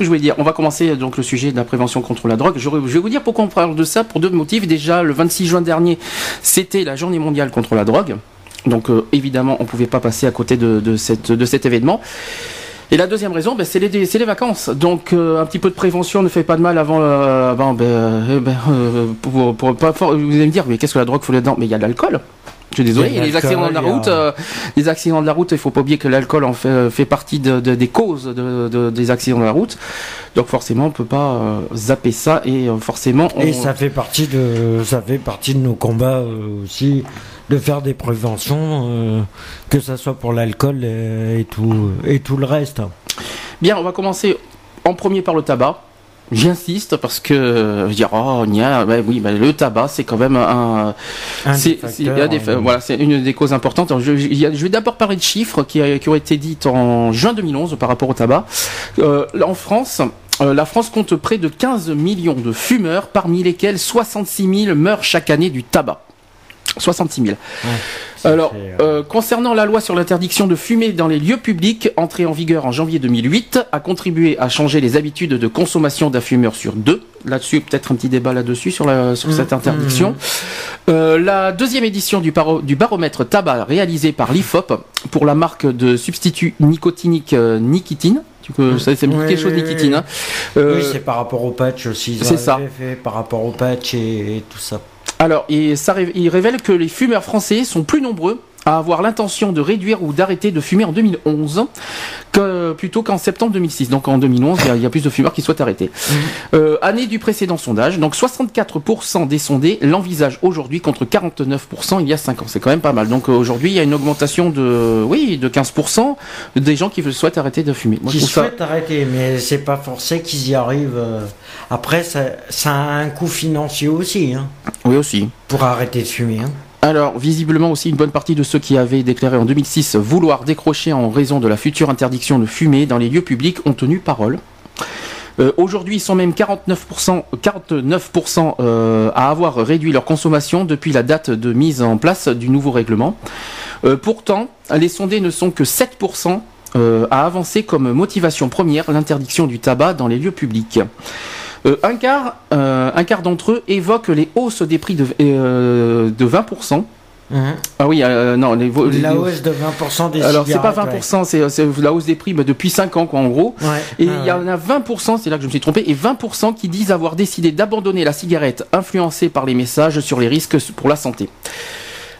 Je voulais dire, on va commencer donc le sujet de la prévention contre la drogue. Je, vais vous dire pourquoi on parle de ça pour deux motifs. Déjà, le 26 juin dernier, c'était la journée mondiale contre la drogue. Donc euh, évidemment, on ne pouvait pas passer à côté de, cet événement. Et la deuxième raison, ben, c'est les, vacances. Donc euh, un petit peu de prévention ne fait pas de mal avant. euh, ben, ben, vous allez me dire, mais qu'est-ce que la drogue faut là-dedans? Mais il y a de l'alcool. Je suis désolé, les accidents de la route, euh, les accidents de la route, il faut pas oublier que l'alcool en fait, fait partie de- de- des causes de, de- des accidents de la route. Donc forcément, on peut pas euh, zapper ça et euh, forcément. On... Et ça fait partie de, ça fait partie de nos combats euh, aussi, de faire des préventions, euh, que ça soit pour l'alcool et, et tout, et tout le reste. Bien, on va commencer en premier par le tabac. J'insiste parce que euh, je dire oh ouais, oui bah, le tabac c'est quand même un, c'est euh, voilà c'est une des causes importantes. Alors, je, vais d'abord parler de chiffres qui, a- qui ont été dites en juin 2011 par rapport au tabac. Euh, en France. euh, la France compte près de 15 millions de fumeurs, parmi lesquels 66 000 meurent chaque année du tabac. 66 000. ça Alors, fait, euh, euh, concernant la loi sur l'interdiction de fumer dans les lieux publics, entrée en vigueur en janvier 2008, a contribué à changer les habitudes de consommation d'un fumeur sur deux. Là-dessus, peut-être un petit débat là-dessus sur, la, sur cette interdiction. Euh, la deuxième édition du, baromètre tabac réalisé par l'IFOP pour la marque de substitut nicotinique Nicotine. Tu peux, ça, ça me dit Oui, quelque chose oui. hein. Euh, oui, c'est par rapport au patch aussi. c'est ça. Fait par rapport au patch et, et tout ça. Alors, ré- il révèle que les fumeurs français sont plus nombreux à avoir l'intention de réduire ou d'arrêter de fumer en 2011 que, plutôt qu'en septembre 2006. Donc en 2011, il y a, il y a plus de fumeurs qui souhaitent arrêter. Euh, année du précédent sondage, donc 64% des sondés l'envisagent aujourd'hui contre 49% il y a 5 ans. C'est quand même pas mal. Donc aujourd'hui, il y a une augmentation de, oui, de 15% des gens qui souhaitent arrêter de fumer. Moi, qui ça. souhaitent arrêter, mais c'est pas forcé qu'ils y arrivent. euh. Après, ça, ça a un coût financier aussi, hein, Oui, aussi. pour arrêter de fumer. hein. Alors, visiblement aussi, une bonne partie de ceux qui avaient déclaré en 2006 vouloir décrocher en raison de la future interdiction de fumer dans les lieux publics ont tenu parole. Euh, Aujourd'hui, ils sont même 49%, 49% euh, à avoir réduit leur consommation depuis la date de mise en place du nouveau règlement. Euh, pourtant, les sondés ne sont que 7% euh, à avancer comme motivation première l'interdiction du tabac dans les lieux publics. Euh, un quart, euh, un quart d'entre eux évoquent les hausses des prix de, euh, de 20%. Ah oui, non, les, La hausse de 20% des alors c'est pas cigarettes, 20%, c'est c'est la hausse des prix bah, depuis 5 ans quoi en gros. Ouais. Et il Ouais, y en a 20%, c'est là que je me suis trompé, et 20% qui disent avoir décidé d'abandonner la cigarette influencée par les messages sur les risques pour la santé.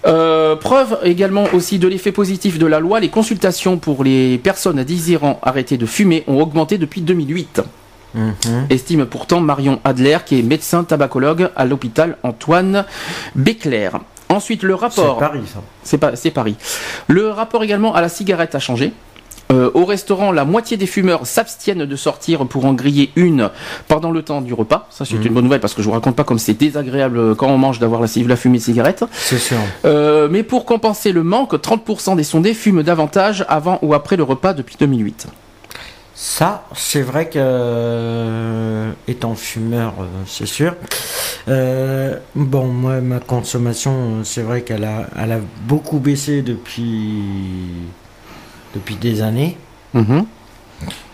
Euh, preuve également aussi de l'effet positif de la loi, les consultations pour les personnes désirant arrêter de fumer ont augmenté depuis 2008. Mhm. Estime pourtant Marion Adler, qui est médecin tabacologue à l'hôpital Antoine Béclair. Ensuite, le rapport. C'est Paris, ça. C'est pas, c'est Paris. Le rapport également à la cigarette a changé. Euh, au restaurant, la moitié des fumeurs s'abstiennent de sortir pour en griller une pendant le temps du repas. Ça, c'est une bonne nouvelle parce que je vous raconte pas comme c'est désagréable euh, quand on mange d'avoir la, la fumée de cigarette. C'est sûr. Euh, mais pour compenser le manque, 30% des sondés fument davantage avant ou après le repas depuis 2008. Ça, c'est vrai que, euh, étant fumeur, euh, c'est sûr. Euh, bon, moi, ma consommation, c'est vrai qu'elle a, elle a beaucoup baissé depuis, depuis des années. Mhm.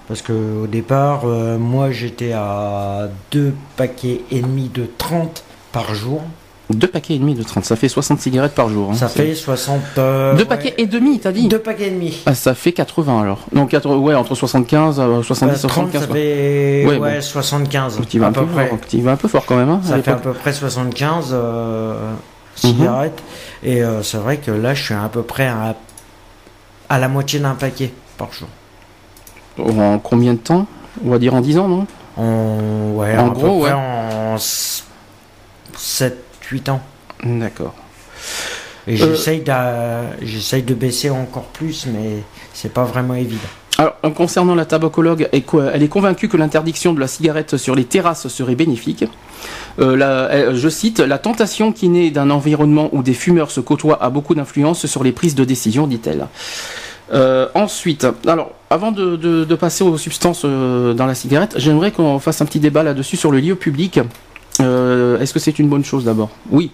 Parce que au départ, moi, j'étais à deux paquets et demi de 30 par jour. Deux paquets et demi de 30, ça fait 60 cigarettes par jour. hein. Ça fait 60. euh, Deux ouais, paquets et demi, t'as dit Deux paquets et demi. Ah, ça fait 80 alors. Donc, quatre- ouais, entre 75, euh, 70, Euh, 30, 75. ça quoi. fait Ouais, ouais, bon. 75. Tu vas, à un peu peu près. fort, tu vas un peu fort quand même. Hein, à Ça fait à peu près 75 euh, Mhm. cigarettes. Et euh, c'est vrai que là, je suis à peu près à, à la moitié d'un paquet par jour. En combien de temps? On va dire en 10 ans, non? En, ouais, gros, près ouais. en 7-8 ans. D'accord. Et Euh. j'essaye de baisser encore plus, mais c'est pas vraiment évident. Alors, concernant la tabacologue, elle est convaincue que l'interdiction de la cigarette sur les terrasses serait bénéfique. Euh, la- je cite, la tentation qui naît d'un environnement où des fumeurs se côtoient a beaucoup d'influence sur les prises de décision, dit-elle. Euh, ensuite, alors, avant de, de- de passer aux substances dans la cigarette, j'aimerais qu'on fasse un petit débat là-dessus sur le lieu public. Euh, Est-ce que c'est une bonne chose d'abord Oui.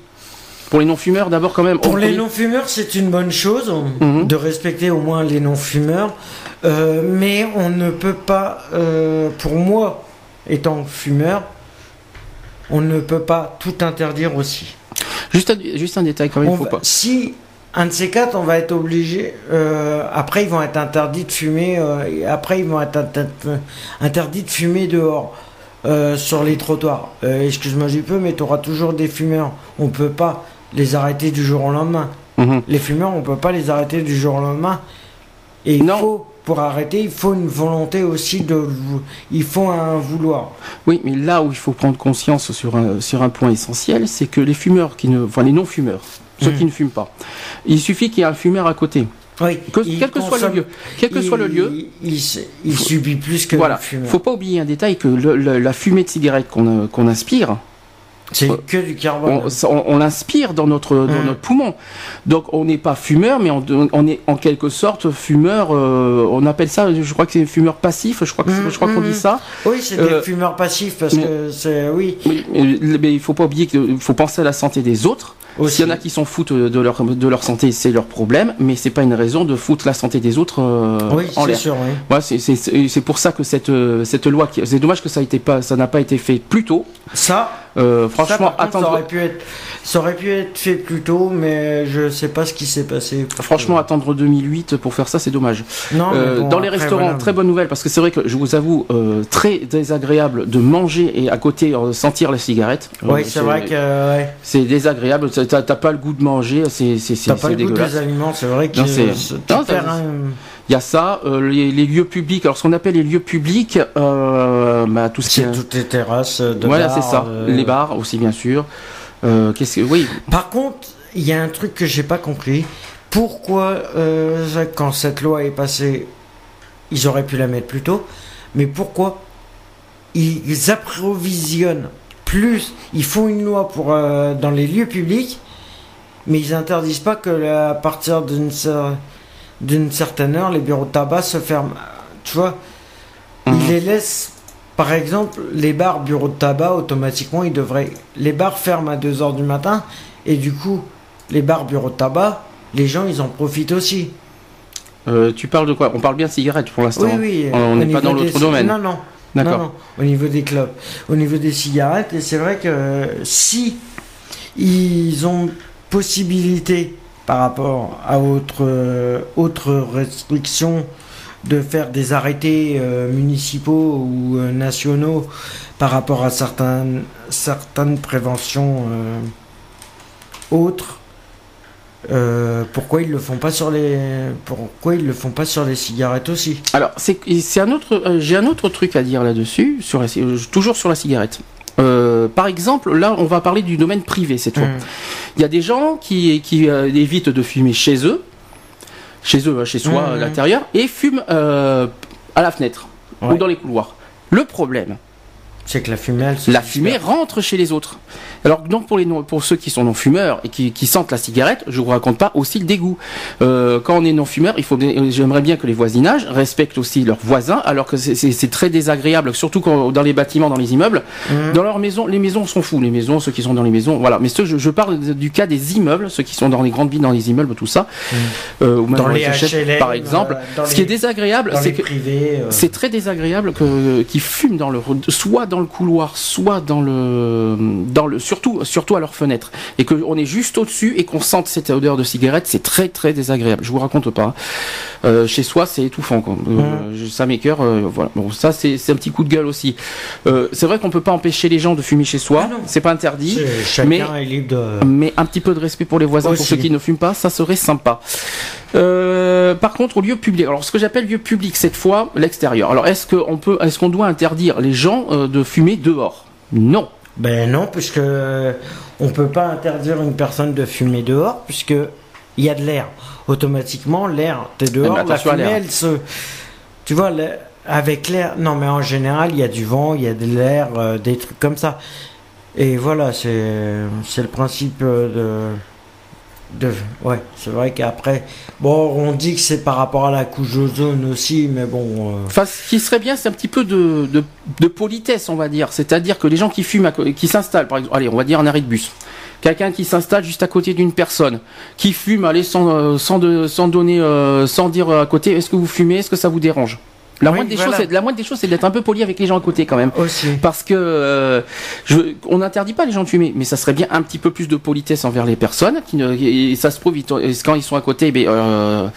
Pour les non-fumeurs, d'abord quand même. Pour on- les on- non-fumeurs, c'est une bonne chose Mhm. de respecter au moins les non-fumeurs, Euh, mais on ne peut pas, euh, pour moi, étant fumeur, on ne peut pas tout interdire aussi. Juste, un, juste un détail quand même, On faut va- pas. Si un de ces quatre, on va être obligé. euh, après, ils vont être interdits de fumer. euh, et après, ils vont être inter- interdits de fumer dehors. Euh, sur les trottoirs. Euh, Excuse-moi du peu, mais tu auras toujours des fumeurs. On peut pas les arrêter du jour au lendemain. Mhm. Les fumeurs, on peut pas les arrêter du jour au lendemain. Et Non. faut, pour arrêter, il faut une volonté aussi de. Il faut un vouloir. Oui, mais là où il faut prendre conscience sur un, sur un point essentiel, c'est que les fumeurs qui ne, enfin les non-fumeurs, ceux Mhm. qui ne fument pas, il suffit qu'il y ait un fumeur à côté. Oui, Que- il quel que soit le lieu, quel que il- soit le lieu, Il, il, il subit plus que voilà. le fumeur. Faut pas oublier un détail que le- le- la fumée de cigarette qu'on euh, qu'on inspire, C'est Euh, que du carbone. on, on- on l'inspire dans notre dans Mhm. notre poumon. Donc on n'est pas fumeur, mais on, on est en quelque sorte fumeur. euh, on appelle ça, je crois que c'est fumeur passif. Je crois que Mhm, je crois qu'on mhm. dit ça. Oui, c'est Euh, des fumeurs passifs parce mais- que c'est. Oui, Oui, mais, mais il faut pas oublier qu'il faut penser à la santé des autres. S'il y en a qui s'en foutent de leur, de leur santé, c'est leur problème, mais c'est pas une raison de foutre la santé des autres euh, Oui, en c'est l'air. sûr, oui. C'est- pour ça que cette, euh, cette loi, qui- c'est dommage que ça a été pas, ça n'a pas été fait plus tôt. Ça, Euh, franchement, contre, ça attendre, aurait, pu être, ça aurait pu être fait plus tôt, mais je sais pas ce qui s'est passé. franchement, attendre 2008 pour faire ça, c'est dommage. non, Euh, bon, dans les après, restaurants, voilà. très bonne nouvelle, parce que c'est vrai que je vous avoue, euh, très désagréable de manger et à côté sentir la cigarette. Oui, c'est vrai que ouais, c'est désagréable. T'as pas le goût de manger, c'est c'est t'as pas le goût dégueulasse. des aliments, c'est vrai que Non, c'est- Il y a ça, euh, les, les lieux publics. Alors, ce qu'on appelle les lieux publics, euh, bah, tout ce qui est. toutes les terrasses de voilà, c'est ça. euh, Les bars aussi, bien sûr. Euh, Qu'est-ce que. Oui. Par contre, il y a un truc que j'ai pas compris. Pourquoi, euh, quand cette loi est passée, ils auraient pu la mettre plus tôt, mais pourquoi ils approvisionnent plus, ils font une loi pour euh, dans les lieux publics, mais ils interdisent pas que la- à partir d'une d'une certaine heure, les bureaux de tabac se ferment. Tu vois, Mhm. ils les laissent. Par exemple, les bars bureaux de tabac, automatiquement, ils devraient. Les bars ferment à 2h du matin, et du coup, les bars bureaux de tabac, les gens, ils en profitent aussi. Euh, tu parles de quoi? On parle bien de cigarettes pour l'instant. Oui, oui. On- n'est pas dans l'autre domaine. Non, non. D'accord. Non, non, au niveau des clubs. Au niveau des cigarettes, et c'est vrai que si ils ont possibilité par rapport à autre, euh, autres restrictions de faire des arrêtés euh, municipaux ou euh, nationaux par rapport à certaines, certaines préventions autres, pourquoi ils le font pas sur les pourquoi ils le font pas sur les cigarettes aussi? Alors, c'est un autre. J'ai un autre truc à dire là-dessus, sur la toujours sur la cigarette. Euh, par exemple, là, on va parler du domaine privé cette fois. Hum. Il y a des gens qui, qui euh, évitent de fumer chez eux, chez eux, chez soi, à l'intérieur, et fument euh, à la fenêtre Ouais. ou dans les couloirs. Le problème, C'est que la fumée, elle se la disperse. fumée rentre chez les autres. Alors donc pour les non- pour ceux qui sont non fumeurs et qui, qui sentent la cigarette, je vous raconte pas aussi le dégoût. Euh, quand on est non fumeur, il faut j'aimerais bien que les voisinages respectent aussi leurs voisins, alors que c'est- très désagréable, surtout quand, dans les bâtiments, dans les immeubles, Mhm. dans leurs maisons. Les maisons sont fous, les maisons, ceux qui sont dans les maisons, voilà. Mais ceux, je, je parle du cas des immeubles, ceux qui sont dans les grandes villes, dans les immeubles, tout ça, euh, ou même Dans les HLM, HLM, par exemple. euh, Ce qui est désagréable, c'est que euh, c'est très désagréable que qu'ils fument dans le soit dans le couloir, soit dans le dans le surtout surtout à leur fenêtre et que on est juste au-dessus et qu'on sente cette odeur de cigarette, c'est très très désagréable. Je vous raconte pas. Euh, chez soi, c'est étouffant quoi. Euh, ça m'écœure euh, voilà. Bon, ça c'est un petit coup de gueule aussi. Euh, c'est vrai qu'on peut pas empêcher les gens de fumer chez soi, Ah c'est pas interdit. mais- est libre de. Mais un petit peu de respect pour les voisins, pour ceux qui ne fument pas, ça serait sympa. Euh, par contre, au lieu public, alors ce que j'appelle lieu public cette fois, l'extérieur. Alors est-ce qu'on peut, est-ce qu'on doit interdire les gens euh, de fumer dehors? Non. Ben non, puisque on peut pas interdire une personne de fumer dehors, puisque il y a de l'air. Automatiquement, l'air, t'es dehors, mais la attention à fumée, elle se. Tu vois, avec l'air. Non, mais en général, il y a du vent, il y a de l'air, euh, des trucs comme ça. Et voilà, c'est c'est le principe euh, de. De ouais, c'est vrai qu'après. Bon, on dit que c'est par rapport à la couche d'ozone aussi, mais bon. euh, ce qui serait bien, c'est un petit peu de, de, politesse, on va dire. C'est-à-dire que les gens qui fument, qui s'installent, par exemple, allez, on va dire un arrêt de bus. Quelqu'un qui s'installe juste à côté d'une personne, qui fume, allez, sans, euh, sans, de, sans donner, euh, sans dire à côté, est-ce que vous fumez, est-ce que ça vous dérange? La, Oui, moindre des voilà. choses, c'est- la moindre des choses, c'est d'être un peu poli avec les gens à côté quand même. aussi. Parce que euh, je, on n'interdit pas les gens de fumer, mais ça serait bien un petit peu plus de politesse envers les personnes. Qui ne, et ça se prouve, ils- quand ils sont à côté, ben, euh,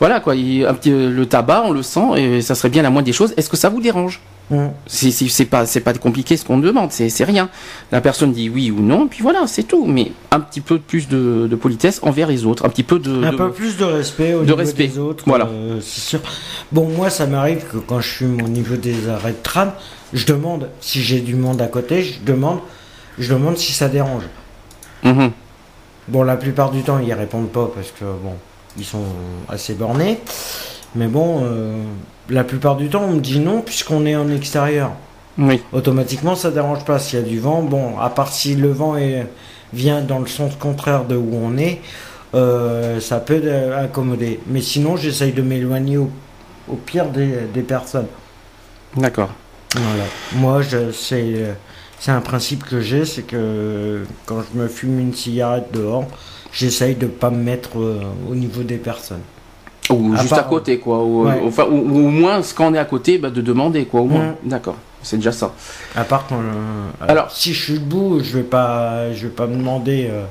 voilà quoi, il- un petit, le tabac, on le sent, et ça serait bien la moindre des choses. Est-ce que ça vous dérange Mm. C'est pas, pas compliqué ce qu'on demande, c'est c'est rien. La personne dit oui ou non, puis voilà, c'est tout. Mais un petit peu plus de, de politesse envers les autres, un petit peu de. Un de- peu plus de respect au de niveau respect, des autres. voilà. euh, c'est sûr. Bon, moi, ça m'arrive que quand je fume au niveau des arrêts de tram, je demande si j'ai du monde à côté, je demande, je demande si ça dérange. Mhm. Bon, la plupart du temps, ils répondent pas parce que bon, ils sont assez bornés. Mais bon, euh, la plupart du temps, on me dit non puisqu'on est en extérieur. Oui. Automatiquement, ça dérange pas s'il y a du vent. Bon, à part si le vent est, vient dans le sens contraire de où on est, euh, ça peut accommoder. Mais sinon, j'essaye de m'éloigner au, au pire des, des personnes. D'accord. Voilà. Moi, je, c'est, c'est un principe que j'ai, c'est que quand je me fume une cigarette dehors, j'essaye de pas me mettre euh, au niveau des personnes. Ou À juste part- à côté, quoi. Ou, Ouais. enfin, ou, ou au moins, quand on est à côté, bah, de demander, quoi. Au moins. Mm. D'accord. C'est déjà ça. À part quand. euh, Alors- si je suis debout, je vais pas, je vais pas me demander. euh,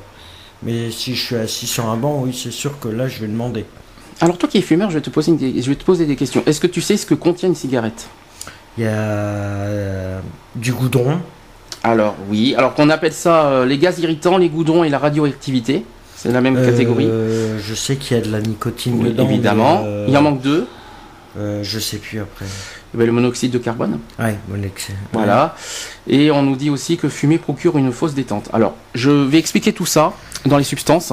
mais si je suis assis sur un banc, oui, c'est sûr que là, je vais demander. Alors toi qui es fumeur, je vais te poser, une- je vais te poser des questions. Est-ce que tu sais ce que contient une cigarette Il y a euh, du goudron. Alors oui. Alors qu'on appelle ça euh, les gaz irritants, les goudrons et la radioactivité. C'est la même catégorie. Euh, je sais qu'il y a de la nicotine Oui, dedans. évidemment. euh, Il en manque deux. je sais plus après. Eh ben, le monoxyde de carbone. Ouais, l'ex- Voilà. Et on nous dit aussi que fumer procure une fausse détente. Alors, je vais expliquer tout ça dans les substances.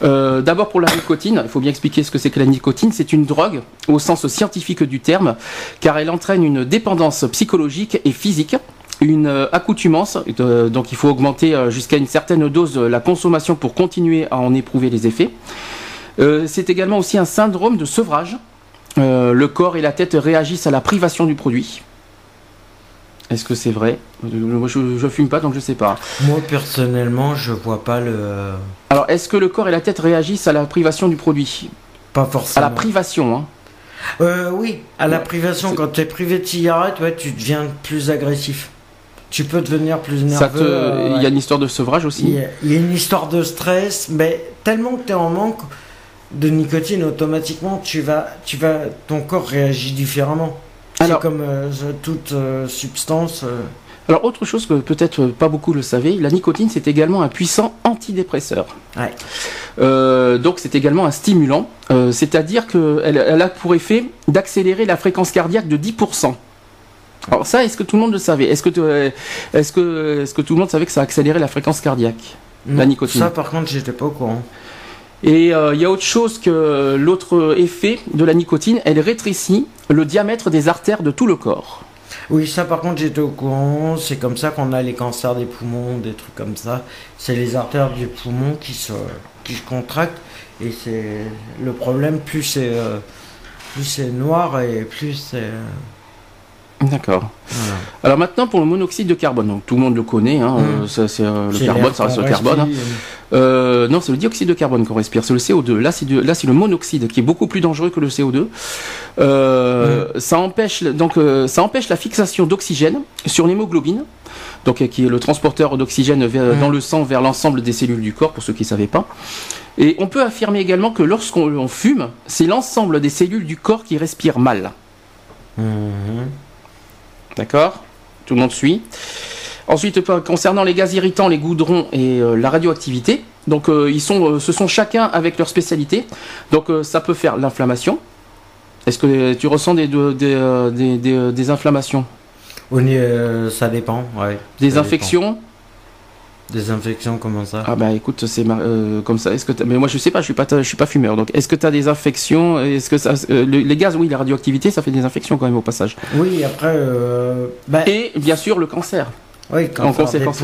D'abord pour la nicotine, il faut bien expliquer ce que c'est que la nicotine. C'est une drogue au sens scientifique du terme, car elle entraîne une dépendance psychologique et physique. Une euh, accoutumance, euh, donc il faut augmenter euh, jusqu'à une certaine dose la consommation pour continuer à en éprouver les effets. Euh, c'est également aussi un syndrome de sevrage. Euh, le corps et la tête réagissent à la privation du produit. Est-ce que c'est vrai? Moi, je, je fume pas, donc je sais pas. Moi, personnellement, je vois pas le. Alors, est-ce que le corps et la tête réagissent à la privation du produit? Pas À forcément. la privation, hein. Euh, oui, à la privation, quand tu es privé de cigarette, ouais, tu deviens plus agressif. Tu peux devenir plus nerveux. Euh, Il ouais. y a une histoire de sevrage aussi. il y a une histoire de stress, mais tellement que tu es en manque de nicotine, automatiquement, tu vas, tu vas, ton corps réagit différemment. C'est comme euh, toute euh, substance. euh, Alors, autre chose que peut-être pas beaucoup le savaient, la nicotine, c'est également un puissant antidépresseur. Ouais. Donc, c'est également un stimulant. C'est-à-dire qu'elle elle a pour effet d'accélérer la fréquence cardiaque de 10%. Alors ça, est-ce que tout le monde le savait? Est-ce que, euh, est-ce que, est-ce que tout le monde savait que ça accélérait la fréquence cardiaque? La nicotine. Ça, par contre, j'étais pas au courant. Et euh, il y a autre chose que l'autre effet de la nicotine, elle rétrécit le diamètre des artères de tout le corps. Oui, ça, par contre, j'étais au courant. C'est comme ça qu'on a les cancers des poumons, des trucs comme ça. C'est les artères du poumon qui se, qui se contractent. Et c'est le problème, plus c'est euh, noir et plus c'est. euh, D'accord. voilà. Alors maintenant pour le monoxyde de carbone, donc tout le monde le connaît, hein, Mm. euh, ça, c'est euh, le carbone, ça reste le carbone. hein. Euh, non, c'est le dioxyde de carbone qu'on respire, c'est le CO2. Là, c'est de- là, c'est le monoxyde qui est beaucoup plus dangereux que le CO2. Euh, Ça empêche donc ça empêche la fixation d'oxygène sur l'hémoglobine, donc qui est le transporteur d'oxygène vers- Mm. dans le sang vers l'ensemble des cellules du corps, pour ceux qui ne savaient pas. Et on peut affirmer également que lorsqu'on on fume, c'est l'ensemble des cellules du corps qui respirent mal. Mhm. D'accord Tout le monde suit. Ensuite, euh, concernant les gaz irritants, les goudrons et euh, la radioactivité, donc euh, ils sont, euh, ce sont chacun avec leur spécialité. Donc ça peut faire l'inflammation. Est-ce que tu ressens des, de- des, des, des, des inflammations? Euh, ça dépend, ouais. Des Ça infections dépend. Des infections, comment ça Ah bah écoute, c'est euh, comme ça. Est-ce que mais moi je sais pas, je suis pas, je suis pas fumeur. Donc est-ce que tu as des infections? Est-ce que ça, euh, les gaz, oui, la radioactivité, ça fait des infections quand même au passage. Oui, après. Euh, bah Et bien sûr le cancer. Oui, en conséquence.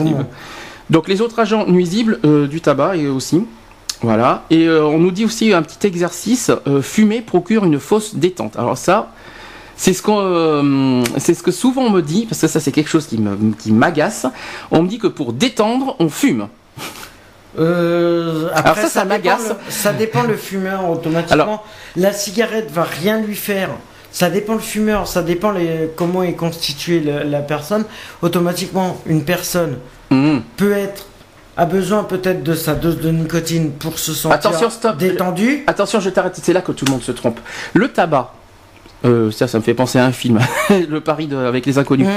Donc les autres agents nuisibles du tabac et aussi. Voilà. Et on nous dit aussi un petit exercice fumer procure une fausse détente. Alors ça, c'est ce, qu'on, euh, c'est ce que souvent on me dit, parce que ça c'est quelque chose qui, me, qui m'agace. On me dit que pour détendre, on fume. Euh, après, Alors ça, ça, m'agace. ça dépend le fumeur automatiquement. la cigarette va rien lui faire. Ça dépend le fumeur, ça dépend les, comment est constituée la, personne. Automatiquement, une personne mmh. peut être a besoin peut-être de sa dose de nicotine pour se sentir Attention, stop. détendu. Attention, je t'arrête. C'est là que tout le monde se trompe. Le tabac, euh, ça, ça me fait penser à un film, le pari de, avec les inconnus. Mmh.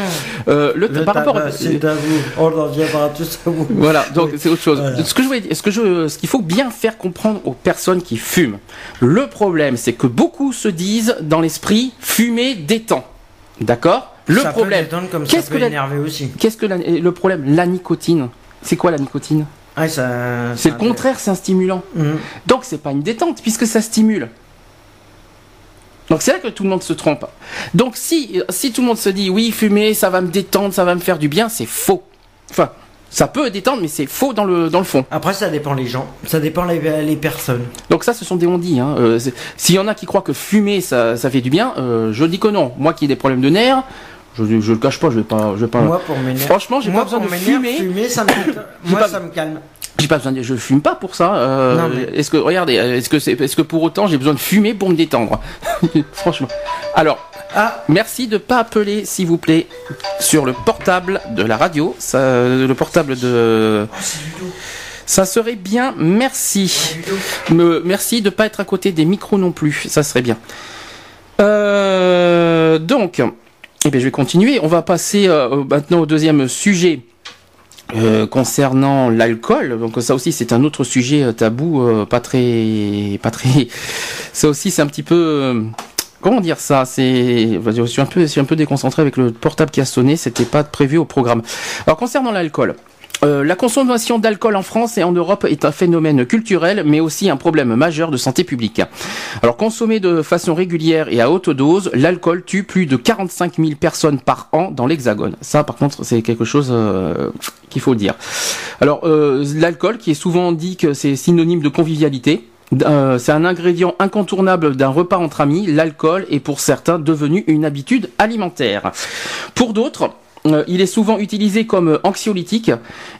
Euh, le, par rapport, c'est à vous. On reviendra tous à vous. Voilà, donc c'est autre chose. Ce que je voulais dire, ce que je, ce qu'il faut bien faire comprendre aux personnes qui fument. Le problème, c'est que beaucoup se disent dans l'esprit, fumer détend. D'accord? Le problème. Qu'est-ce que énerver aussi. Qu'est-ce que le problème La nicotine. C'est quoi la nicotine? Ah, C'est le contraire, c'est un stimulant. Mmh. Donc c'est pas une détente puisque ça stimule. Donc c'est là que tout le monde se trompe. Donc si, si tout le monde se dit oui, fumer, ça va me détendre, ça va me faire du bien, c'est faux. Enfin, ça peut détendre, mais c'est faux dans le, dans le fond. Après, ça dépend les gens, ça dépend les, les personnes. Donc ça, ce sont des on-dit. Hein. Euh, s'il y en a qui croient que fumer, ça, ça fait du bien, euh, je dis que non. Moi qui ai des problèmes de nerfs, je, je le cache pas, je vais pas, je vais pas. Moi, pour Franchement, j'ai pas besoin de fumer. fumer ça me... Moi, ça me calme. J'ai pas besoin de, je fume pas pour ça. Euh, est-ce que, regardez, est-ce que c'est, est-ce que pour autant j'ai besoin de fumer pour me détendre Franchement. Alors, ah. merci de pas appeler, s'il vous plaît, sur le portable de la radio. Ça, le portable de. Oh, ça serait bien, merci. Me, merci de pas être à côté des micros non plus, ça serait bien. Euh, donc, eh bien, je vais continuer. On va passer euh, maintenant au deuxième sujet euh, concernant l'alcool, donc ça aussi c'est un autre sujet euh, tabou, euh, pas très, pas très. Ça aussi c'est un petit peu. Comment dire ça C'est, je suis un peu, je suis un peu déconcentré avec le portable qui a sonné. C'était pas prévu au programme. Alors concernant l'alcool, euh, la consommation d'alcool en France et en Europe est un phénomène culturel, mais aussi un problème majeur de santé publique. Alors, consommé de façon régulière et à haute dose, l'alcool tue plus de 45 000 personnes par an dans l'Hexagone. Ça, par contre, c'est quelque chose euh, qu'il faut dire. Alors, euh, l'alcool, qui est souvent dit que c'est synonyme de convivialité, c'est un ingrédient incontournable d'un repas entre amis. L'alcool est pour certains devenu une habitude alimentaire. Pour d'autres, euh, il est souvent utilisé comme anxiolytique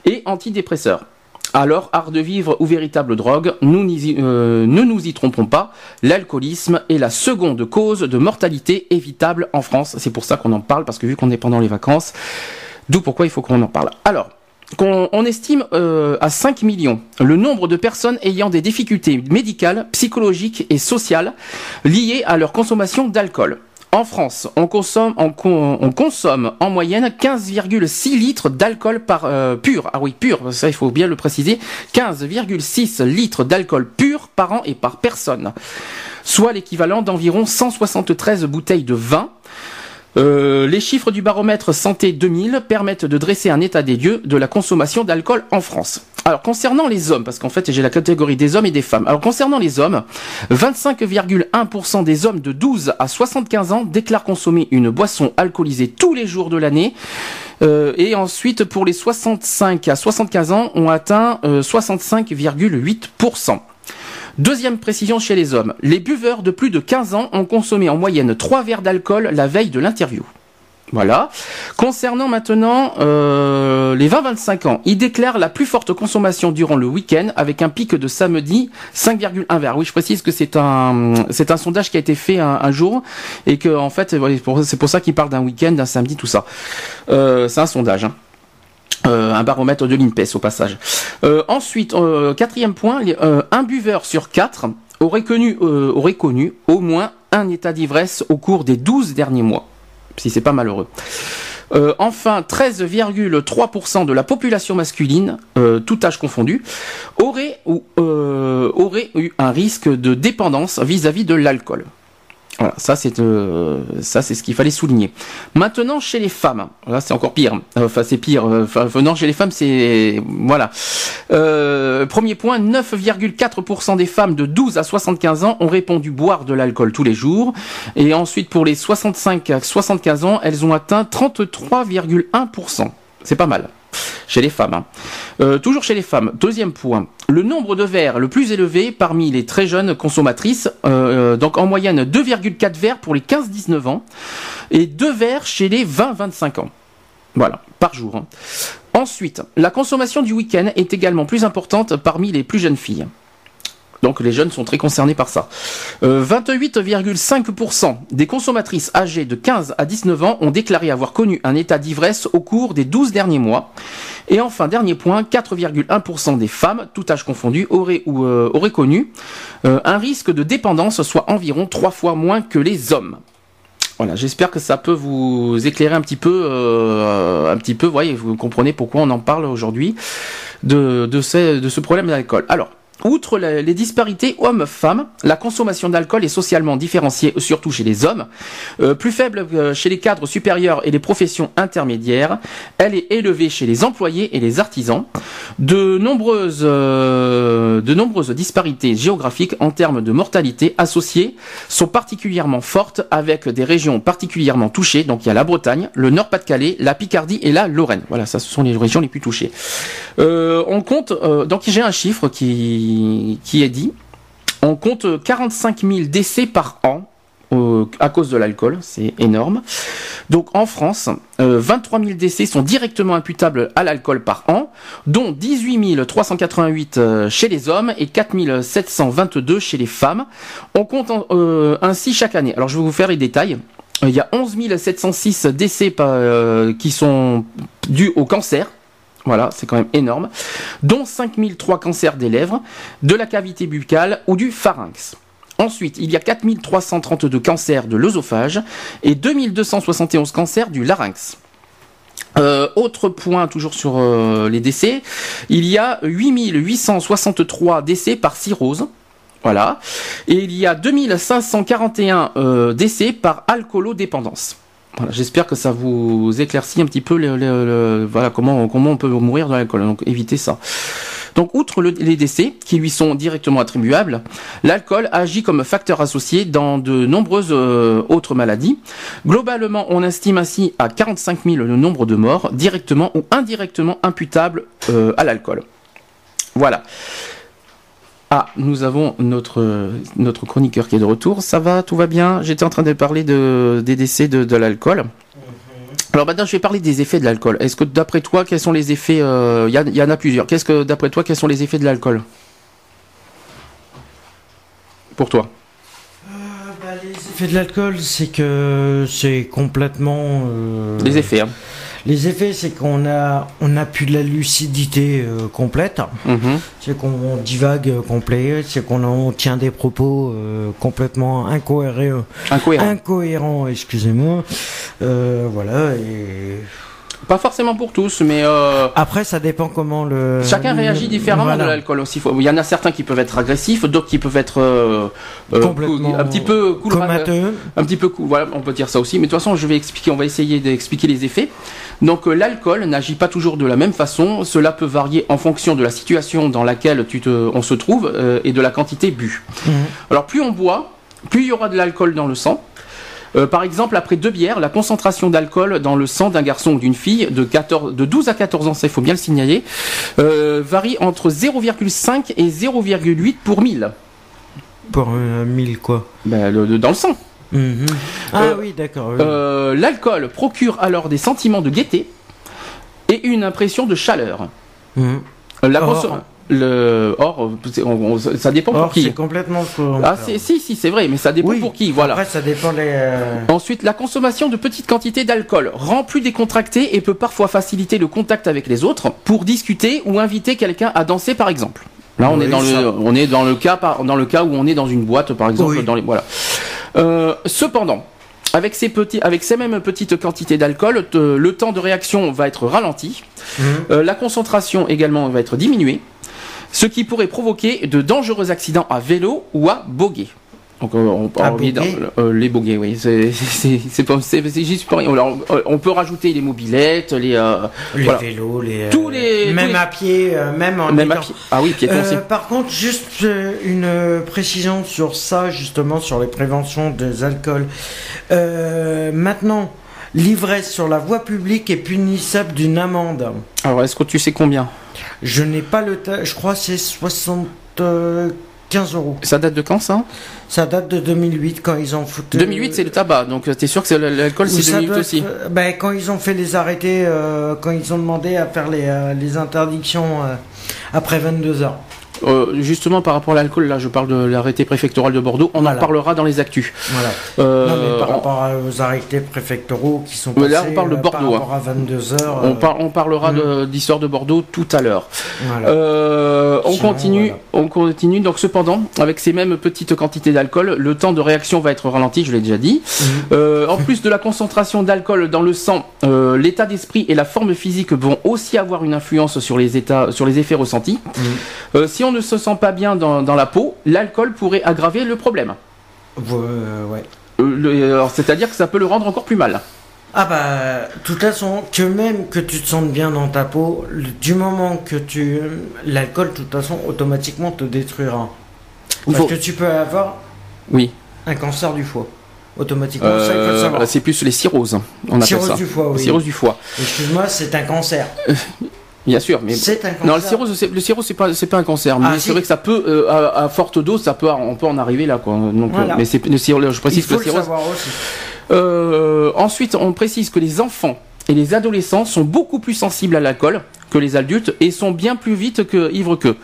et antidépresseur. Alors, art de vivre ou véritable drogue, nous euh, ne nous y trompons pas, l'alcoolisme est la seconde cause de mortalité évitable en France. C'est pour ça qu'on en parle, parce que vu qu'on est pendant les vacances, d'où pourquoi il faut qu'on en parle. Alors, on, estime euh, à 5 millions le nombre de personnes ayant des difficultés médicales, psychologiques et sociales liées à leur consommation d'alcool. En France, on consomme, en moyenne 15,6 litres d'alcool euh, pur. Ah oui, pur, ça il faut bien le préciser. 15,6 litres d'alcool pur par an et par personne. Soit l'équivalent d'environ 173 bouteilles de vin. Euh, les chiffres du baromètre Santé 2000 permettent de dresser un état des lieux de la consommation d'alcool en France. Alors concernant les hommes, parce qu'en fait j'ai la catégorie des hommes et des femmes. Alors concernant les hommes, 25,1% des hommes de 12 à 75 ans déclarent consommer une boisson alcoolisée tous les jours de l'année. Euh, et ensuite pour les 65 à 75 ans, on atteint 65,8%. Deuxième précision chez les hommes, les buveurs de plus de 15 ans ont consommé en moyenne 3 verres d'alcool la veille de l'interview. Voilà. Concernant maintenant euh, les 20-25 ans, ils déclarent la plus forte consommation durant le week-end avec un pic de samedi 5,1 verres. Oui, je précise que c'est un c'est un sondage qui a été fait un, jour et que en fait c'est pour ça qu'ils parlent d'un week-end, d'un samedi, tout ça. Euh, c'est un sondage. Hein. Euh, un baromètre de l'INPES au passage. ensuite, quatrième point, un buveur sur quatre aurait connu, aurait connu au moins un état d'ivresse au cours des 12 derniers mois si c'est pas malheureux. Euh, enfin, 13,3% de la population masculine, euh, tout âge confondu, aurait, euh, aurait eu un risque de dépendance vis-à-vis de l'alcool. Voilà, ça c'est euh, ça c'est ce qu'il fallait souligner. Maintenant chez les femmes, là c'est encore pire. Enfin c'est pire. Enfin, venant chez les femmes c'est voilà. Euh, premier point, 9,4% des femmes de 12 à 75 ans ont répondu boire de l'alcool tous les jours. Et ensuite pour les 65 à 75 ans, elles ont atteint 33,1%. C'est pas mal chez les femmes. Hein. Euh, toujours chez les femmes, deuxième point, le nombre de verres le plus élevé parmi les très jeunes consommatrices, euh, donc en moyenne 2,4 verres pour les 15-19 ans et 2 verres chez les 20-25 ans. Voilà, par jour. Hein. Ensuite, la consommation du week-end est également plus importante parmi les plus jeunes filles. Donc les jeunes sont très concernés par ça. 28,5% euh, des consommatrices âgées de 15 à 19 ans ont déclaré avoir connu un état d'ivresse au cours des 12 derniers mois. Et enfin, dernier point, 4,1% des femmes, tout âge confondu, auraient, ou, euh, auraient connu euh, un risque de dépendance, soit environ trois fois moins que les hommes. Voilà, j'espère que ça peut vous éclairer un petit peu, un petit peu, voyez, vous comprenez pourquoi on en parle aujourd'hui de, de ce problème d'alcool. Alors, Outre les disparités hommes-femmes, la consommation d'alcool est socialement différenciée, surtout chez les hommes, euh, plus faible euh, chez les cadres supérieurs et les professions intermédiaires. Elle est élevée chez les employés et les artisans. Euh, de nombreuses disparités géographiques en termes de mortalité associées sont particulièrement fortes avec des régions particulièrement touchées. Donc il y a la Bretagne, le Nord-Pas-de-Calais, la Picardie et la Lorraine. Voilà, ça ce sont les régions les plus touchées. on compte, donc j'ai un chiffre qui qui, est dit. On compte 45 000 décès par an à cause de l'alcool, c'est énorme. Donc en France, 23 euh, 000 décès sont directement imputables à l'alcool par an, dont 18 388 euh, chez les hommes et 4 722 chez les femmes. On compte euh, ainsi chaque année. Alors je vais vous faire les détails. Il y a 11 706 décès qui sont dus au cancer, voilà, c'est quand même énorme. Dont 5003 cancers des lèvres, de la cavité buccale ou du pharynx. Ensuite, il y a 4332 cancers de l'œsophage et 2271 cancers du larynx. Euh, autre point, toujours sur euh, les décès, il y a 8863 décès par cirrhose. Voilà. Et il y a 2541 euh, décès par alcoolodépendance. J'espère que ça vous éclaircit un petit peu voilà, comment, comment on peut mourir de l'alcool. Donc évitez ça. Donc, outre les décès qui lui sont directement attribuables, l'alcool agit comme facteur associé dans de nombreuses euh, autres maladies. Globalement, on estime ainsi à 45 000 le nombre de morts directement ou indirectement imputables euh, à l'alcool. Voilà. Ah, nous avons notre, notre chroniqueur qui est de retour. Ça va, tout va bien? J'étais en train de parler de, des décès de, l'alcool. Mhm. Alors maintenant, je vais parler des effets de l'alcool. Est-ce que d'après toi, quels sont les effets Il euh, y, y, en a plusieurs. Qu'est-ce que d'après toi, quels sont les effets de l'alcool? Pour toi euh, bah, Les effets de l'alcool, c'est que c'est complètement. Euh, les effets. Hein. Les effets, c'est qu'on a, on a plus de la lucidité euh, complète. Mhm. C'est qu'on divague complet. C'est qu'on tient des propos euh, complètement incohérents. Incohérents. excusez-moi. Euh, voilà. Et pas forcément pour tous, mais euh, après ça dépend comment le. Chacun réagit différemment de l'alcool aussi. Il y en a certains qui peuvent être agressifs, d'autres qui peuvent être euh, euh un petit peu cool, un petit peu cool. Voilà, on peut dire ça aussi. Mais de toute façon, je vais expliquer. On va essayer d'expliquer les effets. Donc euh, l'alcool n'agit pas toujours de la même façon. Cela peut varier en fonction de la situation dans laquelle tu te, on se trouve et de la quantité bu. Mhm. Alors plus on boit, plus il y aura de l'alcool dans le sang. Euh, par exemple, après deux bières, la concentration d'alcool dans le sang d'un garçon ou d'une fille de, 14, de 12 à 14 ans, ça il faut bien le signaler, euh, varie entre 0,5 et 0,8 pour 1000. Pour 1000 quoi ben, Dans le sang. Mhm. Ah euh, oui, d'accord. L'alcool procure alors des sentiments de gaieté et une impression de chaleur. Mhm. La, le or, ça dépend pour qui. C'est complètement Ah si si c'est vrai, mais ça dépend pour qui. Voilà. Après ça dépend les. Euh, Ensuite, la consommation de petites quantités d'alcool rend plus décontracté et peut parfois faciliter le contact avec les autres pour discuter ou inviter quelqu'un à danser par exemple. Là, on est dans le, on est dans le cas, dans le cas où on est dans une boîte, par exemple, dans les, voilà. Euh, cependant, avec ces, petits, avec ces mêmes petites quantités d'alcool, le temps de réaction va être ralenti, mhm. euh, la concentration également va être diminuée, ce qui pourrait provoquer de dangereux accidents à vélo ou à boguer. Donc, euh, on, dans- euh, les boguets, oui. C'est juste on peut rajouter les mobilettes, les, euh, Les voilà. vélos, les. Tous euh, les- Même tous les- à pied, même en. même à pied. Ah oui, piéton aussi. Par contre, juste une précision sur ça, justement, sur les préventions des alcools. Maintenant, l'ivresse sur la voie publique est punissable d'une amende. Alors, est-ce que tu sais combien? Je n'ai pas le. Je crois que c'est 75 euros. Ça date de quand ça? Ça date de 2008 quand ils ont foutu. 2008, c'est le tabac. Donc, euh, t'es sûr que c'est l'alcool, c'est ça 2008 doit aussi? euh, ben, quand ils ont fait les arrêtés, euh, quand ils ont demandé à faire les, euh, les interdictions euh, après 22 heures. Euh, justement, par rapport à l'alcool, là, je parle de l'arrêté préfectoral de Bordeaux. On en parlera dans les actus. Voilà. Euh, non, mais par on- rapport aux arrêtés préfectoraux qui sont passés là, on parle de euh, Bordeaux, par rapport à 22 heures. On, par- on parlera de- d'histoire de Bordeaux tout à l'heure. voilà. Euh, on Sinon, continue, voilà. on continue. Donc cependant, avec ces mêmes petites quantités d'alcool, le temps de réaction va être ralenti. Je l'ai déjà dit. Euh, en plus de la concentration d'alcool dans le sang, l'état d'esprit et la forme physique vont aussi avoir une influence sur les états, sur les effets ressentis. Euh, si on ne se sent pas bien dans, dans la peau, l'alcool pourrait aggraver le problème. Euh, ouais. Euh, C'est-à-dire que ça peut le rendre encore plus mal. Ah bah, de toute façon, que même que tu te sentes bien dans ta peau, du moment que tu... L'alcool, de toute façon, automatiquement te détruira. Parce faut- que tu peux avoir Oui. un cancer du foie. Automatiquement, Euh, c'est plus les cirrhoses. On appelle Cirrhose ça. du foie, oui. Cirrhose du foie. Excuse-moi, c'est un cancer. Bien sûr, mais C'est un cancer. Non, le cirrhose, c'est, le cirrhose, c'est pas, c'est pas un cancer. Ah, mais si. c'est vrai que ça peut, euh, à, à forte dose, ça peut, on peut en arriver là, quoi. Donc, Voilà. euh, mais c'est, le cirrhose- je précise que le cirrhose. Euh, ensuite, on précise que les enfants et les adolescents sont beaucoup plus sensibles à l'alcool que les adultes et sont bien plus vite que ivres qu'eux.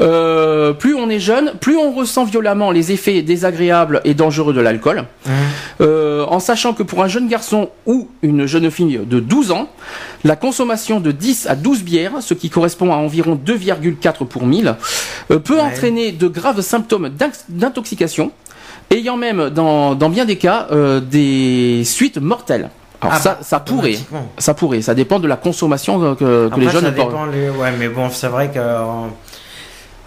Euh, plus on est jeune, plus on ressent violemment les effets désagréables et dangereux de l'alcool. Euh, en sachant que pour un jeune garçon ou une jeune fille de 12 ans, la consommation de 10 à 12 bières, ce qui correspond à environ 2,4 pour 1000, euh, peut Ouais. entraîner de graves symptômes d'intoxication, ayant même dans, dans bien des cas euh, des suites mortelles. Alors Ah ça, bah, ça pourrait, ça pourrait, ça dépend de la consommation que, que Après, les ça jeunes portent. dépend les- Ouais, mais bon, c'est vrai que...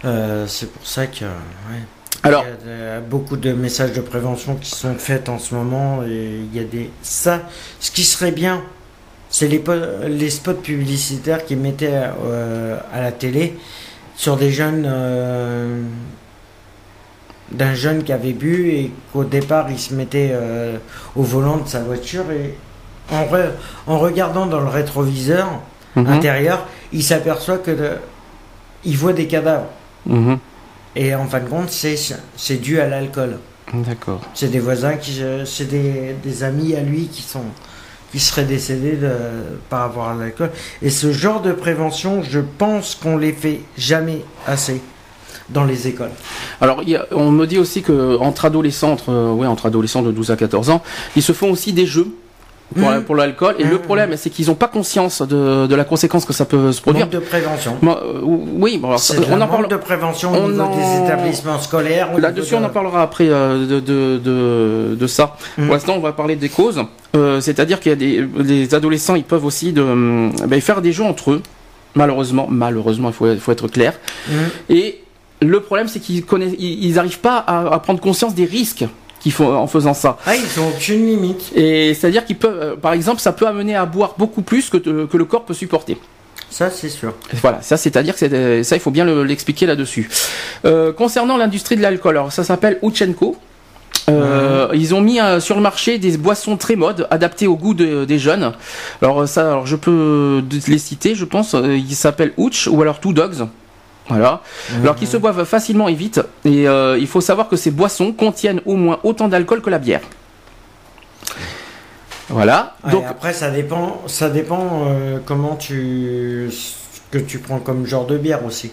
euh, c'est pour ça que... ouais. Alors, Il y a beaucoup de messages de prévention qui sont faits en ce moment et il y a des ça ce qui serait bien c'est les, les spots publicitaires qui mettaient euh, à la télé sur des jeunes euh, d'un jeune qui avait bu et qu'au départ il se mettait euh, au volant de sa voiture et en, re- en regardant dans le rétroviseur mhm, intérieur il s'aperçoit que de- il voit des cadavres mhm, et en fin de compte, c'est, dû à l'alcool. d'accord. C'est des voisins qui, euh, c'est des, des amis à lui qui sont, qui seraient décédés de- par rapport à l'alcool. Et ce genre de prévention, je pense qu'on les fait jamais assez dans les écoles. Alors, il y a- on me dit aussi que entre adolescents, entre, euh, ouais, entre adolescents de 12 à 14 ans, ils se font aussi des jeux pour, Mhm. pour l'alcool. Et le Mhm. problème, c'est qu'ils n'ont pas conscience de, de la conséquence que ça peut se produire. Manque de prévention. Moi, euh, oui, bon, alors, ça- on en parle. de prévention au on niveau en- des établissements scolaires. Là-dessus, on en parlera après euh, de, de, de, de ça. Mhm. Pour l'instant, on va parler des causes. Euh, C'est-à-dire qu'il y a des les adolescents, ils peuvent aussi de, hum, ben, faire des jeux entre eux. Malheureusement, malheureusement, il faut, il faut être clair. Et le problème, c'est qu'ils ils n'arrivent pas à, à prendre conscience des risques faut en faisant ça. Ah, ils ont aucune limite. Et c'est-à-dire qu'ils peuvent, euh, par exemple, ça peut amener à boire beaucoup plus que, de- que le corps peut supporter. Ça, c'est sûr. Voilà, ça c'est-à-dire que c'est, euh, ça il faut bien le- l'expliquer là-dessus. Euh, concernant l'industrie de l'alcool, alors ça s'appelle Uchenko. Euh, Ils ont mis euh, sur le marché des boissons très modes, adaptées au goût de- des jeunes. Alors euh, ça, alors je peux les citer, je pense. Euh, Ils s'appellent Uch ou alors Two Dogs. Voilà. Alors qu'ils se boivent facilement et vite. Et euh, il faut savoir que ces boissons contiennent au moins autant d'alcool que la bière. Voilà. Ouais, Donc après, ça dépend, ça dépend euh, comment tu, ce que tu prends comme genre de bière aussi.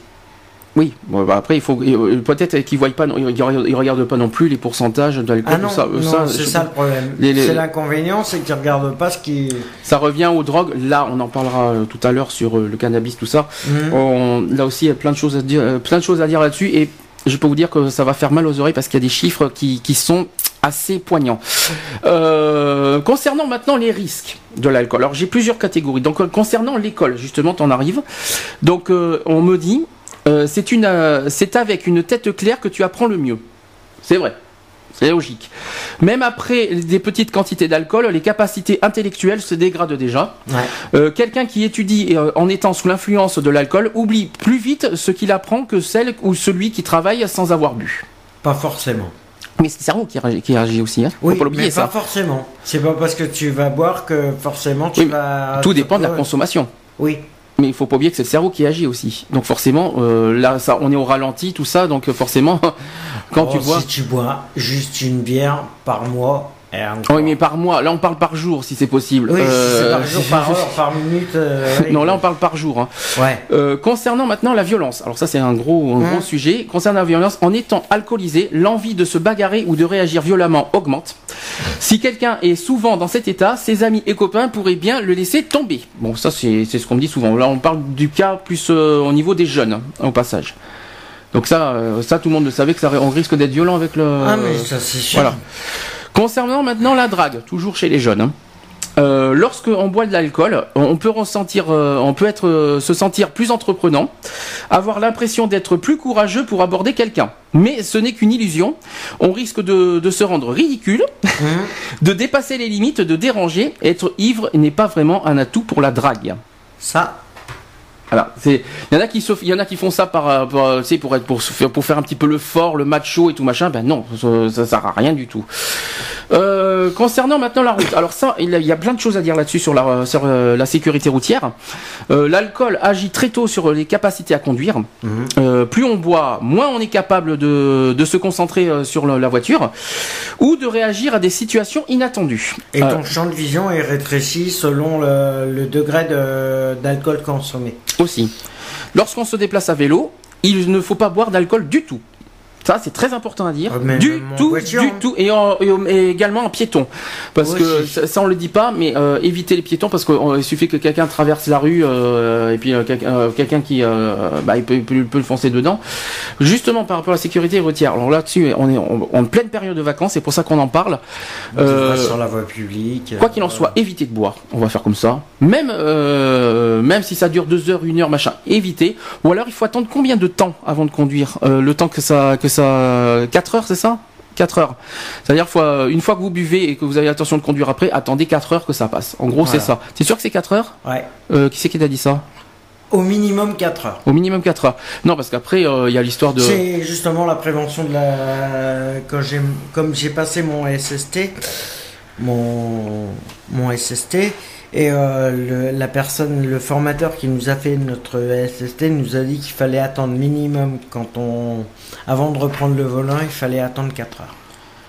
Oui, bon, bah, après il faut euh, peut-être qu'ils voient pas, ils regardent, pas non plus les pourcentages d'alcool. Ah ça, euh, ça, c'est ça le problème. Les- C'est l'inconvénient, c'est qu'ils regardent pas ce qui. ça revient aux drogues. Là, on en parlera euh, tout à l'heure sur le cannabis, tout ça. Mhm. On- là aussi, il y a plein de choses à dire, plein de choses à dire là-dessus, et je peux vous dire que ça va faire mal aux oreilles parce qu'il y a des chiffres qui, qui sont assez poignants. Euh, concernant maintenant les risques de l'alcool, alors j'ai plusieurs catégories. Donc concernant l'école, justement, t'en arrives. Donc euh, on me dit, euh, c'est une, euh, c'est avec une tête claire que tu apprends le mieux. C'est vrai. C'est logique. Même après des petites quantités d'alcool, les capacités intellectuelles se dégradent déjà. Euh, quelqu'un qui étudie en étant sous l'influence de l'alcool oublie plus vite ce qu'il apprend que celle ou celui qui travaille sans avoir bu. Pas forcément. Mais c'est le cerveau qui réagit, qui réagit aussi. Hein. Oui, Faut pas l'oublier mais ça. pas forcément. C'est pas parce que tu vas boire que forcément tu Oui, vas. Tout dépend de la consommation. Oui. Mais il faut pas oublier que c'est le cerveau qui agit aussi. Donc forcément, euh, là, ça, on est au ralenti, tout ça. Donc euh, forcément, quand Oh, tu bois. Si tu bois juste une bière par mois. Oui, mais par mois. Là, on parle par jour, si c'est possible. Oui, si c'est Euh, par jour, par heure, par minute. euh. Non, là, on parle par jour. hein. Ouais. Euh, concernant maintenant la violence, alors ça c'est un gros, un gros Hein sujet. Concernant la violence, en étant alcoolisé, l'envie de se bagarrer ou de réagir violemment augmente. Si quelqu'un est souvent dans cet état, ses amis et copains pourraient bien le laisser tomber. Bon, ça c'est c'est ce qu'on me dit souvent. Là, on parle du cas plus euh, au niveau des jeunes, hein, au passage. Donc ça, euh, ça tout le monde le savait que ça, on risque d'être violent avec le. Ah, mais ça c'est sûr. Voilà. Concernant maintenant la drague, toujours chez les jeunes. hein. Euh, lorsque on boit de l'alcool, on peut ressentir, euh, on peut être, euh, se sentir plus entreprenant, avoir l'impression d'être plus courageux pour aborder quelqu'un. Mais ce n'est qu'une illusion. On risque de, de se rendre ridicule, Hum. de dépasser les limites, de déranger. Être ivre n'est pas vraiment un atout pour la drague. Ça, Voilà, c'est il y en a qui se, il y en a qui font ça par, euh, par, tu sais, pour être pour faire pour faire un petit peu le fort, le macho et tout machin. Ben non, ça, ça sert à rien du tout. Euh, concernant maintenant la route, alors ça, il y a- plein de choses à dire là-dessus sur la sur euh, la sécurité routière. Euh, L'alcool agit très tôt sur les capacités à conduire. Euh, plus on boit, moins on est capable de, de se concentrer euh, sur la voiture ou de réagir à des situations inattendues. et Euh, ton champ de vision est rétréci selon le, le degré de- d'alcool consommé. Aussi. Lorsqu'on se déplace à vélo, il ne faut pas boire d'alcool du tout. Ça, c'est très important à dire. Mais du tout, voiture, du hein. tout, et, en- et en- et également en piéton. Parce Oui, que si. ça, ça, on le dit pas, mais euh, éviter les piétons parce qu'il suffit que quelqu'un traverse la rue euh, et puis euh, quelqu'un qui, bah, il peut, il peut, il peut le foncer dedans. Justement par rapport à la sécurité routière. Alors là-dessus, on est en, en pleine période de vacances, c'est pour ça qu'on en parle. Sur la voie publique. Quoi qu'il en soit, évitez de boire. On va faire comme ça. Même, même si ça dure deux heures, une heure, machin, évitez. Ou alors, il faut attendre combien de temps avant de conduire Le temps que ça, que ça, 4 heures, c'est ça? 4 heures. C'est-à-dire, une fois que vous buvez et que vous avez l'intention de conduire après, attendez 4 heures que ça passe. En gros, c'est ça. C'est sûr que c'est 4 heures? Ouais. euh, Qui c'est qui t'a dit ça? Au minimum 4 heures. Au minimum 4 heures. Non, parce qu'après, euh, il y a l'histoire de. C'est justement la prévention de la. Quand j'ai, comme j'ai passé mon SST, mon, mon SST, et euh, le- la personne, le formateur qui nous a fait notre SST nous a dit qu'il fallait attendre minimum quand on, avant de reprendre le volant, il fallait attendre 4 heures.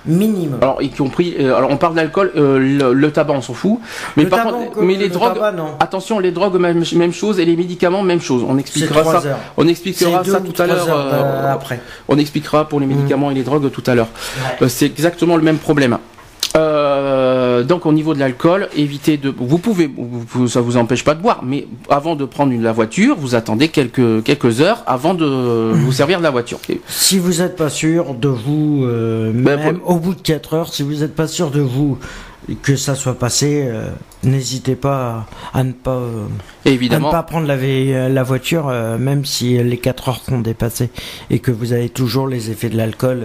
Minimum. Alors, y compris. euh, alors, on parle d'alcool, euh, le, le tabac, on s'en fout. Mais Le par tabac, contre, mais les le drogues. tabac. Attention, les drogues, même, même chose, et les médicaments, même chose. On expliquera 3 ça. heures. On expliquera ça ou tout à l'heure. euh, après. on expliquera pour les médicaments et les drogues tout à l'heure. Ouais. C'est exactement le même problème. Euh, donc au niveau de l'alcool, évitez de. Vous pouvez, vous- ça vous empêche pas de boire, mais avant de prendre une, la voiture, vous attendez quelques quelques heures avant de vous servir de la voiture. Si vous n'êtes pas sûr de vous, euh, Ben, même au bout de 4 heures, si vous n'êtes pas sûr de vous que ça soit passé, euh, n'hésitez pas à, ne pas, euh, à ne pas prendre la, la voiture, euh, même si les 4 heures sont dépassées et que vous avez toujours les effets de l'alcool.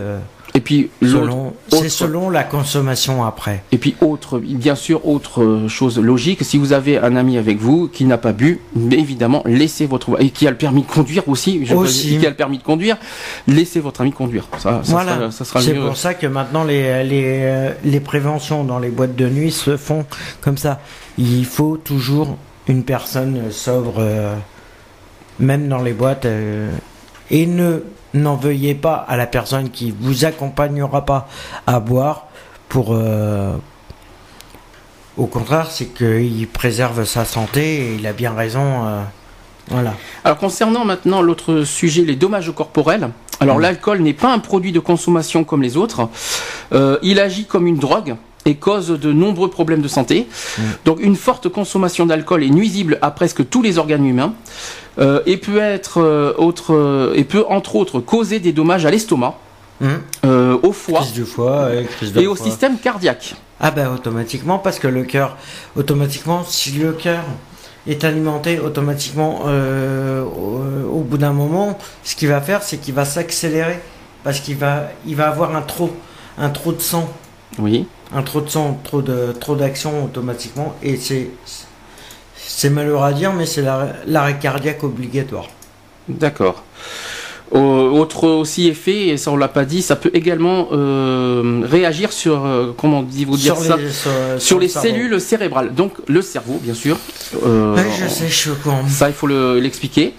Euh, et puis selon, c'est selon la consommation après. Et puis autre, bien sûr, autre chose logique, si vous avez un ami avec vous qui n'a pas bu, évidemment, laissez votre et qui a le permis de conduire aussi, je Aussi. précise, qui a le permis de conduire, laissez votre ami conduire. Ça, ça voilà, sera, ça sera c'est pour ça que maintenant les, les, euh, les préventions dans les boîtes de nuit se font comme ça. Il faut toujours une personne sobre, euh, même dans les boîtes, euh, et ne n'en veuillez pas à la personne qui vous accompagnera pas à boire pour. euh, au contraire, c'est qu'il préserve sa santé et il a bien raison. euh, voilà. Alors concernant maintenant l'autre sujet, les dommages corporels. Alors Mm. l'alcool n'est pas un produit de consommation comme les autres. Euh, il agit comme une drogue et cause de nombreux problèmes de santé. Mm. Donc une forte consommation d'alcool est nuisible à presque tous les organes humains euh, et peut être euh, autre euh, et peut entre autres causer des dommages à l'estomac, euh, au foie Crise du foie et crise de et au foie. système cardiaque. Ah ben automatiquement parce que le cœur, automatiquement si le cœur est alimenté automatiquement au, au bout d'un moment, ce qu'il va faire c'est qu'il va s'accélérer parce qu'il va il va avoir un trop un trop de sang. Oui. Un trop de sang, trop de trop d'action automatiquement. Et c'est c'est malheureux à dire, mais c'est l'arrêt cardiaque obligatoire. D'accord. Au- Autre aussi effet, et ça on l'a pas dit, ça peut également euh, réagir sur, euh, comment dit vous dire sur ça, les, sur, sur le les cellules cérébrales. Donc le cerveau, bien sûr. Euh, Ouais, je sais, je suis. Ça, il faut le- l'expliquer.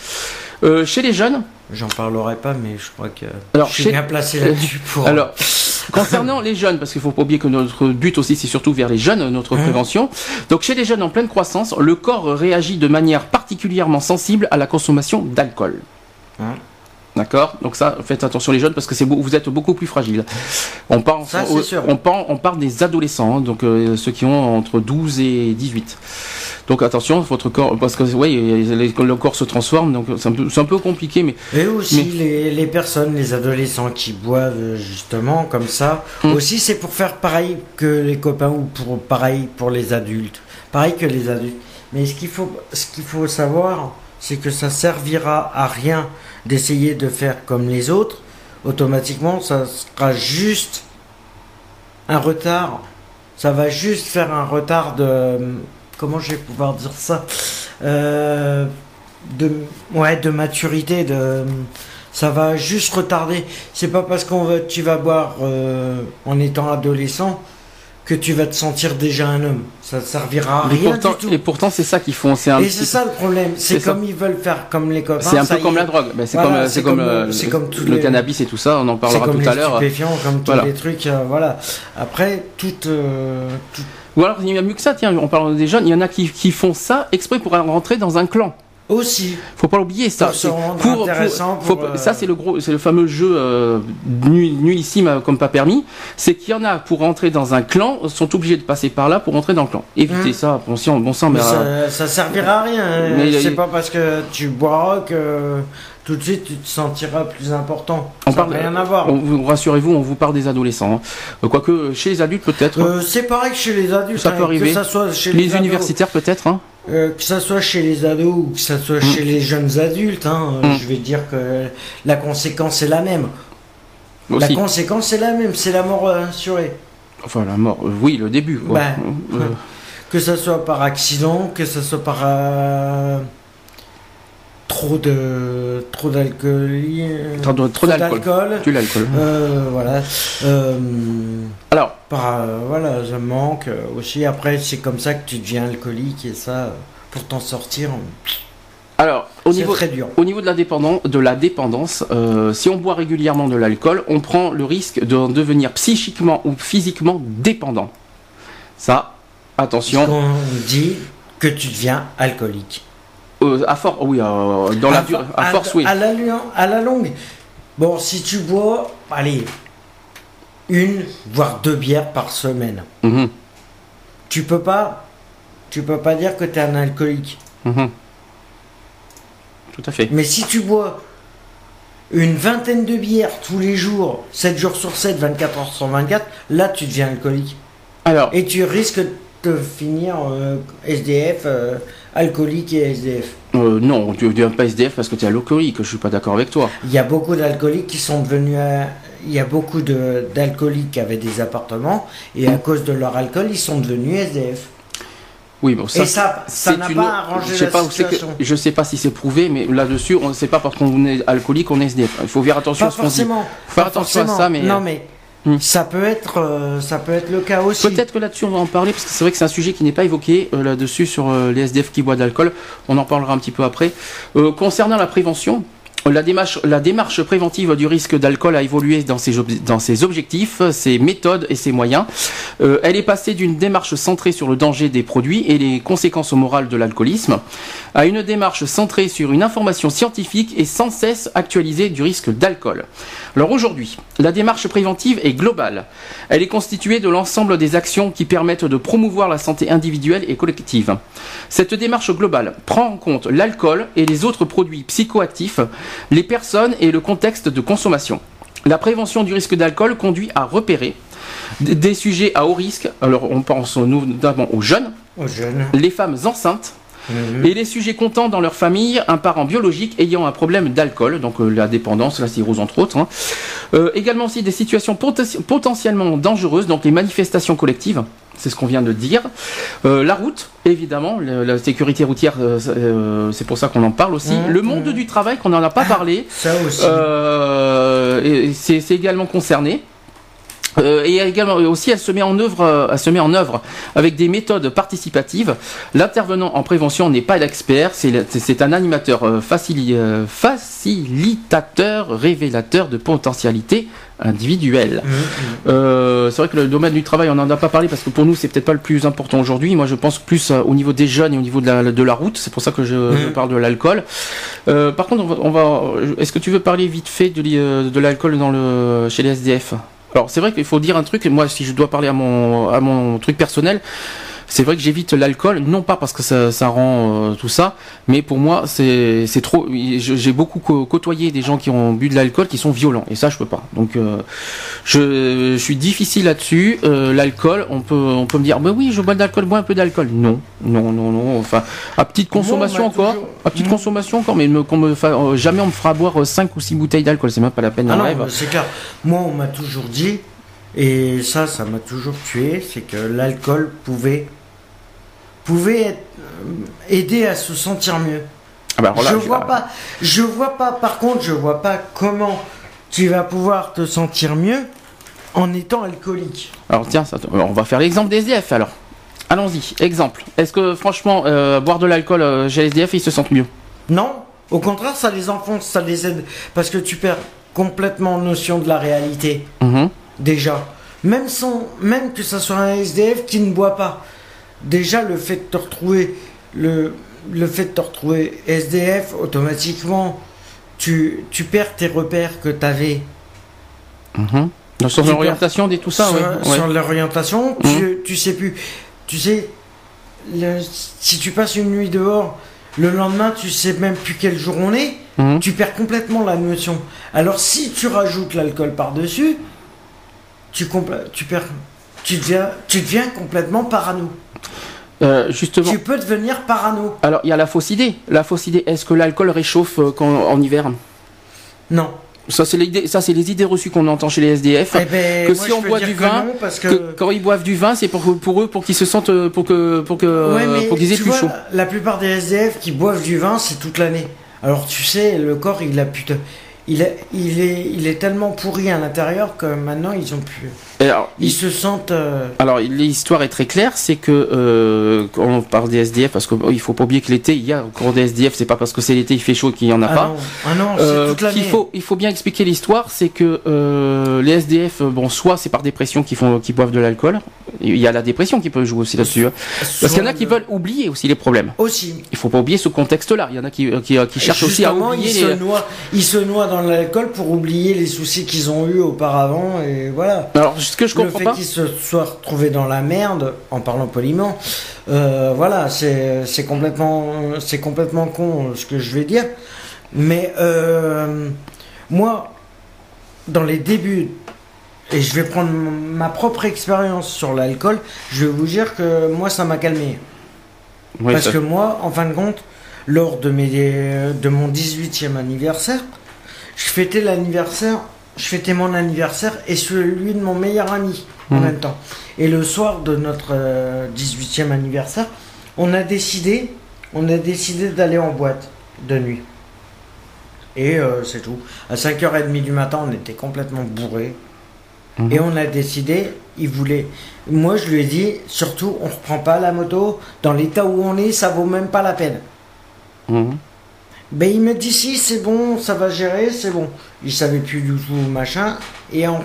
Euh, chez les jeunes, J'en parlerai pas, mais je crois que Alors, je suis chez- bien placé là-dessus pour. Alors, concernant les jeunes, parce qu'il faut pas oublier que notre but aussi, c'est surtout vers les jeunes, notre Hein prévention. Donc, chez les jeunes en pleine croissance, le corps réagit de manière particulièrement sensible à la consommation d'alcool. Hein D'accord Donc ça, faites attention les jeunes parce que vous êtes beaucoup plus fragiles. On Ça, parle des adolescents, hein, donc euh, ceux qui ont entre 12 et 18. Donc attention, votre corps, parce que les- le corps se transforme, donc c'est un peu, c'est un peu compliqué, mais Et aussi Mais- les, les personnes, les adolescents qui boivent justement comme ça. Mm. Aussi c'est pour faire pareil que les copains ou pour pareil pour les adultes. Pareil que les adultes. Mais ce qu'il faut, ce qu'il faut savoir, c'est que ça servira à rien d'essayer de faire comme les autres. Automatiquement, ça sera juste un retard. Ça va juste faire un retard de. Comment je vais pouvoir dire ça Euh, de, ouais, de maturité, de, ça va juste retarder. C'est pas parce qu'on tu vas boire euh, en étant adolescent que tu vas te sentir déjà un homme. Ça servira à et rien pourtant, du tout. et pourtant c'est ça qu'ils font. C'est un Et c'est ça le problème. C'est ça. comme ils veulent faire comme les copains. C'est un peu comme est. la drogue. Ben, c'est Voilà, comme, c'est comme, euh, c'est comme tous le les- cannabis et tout ça. On en parlera comme tout les à l'heure. comme tous Voilà. les trucs. euh, voilà. Après, tout, euh, tout- Ou alors il y a mieux que ça. Tiens, on parle des jeunes. Il y en a qui, qui font ça exprès pour rentrer dans un clan. Aussi. Faut pas l'oublier ça. Pour intéressant euh, Ça c'est le gros, c'est le fameux jeu euh, nul- nullissime euh, comme pas permis. C'est qu'il y en a pour rentrer dans un clan sont obligés de passer par là pour rentrer dans le clan. Évitez Hum. ça, bon sang, bon sang, mais, Mais euh, ça, servira à rien. hein. Mais c'est pas parce que tu boiras que tout de suite tu te sentiras plus important. On ça parle- rien à voir. rassurez-vous, on vous parle des adolescents. hein. Euh, Quoique chez les adultes peut-être, Euh, c'est pareil que chez les adultes. Ça hein, peut arriver. Que ça soit chez les les, universitaires peut-être. Hein. euh, que ça soit chez les ados ou que ça soit Mm. chez les jeunes adultes, hein, Mm. je vais dire que la conséquence est la même. La conséquence est la même, c'est la mort assurée. Enfin la mort. oui, le début. quoi. Bah, Euh, Que ça soit par accident, que ça soit par trop de trop d'alcool, euh, Trop d'alcool. tu l'alcool. Euh, voilà. Euh, Alors, par, euh, voilà, ça me manque aussi. Après, c'est comme ça que tu deviens alcoolique et ça, pour t'en sortir, alors au niveau très dur. Au niveau de la dépendance, de la dépendance si on boit régulièrement de l'alcool, on prend le risque de devenir psychiquement ou physiquement dépendant. Ça, attention, On dit que tu deviens alcoolique. Euh, à force, oui, euh, dans la à, durée, à- à force, oui. la, à la longue. Bon, si tu bois, allez, une voire deux bières par semaine, Mhm, tu peux pas, tu peux pas dire que tu es un alcoolique. mhm. Tout à fait. Mais si tu bois une vingtaine de bières tous les jours, 7 jours sur 7, 24 heures sur 24, là tu deviens alcoolique. Alors, Et tu risques finir euh, SDF, euh, alcoolique et SDF. euh, non, tu ne deviens pas SDF parce que tu es alcoolique, je suis pas d'accord avec toi. Il y a beaucoup d'alcooliques qui sont devenus. il y a beaucoup d'alcooliques qui avaient des appartements et à cause de leur alcool, ils sont devenus SDF. Oui, bon, ça, et ça, ça n'a une pas arrangé je sais la pas c'est que- situation. je sais pas si c'est prouvé, mais là-dessus, on ne sait pas parce qu'on est alcoolique qu'on est SDF. Il faut faire attention Pas à ce qu'on dit. Faut faire pas attention à ça, mais, Non, mais hmm. ça peut être, euh, ça peut être le cas aussi. Peut-être que là-dessus on va en parler parce que c'est vrai que c'est un sujet qui n'est pas évoqué euh, là-dessus sur euh, les SDF qui boivent de l'alcool. On en parlera un petit peu après. Concernant la prévention, la démarche, la démarche préventive du risque d'alcool a évolué dans ses, ob- dans ses objectifs, ses méthodes et ses moyens. Euh, elle est passée d'une démarche centrée sur le danger des produits et les conséquences morales de l'alcoolisme à une démarche centrée sur une information scientifique et sans cesse actualisée du risque d'alcool. Alors aujourd'hui, la démarche préventive est globale. Elle est constituée de l'ensemble des actions qui permettent de promouvoir la santé individuelle et collective. Cette démarche globale prend en compte l'alcool et les autres produits psychoactifs, les personnes et le contexte de consommation. La prévention du risque d'alcool conduit à repérer des- sujets à haut risque. Alors on pense notamment aux jeunes, Aux jeunes. les femmes enceintes, Mhm. Et les sujets comptant dans leur famille un parent biologique ayant un problème d'alcool, donc euh, la dépendance, la cirrhose entre autres. hein. Euh, également aussi des situations poten- potentiellement dangereuses, donc les manifestations collectives, c'est ce qu'on vient de dire. Euh, la route, évidemment, le- la sécurité routière, euh, c'est- pour ça qu'on en parle aussi. Mhm. Le monde du travail, qu'on n'en a pas parlé. Ça aussi. Euh, c'est également concerné. Euh, et également aussi, elle se met en œuvre, euh, elle se met en œuvre avec des méthodes participatives. L'intervenant en prévention n'est pas l'expert, c'est un animateur euh, facili- facilitateur, révélateur de potentialités individuelles. Mhm. Euh, c'est vrai que le domaine du travail, on n'en a pas parlé parce que pour nous, c'est peut-être pas le plus important aujourd'hui. Moi, je pense plus au niveau des jeunes et au niveau de la, de la route. C'est pour ça que je, je Mhm. parle de l'alcool. Par contre, on va, on va- est-ce que tu veux parler vite fait de, l'alcool dans le, chez les SDF Alors, c'est vrai qu'il faut dire un truc. et Moi, si je dois parler à mon, à mon truc personnel, c'est vrai que j'évite l'alcool, non pas parce que ça, ça rend euh, tout ça, mais pour moi, c'est trop. J'ai beaucoup co- côtoyé des gens qui ont bu de l'alcool qui sont violents, et ça, je peux pas. Donc, euh, je, je suis difficile là-dessus. Euh, l'alcool, on peut, on peut me dire, bah oui, je bois de l'alcool, bois un peu d'alcool. Non, non, non, non. Enfin, à petite consommation Moi, on m'a encore, toujours- à petite Mm. consommation encore, mais me, me fa- jamais on me fera boire 5 ou 6 bouteilles d'alcool. C'est même pas la peine. Ah non, c'est clair. Moi, on m'a toujours dit, et ça, ça m'a toujours tué, c'est que l'alcool pouvait, pouvait être, euh, aider à se sentir mieux. Ah bah, je vois pas, je vois pas, par contre, je vois pas comment tu vas pouvoir te sentir mieux en étant alcoolique. Alors tiens, ça- on va faire l'exemple des SDF alors. Allons-y, exemple. Est-ce que franchement, euh, boire de l'alcool euh, chez les SDF, ils se sentent mieux? Non, au contraire, ça les enfonce, ça les aide, parce que tu perds complètement notion de la réalité. Mhm. déjà. Même, sans, même que ça soit un SDF qui ne boit pas. Déjà, le fait de te retrouver, le, le fait de te retrouver SDF, automatiquement, tu, tu perds tes repères que tu avais Mhm. Donc, sur l'orientation des tout ça, sur, ouais. Mhm. l'orientation. Tu, tu sais plus. Tu sais, le- si tu passes une nuit dehors, le lendemain, tu sais même plus quel jour on est. Mhm. Tu perds complètement la notion. Alors, si tu rajoutes l'alcool par-dessus, tu, tu perds. Tu deviens, tu deviens complètement parano. Euh, justement. Tu peux devenir parano. Alors, il y a la fausse idée. La fausse idée, est-ce que l'alcool réchauffe euh, quand, en hiver? Non. Ça, c'est l'idée- ça, c'est les idées reçues qu'on entend chez les SDF. Eh ben, que si on boit du vin, parce que, que quand ils boivent du vin, c'est pour, pour eux, pour qu'ils se sentent, euh, pour que, pour que, Ouais, pour qu'ils aient plus vois, chaud. La plupart des SDF qui boivent du vin, c'est toute l'année. Alors tu sais, le corps, il a putain, il, est- il est, il est tellement pourri à l'intérieur que maintenant ils ont plus. Alors, Ils se sentent. euh, Alors l'histoire est très claire, c'est que euh, quand on parle des SDF, parce qu'il il faut pas oublier que l'été il y a encore des SDF, c'est pas parce que c'est l'été il fait chaud qu'il y en a ah pas. non, ah non, Euh, c'est toute qu'il faut, il faut bien expliquer l'histoire, c'est que euh, les SDF, bon, soit c'est par dépression qu'ils boivent de l'alcool. Il y a la dépression qui peut jouer aussi là-dessus. hein. Parce qu'il y en a qui veulent oublier aussi les problèmes. aussi. Il faut pas oublier ce contexte-là. Il y en a qui, qui, qui cherchent aussi à oublier ils, les. se noient, ils se noient dans l'alcool pour oublier les soucis qu'ils ont eu auparavant et voilà. Alors ce que je le comprends fait pas. qu'ils se soient retrouvés dans la merde, en parlant poliment, euh, voilà, c'est c'est complètement, c'est complètement con euh, ce que je vais dire. Mais euh, moi, dans les débuts, et je vais prendre ma propre expérience sur l'alcool, je vais vous dire que moi, ça m'a calmé. Oui, Parce ça- que moi, en fin de compte, lors de, mes, de mon 18e anniversaire, je fêtais l'anniversaire, je fêtais mon anniversaire et celui de mon meilleur ami en Mhm. même temps. Et le soir de notre euh, 18e anniversaire, on a décidé, on a décidé d'aller en boîte de nuit. Et euh, c'est tout. À 5h30 du matin, on était complètement bourrés. Mhm. Et on a décidé, il voulait. Moi, je lui ai dit, surtout, on reprend pas la moto. Dans l'état où on est, ça vaut même pas la peine. Mhm. Ben, il me dit, si, c'est bon, ça va gérer, c'est bon. Il savait plus du tout, machin. Et, en,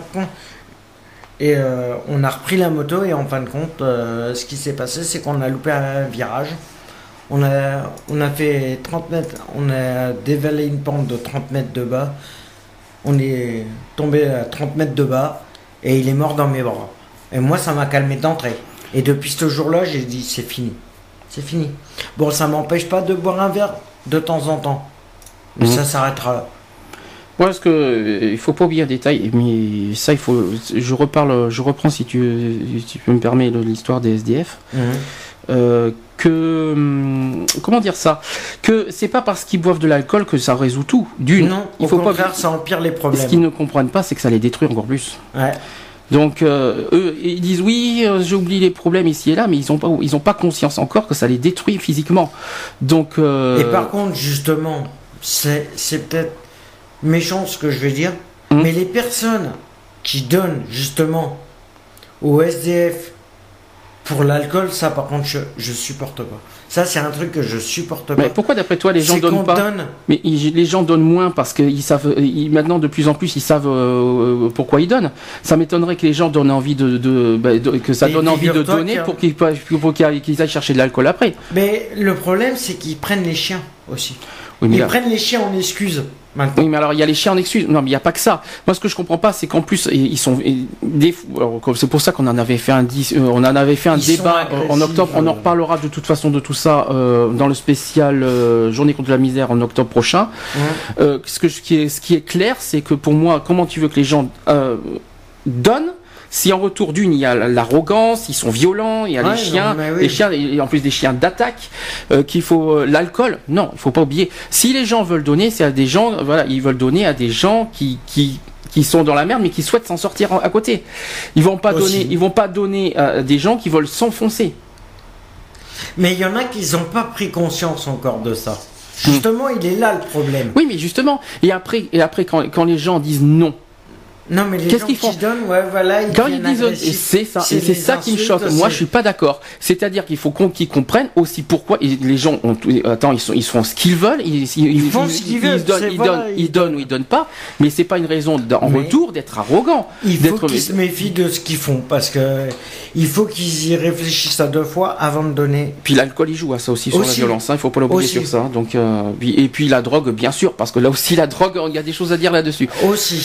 et euh, on a repris la moto, et en fin de compte, euh, ce qui s'est passé, c'est qu'on a loupé un virage. On a, on a fait 30 mètres, on a dévalé une pente de 30 mètres de bas. On est tombé à 30 mètres de bas et il est mort dans mes bras. Et moi, ça m'a calmé d'entrée. Et depuis ce jour-là, j'ai dit c'est fini. C'est fini. Bon, ça m'empêche pas de boire un verre de temps en temps. Mais Mhm. ça s'arrêtera là. Ouais, parce que euh, il faut pas oublier un détail, mais ça il faut. Je reparle, je reprends si tu, si tu me permets l'histoire des SDF. Mhm. Euh, que hum, comment dire ça? Que c'est pas parce qu'ils boivent de l'alcool que ça résout tout. D'une, Non, il au faut contraire, pas. ça empire les Ce problèmes. qu'ils ne comprennent pas, c'est que ça les détruit encore plus. Ouais. Donc euh, eux, ils disent oui, euh, j'oublie les problèmes ici et là, mais ils ont pas, ils ont pas conscience encore que ça les détruit physiquement. Donc euh, Et par contre, justement, c'est c'est peut-être méchant ce que je vais dire, Mhm. mais les personnes qui donnent justement au SDF pour l'alcool, ça par contre, je, je supporte pas. Ça, c'est un truc que je supporte pas. mais pourquoi d'après toi les gens donnent pas donne. Mais ils- les gens donnent moins parce qu'ils savent, ils- maintenant de plus en plus ils savent euh, pourquoi ils donnent. Ça m'étonnerait que les gens donnent envie de, de- bah, de- que ça Mais donne envie de donner pour qu'ils pour qu'ils qu'ils aillent chercher de l'alcool après. Mais le problème, c'est qu'ils prennent les chiens aussi. Oui, Ils là- prennent les chiens en excuse maintenant. Oui, mais alors il y a les chiens en excuse. Non, mais il n'y a pas que ça. Moi, ce que je comprends pas, c'est qu'en plus, ils sont des C'est pour ça qu'on en avait fait un dis- euh, on en avait fait un Ils débat euh, en octobre. On en reparlera de toute façon de tout ça euh, dans le spécial euh, Journée contre la misère en octobre prochain. Euh, ce, que, je- ce qui est, ce qui est clair, c'est que pour moi, comment tu veux que les gens euh, donnent si en retour d'une, il y a l'arrogance, ils sont violents, il y a Ouais, les chiens, non, mais oui. les chiens, et en plus des chiens d'attaque, euh, qu'il faut euh, l'alcool. Non, il faut pas oublier. Si les gens veulent donner, c'est à des gens, voilà, ils veulent donner à des gens qui, qui, qui sont dans la merde, mais qui souhaitent s'en sortir à côté. Ils vont pas Aussi. donner, ils vont pas donner à des gens qui veulent s'enfoncer. Mais il y en a qui n'ont pas pris conscience encore de ça. Justement, il est là le problème. Oui, mais justement, et après, et après, quand, quand les gens disent non, Non, mais les Qu'est-ce gens qu'ils qui font donnent, ouais, voilà, ils Quand ils disent agressifs. c'est ça, et c'est ça qui me choque. Moi, c'est- je suis pas d'accord. C'est-à-dire qu'il faut qu'on qu'ils comprennent aussi pourquoi les gens ont. Attends, ils sont, ils font ce qu'ils veulent. Ils, ils, font ce qu'ils veulent, donnent, c'est- ils, voilà, donnent, ils ils donnent ou ils donnent pas. Mais c'est pas une raison en Mais- retour d'être arrogant. Il faut d'être. qu'ils se méfient de ce qu'ils font parce que il faut qu'ils y réfléchissent à deux fois avant de donner. Puis l'alcool il joue à ça aussi sur la Aussi. violence. Hein, il faut pas l'oublier Aussi. sur ça. Donc euh, puis- et puis la drogue bien sûr parce que là aussi la drogue il y a des choses à dire là-dessus. Aussi.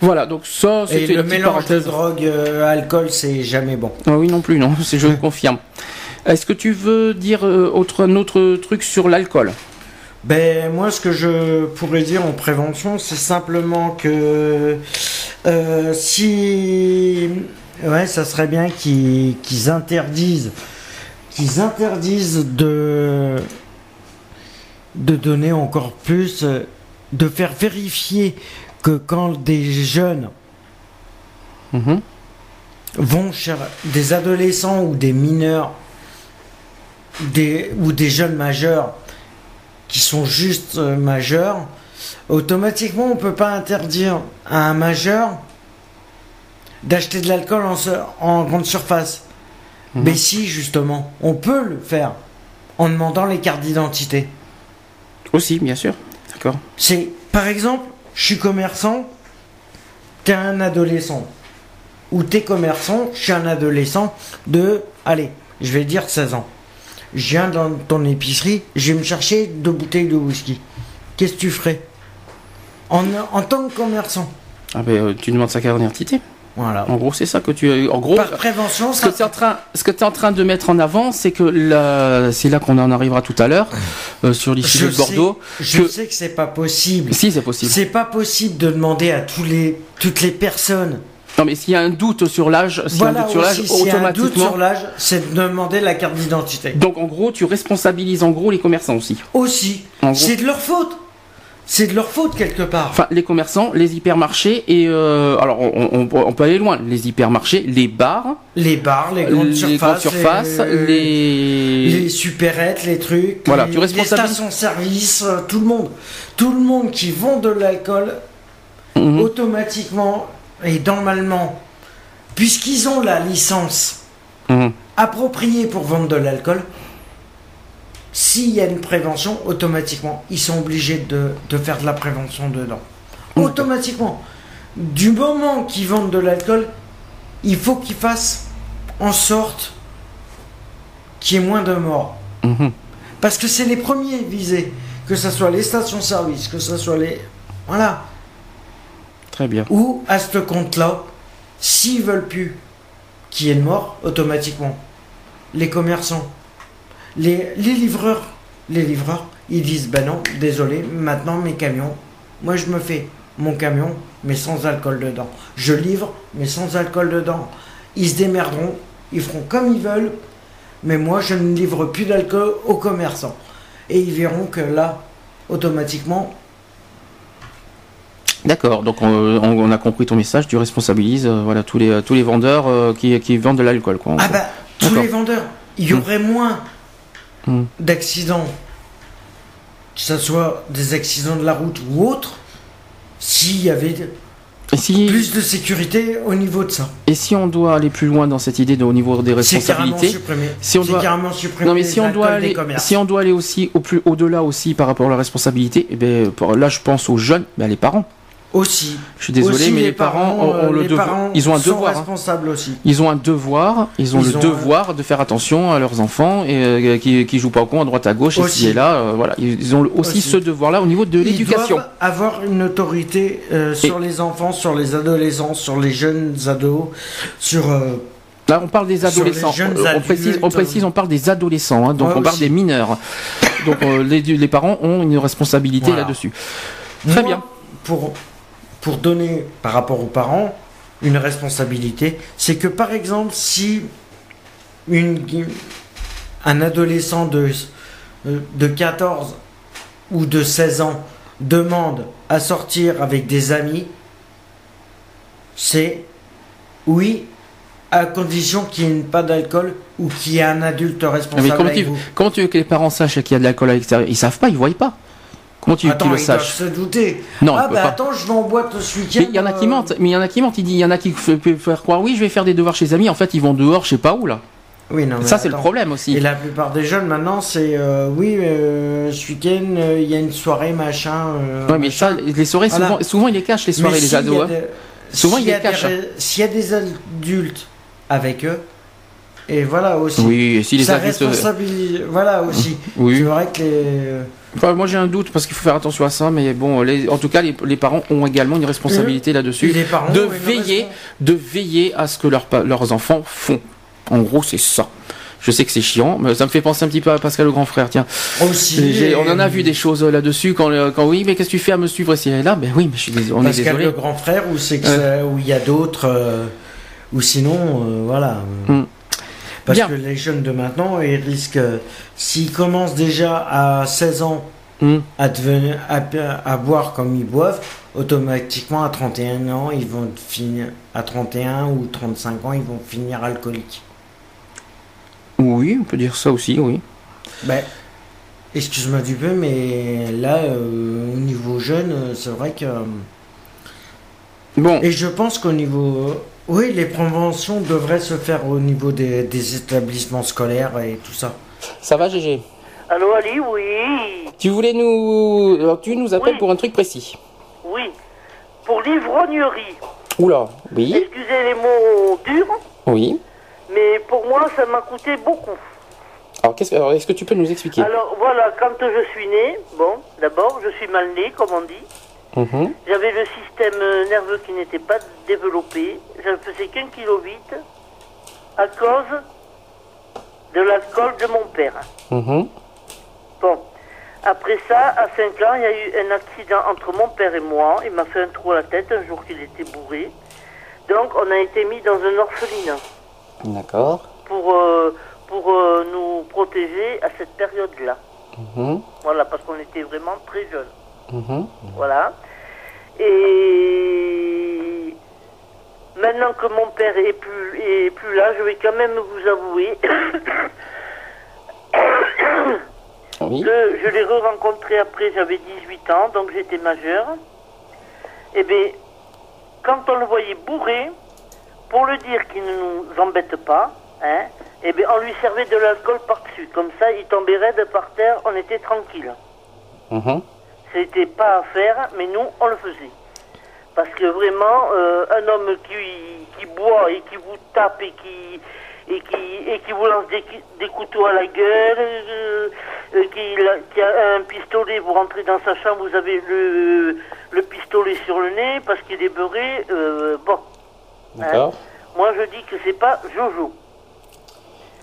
Voilà donc ça Et c'était le une mélange de drogue, euh, alcool, c'est jamais bon. Ah oui non plus non c'est je confirme. Est-ce que tu veux dire euh, autre un autre truc sur l'alcool? Ben moi, ce que je pourrais dire en prévention, c'est simplement que euh, si ouais, ça serait bien qu'ils qu'ils interdisent, qu'ils interdisent de de donner encore plus, de faire vérifier que quand des jeunes Mhm. vont chez des adolescents ou des mineurs des, ou des jeunes majeurs qui sont juste euh, majeurs, automatiquement on ne peut pas interdire à un majeur d'acheter de l'alcool en, en grande surface. Mhm. Mais si justement, on peut le faire en demandant les cartes d'identité. Aussi bien sûr. D'accord. C'est, par exemple, je suis commerçant, t'es un adolescent. Ou t'es commerçant, je suis un adolescent de, allez, je vais dire 16 ans. Je viens dans ton épicerie, je vais me chercher deux bouteilles de whisky. Qu'est-ce que tu ferais en, tant que commerçant? Ah ben euh, tu demandes sa carte d'identité. Voilà. En gros c'est ça que tu en gros. Par prévention, Ce que ça... tu es en train, ce que tu es en train de mettre en avant, c'est que là, c'est là qu'on en arrivera tout à l'heure euh, sur l'issue de Bordeaux. sais, je que- sais que c'est pas possible. Si c'est possible. C'est pas possible de demander à tous les, toutes les personnes. Non mais s'il y a un doute sur l'âge, s'il y a un voilà doute sur l'âge, aussi, s'il y a un doute automatiquement. sur l'âge, c'est de demander la carte d'identité. Donc en gros, tu responsabilises en gros les commerçants aussi. Aussi. En gros. C'est de leur faute. C'est de leur faute quelque part. Enfin, les commerçants, les hypermarchés et euh, alors on, on- on peut aller loin. Les hypermarchés, les bars, les bars, les grandes les surfaces, grandes surfaces, les, les... les supérettes, les trucs, Voilà, les, tu responsabilises- les stations-service, euh, tout le monde. Tout le monde qui vend de l'alcool, Mhm. automatiquement et normalement, puisqu'ils ont la licence Mhm. appropriée pour vendre de l'alcool, s'il y a une prévention, automatiquement, ils sont obligés de, de faire de la prévention dedans. Automatiquement. Du moment qu'ils vendent de l'alcool, il faut qu'ils fassent en sorte qu'il y ait moins de morts. Mhm. Parce que c'est les premiers visés. Que ce soit les stations-service, que ce soit les... Voilà. Très bien. Ou à ce compte-là, s'ils veulent plus qu'il y ait de morts, automatiquement, les commerçants, les, les livreurs, les livreurs, ils disent ben non, désolé, maintenant mes camions, moi je me fais mon camion, mais sans alcool dedans. Je livre, mais sans alcool dedans. Ils se démerderont, ils feront comme ils veulent. mais moi je ne livre plus d'alcool aux commerçants. Et ils verront que là, automatiquement, D'accord, donc on, a compris ton message, tu responsabilises euh, voilà, tous, les, tous les vendeurs euh, qui, qui vendent de l'alcool. Ah bah, tous les vendeurs, il y aurait moins Hmm. d'accidents, que ce soit des accidents de la route ou autres, s'il y avait et, si, plus de sécurité au niveau de ça. et si on doit aller plus loin dans cette idée de, au niveau des responsabilités si on doit- carrément supprimé Non mais les si on doit alcools des aller, commerces. si on doit aller aussi au plus au-delà aussi par rapport à la responsabilité, eh ben, là je pense aux jeunes, ben, les parents. Aussi. Je suis désolé, Aussi, mais les parents, ont, euh, ont le les devoir. Ils ont un hein. responsables aussi. Ils ont un devoir, ils ont Ils le ont devoir de faire attention à leurs enfants et euh, qui, qui jouent pas au con à droite à gauche Aussi. ici et là. euh, voilà, ils ont aussi, Aussi. ce devoir-là au niveau de Ils l'éducation. doivent avoir une autorité euh, sur les enfants, sur les adolescents, sur les jeunes ados, sur. euh, Là, on parle des adolescents. Euh, on précise, on précise, on parle des adolescents. hein, donc Ouais, on parle aussi. des mineurs. Donc euh, les, les parents ont une responsabilité Voilà. là-dessus. Très moi, bien. Pour, pour donner par rapport aux parents une responsabilité, c'est que par exemple, si une, un adolescent de, euh, de 14 ou de 16 ans demande à sortir avec des amis, c'est oui, à condition qu'il n'y ait pas d'alcool ou qu'il y ait un adulte Mais responsable comment avec tu, vous. comment tu veux que les parents sachent qu'il y a de l'alcool à l'extérieur? Ils savent pas, ils voient pas. Comment tu veux qu'ils le ils doivent sachent se douter. Non, ah bah pas. attends, je vais en boîte ce week-end. Mais il y en a qui euh, mentent, mais il y en a qui mentent, il dit, il y en a qui peuvent faire croire, oui, je vais faire des devoirs chez les amis, en fait, ils vont dehors, je sais pas où, là. Oui, non, mais Ça, c'est le problème aussi. Et la plupart des jeunes maintenant, c'est euh, oui, euh, ce week-end, euh, il y a une soirée, machin. Ouais, mais machin. ça, les soirées, Voilà. souvent, souvent, ils les cachent, les soirées, Mais les a ados. hein. des- Souvent, ils les cachent. des- S'il y a des adultes avec eux, et voilà aussi. Oui, et si les ça adultes. responsabilise. Voilà aussi. Oui. C'est vrai que les. Enfin, moi, j'ai un doute parce qu'il faut faire attention à ça, mais bon, les- en tout cas, les, les parents ont également une responsabilité là-dessus. les parents de veiller, de veiller à ce que leurs pa- leurs enfants font. En gros, c'est ça. Je sais que c'est chiant, mais ça me fait penser un petit peu à Pascal le grand frère. Tiens, Aussi. On en a vu des choses euh, là-dessus quand, euh, quand oui, mais qu'est-ce que tu fais à me suivre ici et là? Ben oui, mais je suis désolé, on est Pascal le grand frère, ou c'est que où il y a d'autres, euh, ou sinon, euh, voilà. Hmm. Parce Bien. que les jeunes de maintenant, ils risquent, euh, s'ils commencent déjà à 16 ans Hum. à, devenir, à, à boire comme ils boivent, automatiquement à 31 ans, ils vont finir, à 31 ou 35 ans, ils vont finir alcooliques. Oui, on peut dire ça aussi, oui. Ben, excuse-moi du peu, mais là, euh, au niveau jeune, euh, c'est vrai que. Bon, Et je pense qu'au niveau. Oui, les préventions devraient se faire au niveau des, des établissements scolaires et tout ça. ça va, GG Allô Ali, oui. Tu voulais nous. Alors, tu nous appelles Oui. pour un truc précis. Oui. Pour l'ivrognerie. Oula, oui, Excusez les mots durs, oui. mais pour moi, ça m'a coûté beaucoup. Alors, qu'est-ce que- alors, est-ce que tu peux nous expliquer? Alors voilà, quand je suis né, bon, d'abord, je suis mal né, comme on dit. Mhm. J'avais le système nerveux qui n'était pas développé. Je ne faisais qu'un kilo à cause de l'alcool de mon père. Mhm. Bon. Après ça, à 5 ans, il y a eu un accident entre mon père et moi. Il m'a fait un trou à la tête un jour qu'il était bourré. Donc, on a été mis dans un orphelinat D'accord. pour, euh, pour euh, nous protéger à cette période-là. Mhm. Voilà, parce qu'on était vraiment très jeunes. Voilà. Et maintenant que mon père est plus, est plus là, je vais quand même vous avouer Oui. que je l'ai re-rencontré après, j'avais 18 ans, donc j'étais majeur. Et bien, quand on le voyait bourré, pour le dire qu'il ne nous embête pas, hein, eh bien, on lui servait de l'alcool par-dessus. Comme ça, il tombait raide par terre, on était tranquille. Mhm. C'était pas à faire, mais nous, on le faisait. Parce que vraiment, euh, un homme qui, qui boit et qui vous tape et qui, et qui, et qui vous lance des, des couteaux à la gueule, euh, euh, qui, a un pistolet, vous rentrez dans sa chambre, vous avez le, le pistolet sur le nez parce qu'il est beurré, euh, bon. D'accord. Moi, je dis que c'est pas Jojo.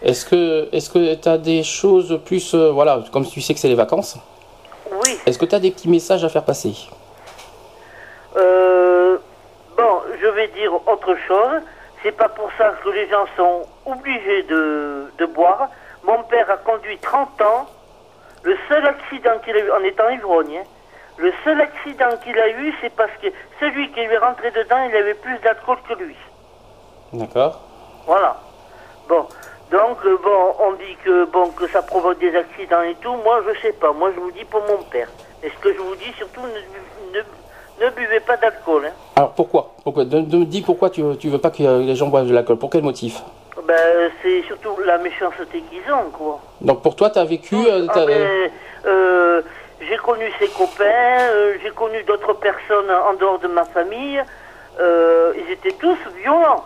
Est-ce que est-ce que tu as des choses plus euh, voilà, comme tu sais que c'est les vacances, Oui. est-ce que tu as des petits messages à faire passer? Euh, bon, je vais dire autre chose. C'est pas pour ça que les gens sont obligés de, de boire. mon père a conduit 30 ans. Le seul accident qu'il a eu, en étant ivrogne, hein, le seul accident qu'il a eu, c'est parce que celui qui lui est rentré dedans, il avait plus d'alcool que lui. D'accord. Voilà. Bon. Donc, euh, bon, on dit que, bon, que ça provoque des accidents et tout. Moi, je sais pas. Moi, je vous dis pour mon père. Et ce que je vous dis, surtout, ne, ne, ne buvez pas d'alcool. Hein. Alors pourquoi? Pourquoi? De, de- Dis pourquoi tu, tu veux pas que euh, les gens boivent de l'alcool Pour quel motif? Ben, c'est surtout la méchanceté qu'ils ont, quoi. Donc pour toi, tu as vécu. euh, Ah, ben, euh, j'ai connu ses copains, euh, j'ai connu d'autres personnes en dehors de ma famille. Ils étaient tous violents.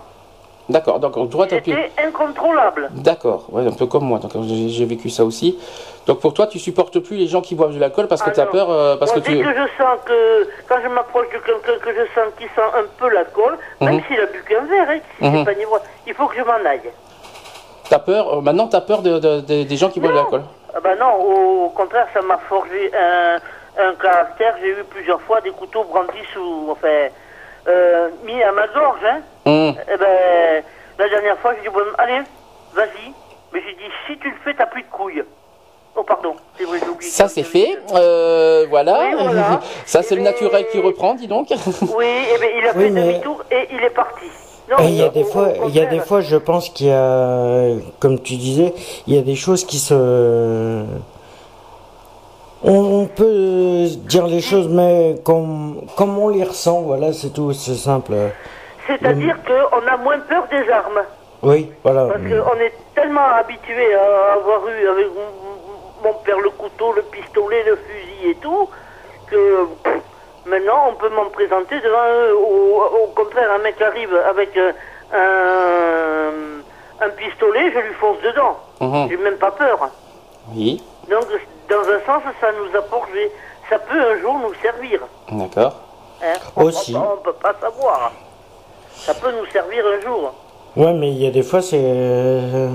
D'accord, donc tu as pu. étaient incontrôlables. D'accord, ouais, un peu comme moi, donc j'ai vécu ça aussi. Donc pour toi, tu supportes plus les gens qui boivent de l'alcool parce que Ah tu as non. peur, euh, parce Moi, que dès tu. que je sens que, quand je m'approche de quelqu'un que je sens qui sent un peu l'alcool, même Mhm. s'il a bu qu'un verre, hein, si Mhm. c'est pas niveau, il faut que je m'en aille. T'as peur, euh, maintenant tu as peur de, de- de- des gens qui boivent de l'alcool. Ah ben non, au, au contraire, ça m'a forgé un, un caractère. J'ai eu plusieurs fois des couteaux brandis sous, enfin, euh, mis à ma gorge. Hein. Hum, Eh ben, la dernière fois, j'ai dit, bon, allez, vas-y. Mais j'ai dit, si tu le fais, t'as plus de couilles. Oh, pardon, c'est vrai, j'ai oublié. Ça c'est fait, euh, voilà. Oui, voilà. ça c'est le Et- naturel qui reprend, dis donc. Oui, eh ben, il a Oui, fait mais- demi-tour et il est parti. Non, Et il y a des fois, il y a des fois, je pense qu'il y a, comme tu disais, il y a des choses qui se, on, on peut dire les choses, mais comme, comme on les ressent, voilà, c'est tout, c'est simple. C'est-à-dire qu'on a moins peur des armes. Oui, voilà. Parce qu'on est tellement habitué à avoir eu avec mon- père le couteau, le pistolet, le fusil et tout, que pff, maintenant on peut m'en présenter devant eux. Au, au contraire, un mec arrive avec euh, un, un pistolet, je lui fonce dedans. Mhm. J'ai même pas peur. Oui, Donc, dans un sens, ça nous a forgé. Ça peut un jour nous servir. d'accord. hein. On- Aussi. On, ne peut pas savoir. Ça peut nous servir un jour. Ouais, mais il y a des fois, c'est,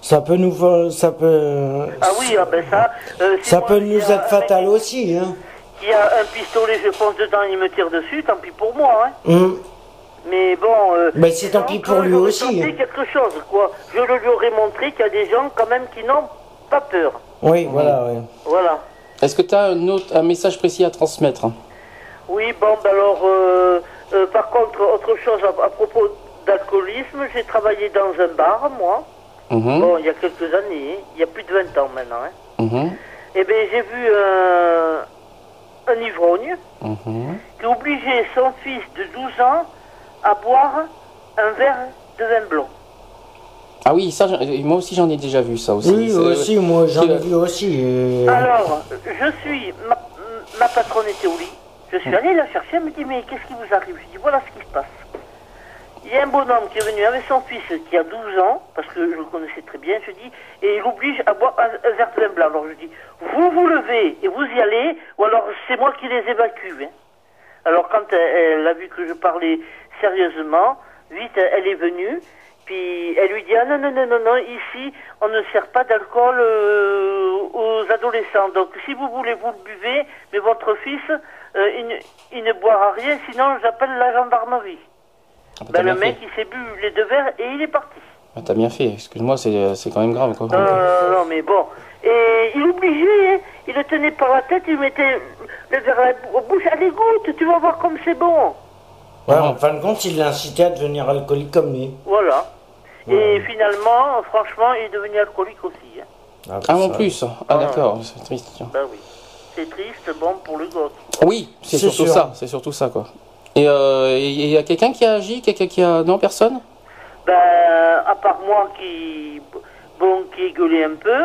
ça peut nous, ça peut, Ah oui, ah ben ça. euh, si ça moi, peut il y nous être fatal mec aussi, hein. Qui a un pistolet, je fonce dedans, il me tire dessus, tant pis pour moi. Hein. Hum. Mais bon. Euh, Ben, c'est tant pis pour lui aussi, hein. quelque chose, quoi. Je le lui aurais montré qu'il y a des gens quand même qui n'ont pas peur. Oui, voilà, ouais. Voilà. Est-ce que tu as un, autre, un message précis à transmettre Oui, bon, ben alors, euh, euh, par contre, autre chose à, à propos d'alcoolisme, j'ai travaillé dans un bar, moi. Mhm, Bon, il y a quelques années, hein. il y a plus de 20 ans maintenant. Hein. mhm, Eh bien, j'ai vu un, un ivrogne mhm. qui obligeait son fils de 12 ans à boire un verre de vin blanc. Ah oui, ça, moi aussi j'en ai déjà vu ça aussi. Oui, aussi, moi, j'en ai vu aussi. et- Alors, je suis, ma, ma patronne était au lit, je suis allé la chercher, elle me dit, mais qu'est-ce qui vous arrive? Je dis, voilà ce qui se passe. Il y a un bonhomme qui est venu avec son fils qui a 12 ans, parce que je le connaissais très bien, je dis, et il oblige à boire un, verre de vin blanc. Alors je dis, vous vous levez et vous y allez, ou alors c'est moi qui les évacue. hein. Alors quand elle, elle a vu que je parlais sérieusement, vite elle est venue, puis elle lui dit ah non non non non non ici on ne sert pas d'alcool euh, aux adolescents donc si vous voulez vous le buvez mais votre fils euh, il, ne, il ne boira rien sinon j'appelle la gendarmerie. Ah, bah, Ben, le mec fait. il s'est bu les deux verres et il est parti. Ah, T'as bien fait, excuse-moi, c'est c'est quand même grave. Quoi. Non, non, non, non, mais bon. Et il obligeait, hein. il le tenait par la tête, il mettait le verre à la bou- bouche, allez goûte, tu vas voir comme c'est bon. Ouais, en fin de compte, il l'a incité à devenir alcoolique comme lui. Voilà. Et finalement, franchement, il est devenu alcoolique aussi. hein. Ah, en ça- plus Ah, d'accord, c'est triste. tiens. Ben oui. C'est triste, bon, pour le gosse. Oui, c'est surtout sûr. ça, c'est surtout ça, quoi. Et euh, il y a quelqu'un qui a agi Quelqu'un qui a. Non, personne? Ben, à part moi qui, bon, qui ai gueulé un peu,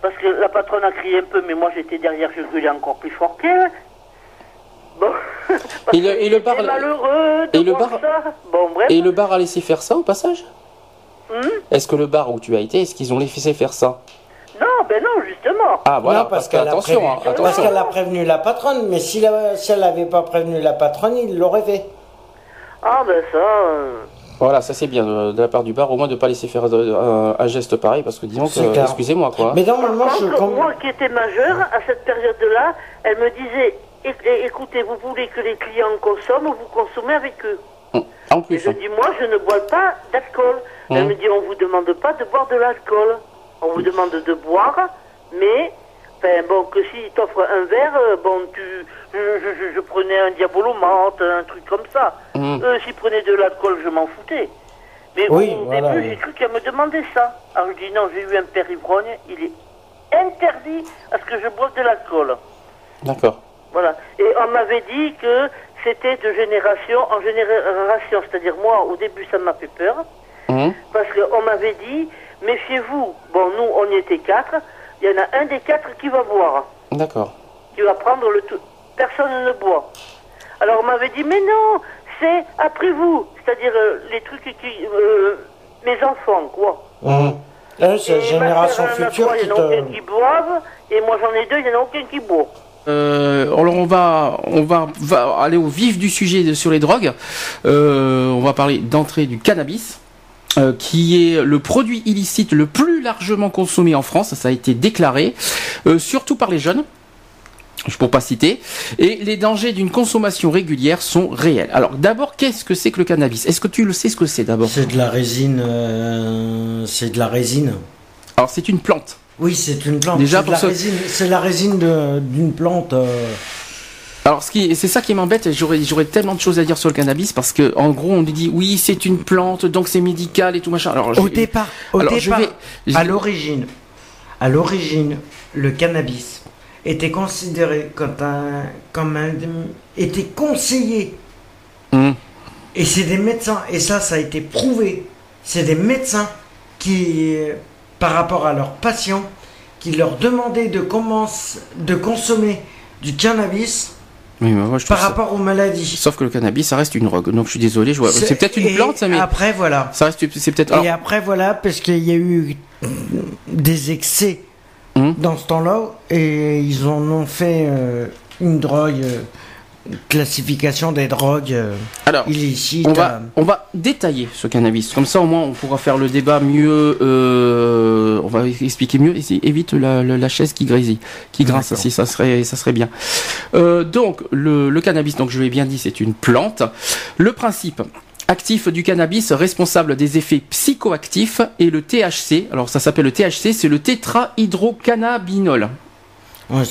parce que la patronne a crié un peu, mais moi j'étais derrière, je gueulais encore plus fort qu'elle. Bon. Parce Et le- que et le bar- j'étais malheureux de et le bar- ça. Bon, bref. Et le bar a laissé faire ça au passage? Hmm? Est-ce que le bar où tu as été, est-ce qu'ils ont laissé faire ça? Non, ben non, justement. Ah voilà, Non, parce, parce que qu'elle a attention, prévenu- hein, Parce qu'elle a prévenu la patronne, mais si, la- si elle n'avait pas prévenu la patronne, il l'aurait fait. Ah, ben ça. euh, Voilà, ça c'est bien de, de la part du bar, au moins de pas laisser faire de- un, un geste pareil, parce que disons que, excusez-moi quoi. Mais normalement, je moi qui étais majeure, à cette période-là, elle me disait é- écoutez, vous voulez que les clients consomment, vous consommez avec eux. Hum, En Et plus, je hein. dis moi, je ne bois pas d'alcool. Elle Hum. me dit on vous demande pas de boire de l'alcool. On vous demande de boire, mais enfin, bon, que si t'offres un verre, euh, bon, tu, je, je- je- je prenais un diabolomante, un truc comme ça. Mhm. Eux, s'ils prenaient de l'alcool, je m'en foutais. Mais Oui, au voilà, début, oui. j'ai cru qu'elle me demandait ça. Alors je dis non, j'ai eu un père ivrogne, il est interdit à ce que je boive de l'alcool. D'accord. Voilà. Et on m'avait dit que c'était de génération en génération. C'est-à-dire, moi, au début, ça m'a fait peur. Mhm. Parce qu'on m'avait dit, méfiez-vous. Bon, nous, on y était quatre. Il y en a un des quatre qui va boire. D'accord. Qui va prendre le tout. Personne ne boit. Alors, on m'avait dit, mais non, c'est après vous. C'est-à-dire, euh, les trucs qui. euh, mes enfants, quoi. Là, c'est la Et ma génération future trois, qui Il y en a aucun qui boivent. Et moi, j'en ai deux, il n'y en a aucun qui boit. Euh, alors on va on va, va aller au vif du sujet de- sur les drogues. Euh, on va parler d'entrée du cannabis. Euh, qui est le produit illicite le plus largement consommé en France, ça a été déclaré, euh, surtout par les jeunes, je pour pas citer, et les dangers d'une consommation régulière sont réels. Alors d'abord, qu'est-ce que c'est que le cannabis? Est-ce que tu le sais ce que c'est d'abord? C'est de la résine. euh, C'est de la résine. Alors c'est une plante. Oui, c'est une plante. Déjà, c'est pour la ce- résine. C'est la résine de- d'une plante. euh, Alors, ce qui, c'est ça qui m'embête. et J'aurais, j'aurais tellement de choses à dire sur le cannabis parce que, en gros, on nous dit oui, c'est une plante, donc c'est médical et tout machin. Alors, je- Au départ, au Alors, je départ, à l'origine, à l'origine, le cannabis était considéré comme un, comme un, était conseillé. Hum. Et c'est des médecins, et ça, ça a été prouvé. C'est des médecins qui, euh, par rapport à leurs patients, qui leur demandaient de, commence- de consommer du cannabis Oui, mais moi, je par ça- rapport aux maladies. Sauf que le cannabis, ça reste une drogue. Donc, je suis désolé. Je vois. C'est, peut-être une et plante, ça, mais Après, voilà. ça reste. C'est peut-être. Et après, voilà, parce qu'il y a eu des excès Hum. dans ce temps-là, et ils en ont fait euh, une drogue, euh, classification des drogues euh, alors, illicites. on va, euh, on va détailler ce cannabis. Comme ça, au moins, on pourra faire le débat mieux. euh, on va expliquer mieux. C'est- évite la, la- la chaise qui grésille, qui grince. Si ça serait, ça serait bien. Euh, donc, le, le cannabis. Donc, je l'ai bien dit, c'est une plante. Le principe. Actif du cannabis responsable des effets psychoactifs et le THC. Alors ça s'appelle le THC, c'est le tétrahydrocannabinol. Ouais,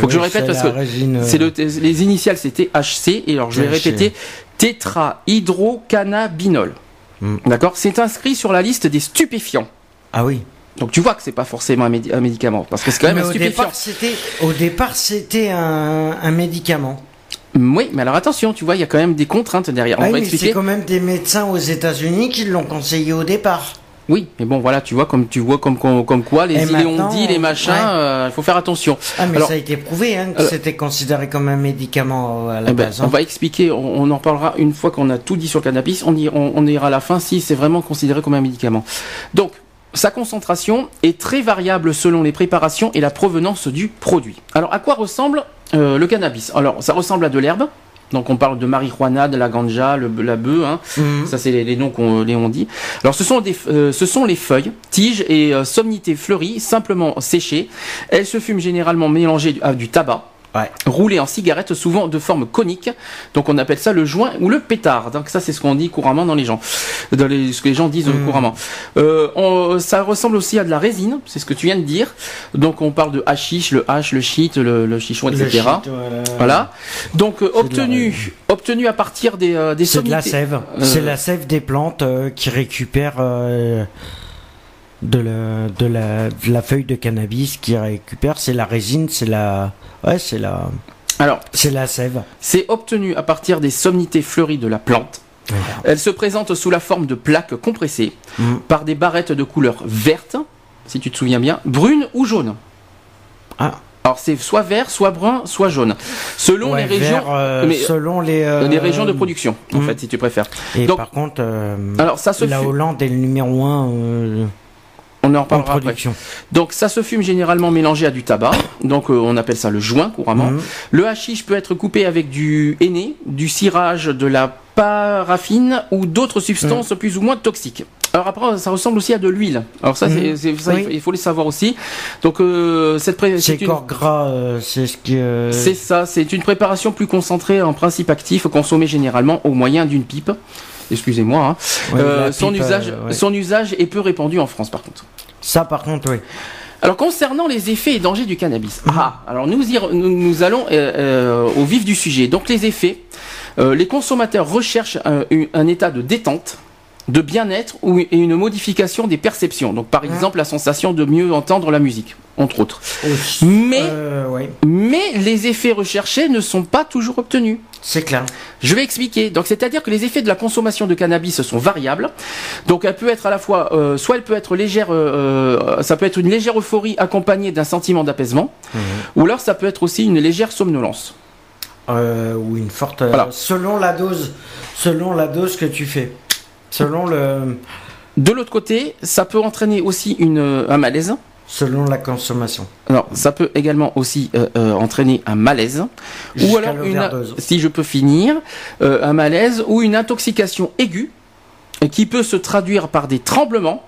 Faut que je répète parce que euh, C'est le, les initiales c'était HC et alors je vais répéter tétrahydrocannabinol. Mm. D'accord? C'est inscrit sur la liste des stupéfiants. Ah oui. Donc tu vois que c'est pas forcément un, médi- un médicament parce que c'est quand même Mais un au stupéfiant. départ, c'était, au départ, c'était un, un médicament. Oui, mais alors attention, tu vois, il y a quand même des contraintes derrière. Ah oui, c'est quand même des médecins aux États-Unis qui l'ont conseillé au départ. Oui, mais bon voilà, tu vois comme tu vois comme comme, comme quoi les idées on dit les machins, ouais. euh, il faut faire attention. Ah, mais Alors- ça a été prouvé hein, que alors- c'était considéré comme un médicament euh, à la Eh ben, base. on hein. va expliquer, on, on en parlera une fois qu'on a tout dit sur le cannabis, on, y- on, on ira à la fin si c'est vraiment considéré comme un médicament. Donc, sa concentration est très variable selon les préparations et la provenance du produit. Alors, à quoi ressemble euh, le cannabis? Alors, ça ressemble à de l'herbe. Donc, on parle de marijuana, de la ganja, le, la bœuf, hein. Mhm. Ça, c'est les, les noms qu'on les on dit. Alors, ce sont, des, euh, ce sont les feuilles, tiges et euh, sommités fleuries, simplement séchées. Elles se fument généralement mélangées à du tabac Ouais. roulé en cigarette, souvent de forme conique. Donc on appelle ça le joint ou le pétard. Donc ça c'est ce qu'on dit couramment dans les gens, dans les, ce que les gens disent Mm. couramment. Euh, on- ça ressemble aussi à de la résine, c'est ce que tu viens de dire. Donc on parle de hashish, le hash, le shit, le, le chichon, Le etc. shit, voilà. Voilà. Donc euh, obtenu, obtenu à partir des, euh, des C'est de la sève. Euh, C'est la sève des plantes euh, qui récupèrent euh, de, la, de, la, de la feuille de cannabis qui récupère. C'est la résine, c'est la. Ouais, c'est la. Alors C'est la sève. c'est obtenu à partir des sommités fleuries de la plante. Elle se présente sous la forme de plaques compressées Mm. par des barrettes de couleur verte, si tu te souviens bien, brune ou jaune. Ah. Alors c'est soit vert, soit brun, soit jaune, selon Ouais, les régions, vert, euh, mais, selon les. euh, les régions de production, en mm. fait, si tu préfères. Et Donc- par contre, euh, Alors ça se la Hollande est le numéro 1 on en en parlera après. production. Donc ça se fume généralement mélangé à du tabac, donc euh, on appelle ça le joint couramment. Mhm. Le hashish peut être coupé avec du henné, du cirage, de la paraffine ou d'autres substances Mm. plus ou moins toxiques. Alors après, ça ressemble aussi à de l'huile. Alors ça, c'est, ça, il Oui. faut- il faut les savoir aussi. Donc euh, cette pré- C'est c'est une- corps gras, euh, c'est ce qui. euh, C'est ça, c'est une préparation plus concentrée en principe actif, consommée généralement au moyen d'une pipe. Excusez-moi. hein. ouais, Euh, la son pipe, usage, euh, ouais. son usage est peu répandu en France, par contre. Ça, par contre, oui. Alors concernant les effets et dangers du cannabis, ah, alors nous, y re- nous, nous allons euh, au vif du sujet. Donc les effets, euh, les consommateurs recherchent un état de détente, de bien-être ou et une modification des perceptions. Donc par exemple la sensation de mieux entendre la musique, entre autres. Mais Euh, ouais, mais les effets recherchés ne sont pas toujours obtenus. c'est clair. Je vais expliquer. Donc, c'est-à-dire que les effets de la consommation de cannabis sont variables. Donc, elle peut être à la fois, euh, soit elle peut être légère, euh, ça peut être une légère euphorie accompagnée d'un sentiment d'apaisement, ou alors ça peut être aussi une légère somnolence. Ou une forte. Voilà. Selon la dose, selon la dose que tu fais, selon le, De l'autre côté, ça peut entraîner aussi une, euh, un malaise. selon la consommation. Alors, ça peut également aussi euh, euh, entraîner un malaise, ou alors une, si je peux finir, euh, un malaise ou une intoxication aiguë qui peut se traduire par des tremblements,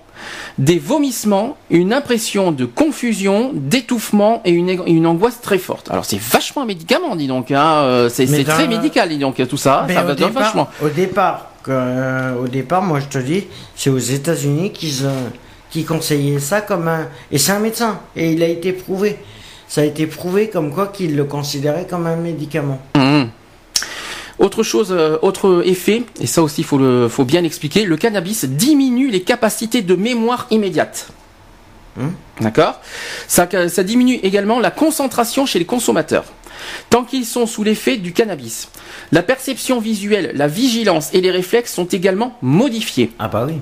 des vomissements, une impression de confusion, d'étouffement et une, une angoisse très forte. Alors c'est vachement un médicament, dis donc. Hein, c'est très médical, dis donc. Tout ça, Mais ça va départ, vachement. Au départ, au départ, moi je te dis, c'est aux États-Unis qu'ils qui conseillaient ça comme un. Et c'est un médecin, et il a été prouvé. Ça a été prouvé comme quoi qu'il le considérait comme un médicament. Mhm. Autre chose, euh, autre effet, et ça aussi faut le, faut bien expliquer, le cannabis diminue les capacités de mémoire immédiate. Hmm. D'accord? Ça, ça diminue également la concentration chez les consommateurs. Tant qu'ils sont sous l'effet du cannabis. La perception visuelle, la vigilance et les réflexes sont également modifiés. Ah bah oui.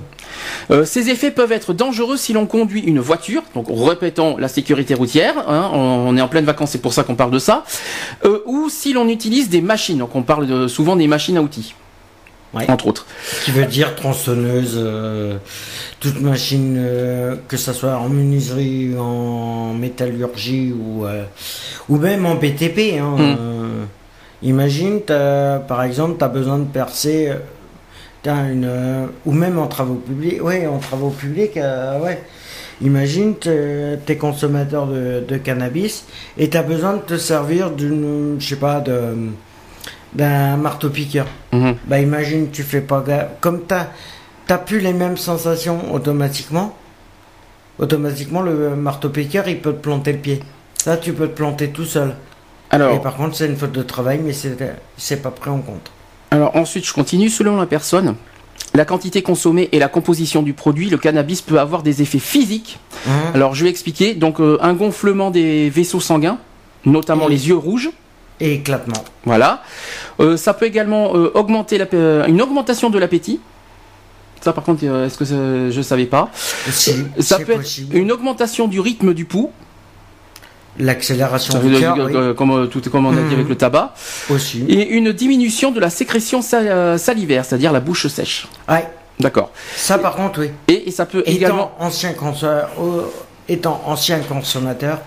Euh, ces effets peuvent être dangereux si l'on conduit une voiture, donc répétons la sécurité routière, hein, on, est en pleine vacances, c'est pour ça qu'on parle de ça, euh, ou si l'on utilise des machines, donc on parle de- souvent des machines à outils, Ouais. entre autres. Qui veut dire tronçonneuse, euh, toute machine, euh, que ça soit en menuiserie, en métallurgie ou, euh, ou même en BTP. Hein, euh, imagine, par exemple, tu as besoin de percer, une, ou même en travaux publics. Ouais, en travaux publics, ouais. Imagine, t'es t'es consommateur de, de cannabis et tu as besoin de te servir d'une, je sais pas, de d'un marteau-piqueur. Mhm. Bah imagine, tu fais pas gaffe. Comme t'as t'as plus les mêmes sensations automatiquement, automatiquement le marteau-piqueur il peut te planter le pied. Ça tu peux te planter tout seul. Et Alors, par contre c'est une faute de travail mais c'est pas pris en compte. alors ensuite, je continue. Selon la personne, la quantité consommée et la composition du produit, le cannabis peut avoir des effets physiques. Hein? Alors, je vais expliquer. Donc, euh, un gonflement des vaisseaux sanguins, notamment Et- les yeux rouges. Et éclatement. Voilà. Euh, ça peut également euh, augmenter la, euh, une augmentation de l'appétit. Ça, par contre, est-ce que ça- je savais pas? Si, Ça peut être une augmentation du rythme du pouls, L'accélération du cœur, oui, comme, tout, comme on a dit avec le tabac, aussi. et une diminution de la sécrétion sa- salivaire, c'est-à-dire la bouche sèche. Ouais, D'accord. ça par contre oui. Et, et ça peut également. Ancien, euh, étant ancien consommateur,